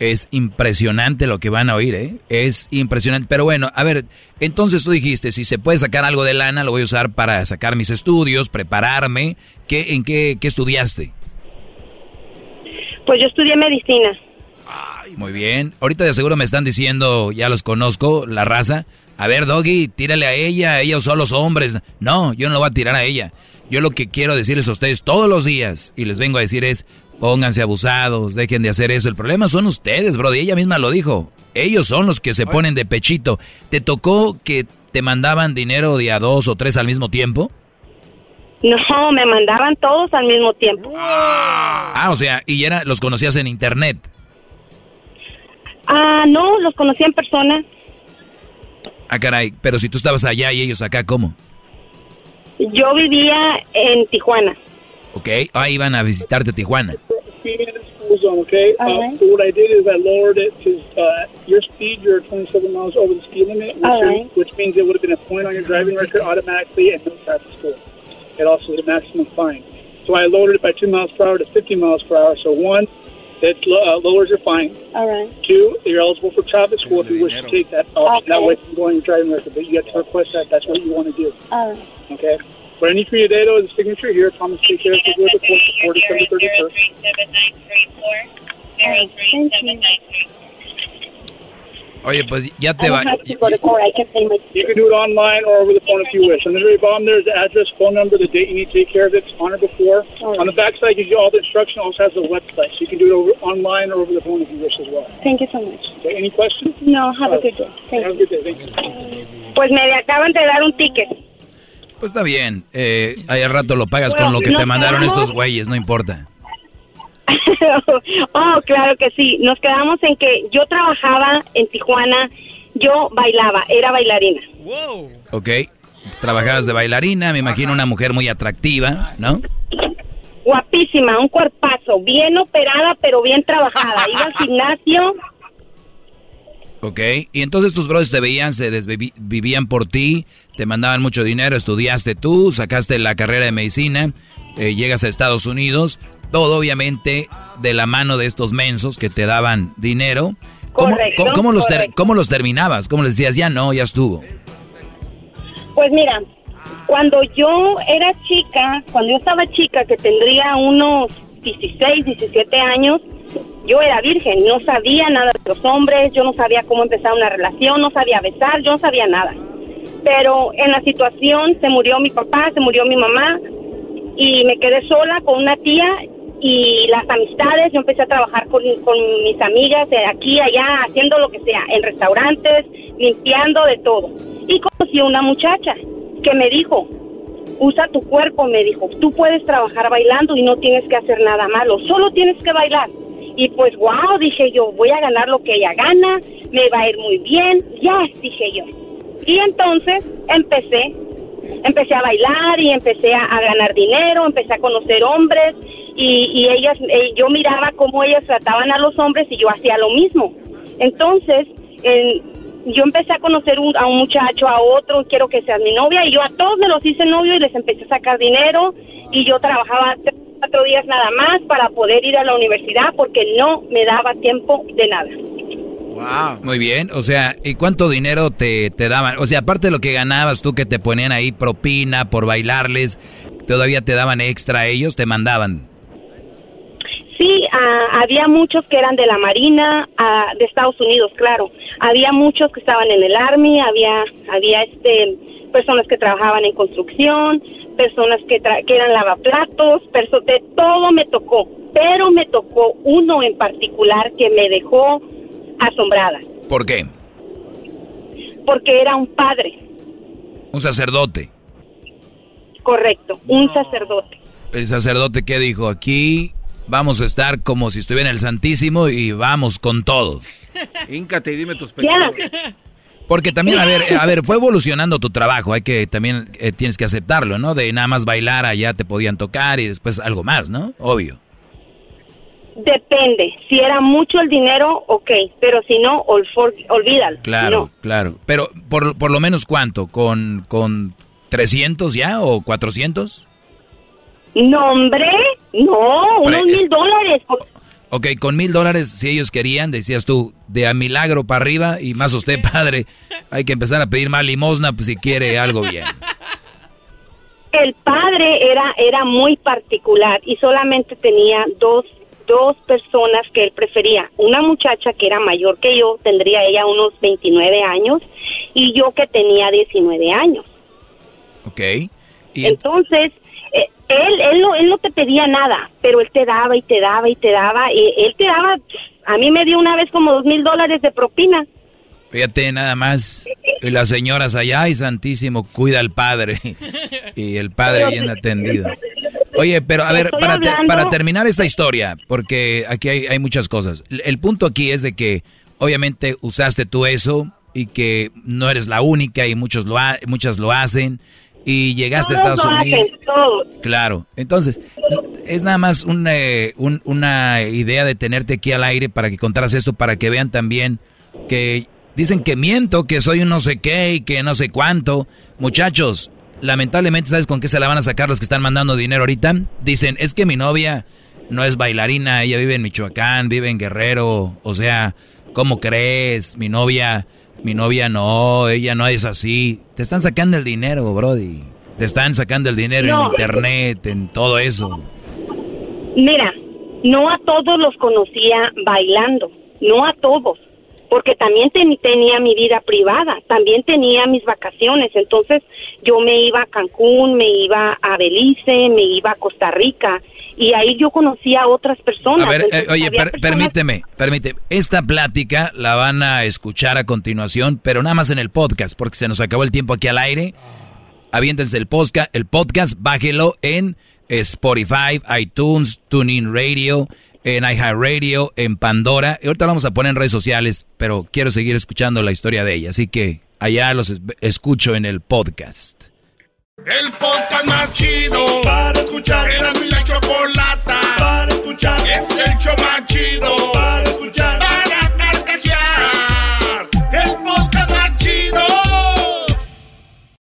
Es impresionante lo que van a oír, ¿eh? Es impresionante. Pero bueno, a ver, entonces tú dijiste, si se puede sacar algo de lana, lo voy a usar para sacar mis estudios, prepararme. ¿Qué, ¿En qué, qué estudiaste? Pues yo estudié medicina. Muy bien. Ahorita de seguro me están diciendo, ya los conozco, la raza. A ver, Doggy, tírale a ella, ellos son los hombres. No, yo no lo voy a tirar a ella. Yo lo que quiero decirles a ustedes todos los días, y les vengo a decir es, pónganse abusados, dejen de hacer eso. El problema son ustedes, bro, y ella misma lo dijo. Ellos son los que se ponen de pechito. ¿Te tocó que te mandaban dinero de a dos o tres al mismo tiempo? No, me mandaban todos al mismo tiempo. Ah, o sea, y era, los conocías en internet. Ah, no, los conocí en persona. Ah, caray, pero si tú estabas allá y ellos acá, ¿cómo? Yo vivía en Tijuana. Ok, ah, iban a visitarte a Tijuana. Speed in the school zone, okay? Uh, so what I did is I lowered it to uh, your speed. You're 27 miles over the speed limit, which, All is- right. which means it would have been a point on your driving record automatically and no traffic school. It also is a maximum fine. So I lowered it by two miles per hour to 50 miles per hour. So one, it uh, lowers your fine. All right. Two, you're eligible for traffic school if you wish to take that option. That way, you can go on your driving record, but you have to request that. That's what you want to do. All right. Okay. What I need you today, though, is a signature here. Thomas T. Harris is with the court for December 31st. Oye, pues ya te I va. don't have to go to court. I can pay my. You can do it online or over the phone if you wish. On the very bottom, there's the address, phone number, the date you need to take care of it. It's on or before. On the back side, gives you all the instruction. Also has a website, so you can do it over online or over the phone if you wish as well. Thank you so much. Okay. Any questions? No, have a good day. Thank Have a good day. Thank you. Pues me acaban de dar un ticket. Pues está bien. Eh, ahí al rato lo pagas con lo que te mandaron quedamos- estos güeyes, no importa. oh, claro que sí. Nos quedamos en que yo trabajaba en Tijuana, yo bailaba, era bailarina. Ok. Trabajabas de bailarina, me imagino una mujer muy atractiva, ¿no? Guapísima, un cuerpazo, bien operada, pero bien trabajada. Iba al gimnasio. Ok. Y entonces tus brothers te veían, se desvivían por ti, te mandaban mucho dinero, estudiaste tú, sacaste la carrera de medicina, eh, llegas a Estados Unidos, todo obviamente de la mano de estos mensos que te daban dinero. ¿Cómo, Correcto, cómo- cómo los ter- cómo los terminabas? ¿Cómo les decías, ya no, ya estuvo? Pues mira, cuando yo era chica, cuando yo estaba chica, que tendría unos 16, 17 años, yo era virgen, no sabía nada de los hombres, yo no sabía cómo empezar una relación, no sabía besar, yo no sabía nada. Pero en la situación se murió mi papá, se murió mi mamá y me quedé sola con una tía y las amistades, yo empecé a trabajar con, con mis amigas de aquí, allá, haciendo lo que sea, en restaurantes, limpiando de todo. Y conocí a una muchacha que me dijo, usa tu cuerpo, me dijo, tú puedes trabajar bailando y no tienes que hacer nada malo, solo tienes que bailar. Y pues, wow, dije yo, voy a ganar lo que ella gana, me va a ir muy bien, ya, dije yo. Y entonces empecé, empecé a bailar y empecé a, a ganar dinero, empecé a conocer hombres y, y ellas, eh, yo miraba cómo ellas trataban a los hombres y yo hacía lo mismo. Entonces, en- yo empecé a conocer un- a un muchacho, a otro, quiero que seas mi novia, y yo a todos me los hice novio y les empecé a sacar dinero, y yo trabajaba tres, cuatro días nada más para poder ir a la universidad porque no me daba tiempo de nada. Muy bien, o sea, ¿y cuánto dinero te, te daban? O sea, aparte de lo que ganabas tú que te ponían ahí propina por bailarles, todavía te daban extra ellos, te mandaban. Sí, ah, había muchos que eran de la Marina, ah, de Estados Unidos, claro. Había muchos que estaban en el Army, había, había este, personas que trabajaban en construcción, personas que, tra- que eran lavaplatos, de todo me tocó. Pero me tocó uno en particular que me dejó asombrada, ¿Por qué? porque era un padre, Un sacerdote. correcto, un sacerdote. El sacerdote que dijo, aquí vamos a estar como si estuviera en el Santísimo y vamos con todo. Híncate y dime tus Ya. Porque también, a ver, a ver, fue evolucionando tu trabajo, hay que también eh, tienes que aceptarlo, ¿no? De nada más bailar allá te podían tocar y después algo más, ¿no? Obvio. Depende, si era mucho el dinero, ok, pero si no, ol- for- olvídalo. Claro, claro. Pero por, por lo menos cuánto, con con 300 ya o 400? No, hombre, no, unos mil dólares. Ok, con mil dólares, si ellos querían, decías tú, de a milagro para arriba y más usted, padre, hay que empezar a pedir más limosna pues, si quiere algo bien. El padre era, era muy particular y solamente tenía dos, dos personas que él prefería. Una muchacha que era mayor que yo, tendría ella unos 29 años, y yo que tenía 19 años. Ok. Entonces, eh, él, él, no, él no te pedía nada, pero él te daba y te daba y te daba. Y él te daba, a mí me dio una vez como dos mil dólares de propina. Fíjate nada más, y las señoras allá, y santísimo, cuida al padre. Y el padre bien atendido. Oye, pero a ver, para, te- para terminar esta historia, porque aquí hay, hay muchas cosas. El, el punto aquí es de que obviamente usaste tú eso y que no eres la única y muchos lo ha- muchas lo hacen y llegaste a Estados Unidos. hacen. Claro, entonces es nada más un, eh, un- una idea de tenerte aquí al aire para que contaras esto, para que vean también que dicen que miento, que soy un no sé qué y que no sé cuánto. Muchachos, lamentablemente, ¿sabes con qué se la van a sacar los que están mandando dinero ahorita? Dicen, es que mi novia no es bailarina, ella vive en Michoacán, vive en Guerrero, o sea, ¿cómo crees? Mi novia, mi novia no, ella no es así. Te están sacando el dinero, Brody. Te están sacando el dinero en internet, en todo eso. Mira, no a todos los conocía bailando, no a todos, porque también ten- tenía mi vida privada, también tenía mis vacaciones, entonces yo me iba a Cancún, me iba a Belice, me iba a Costa Rica y ahí yo conocía a otras personas. A ver, eh, oye, había per- personas- permíteme, permíteme. Esta plática la van a escuchar a continuación, pero nada más en el podcast, porque se nos acabó el tiempo aquí al aire. Aviéntense el podcast, el podcast, bájelo en Spotify, iTunes, TuneIn Radio, en iHeartRadio, en Pandora. Y ahorita la vamos a poner en redes sociales, pero quiero seguir escuchando la historia de ella. Así que allá los escucho en el podcast. El podcast más chido para escuchar. Era mi la chocolata para escuchar. Es el show más chido para escuchar.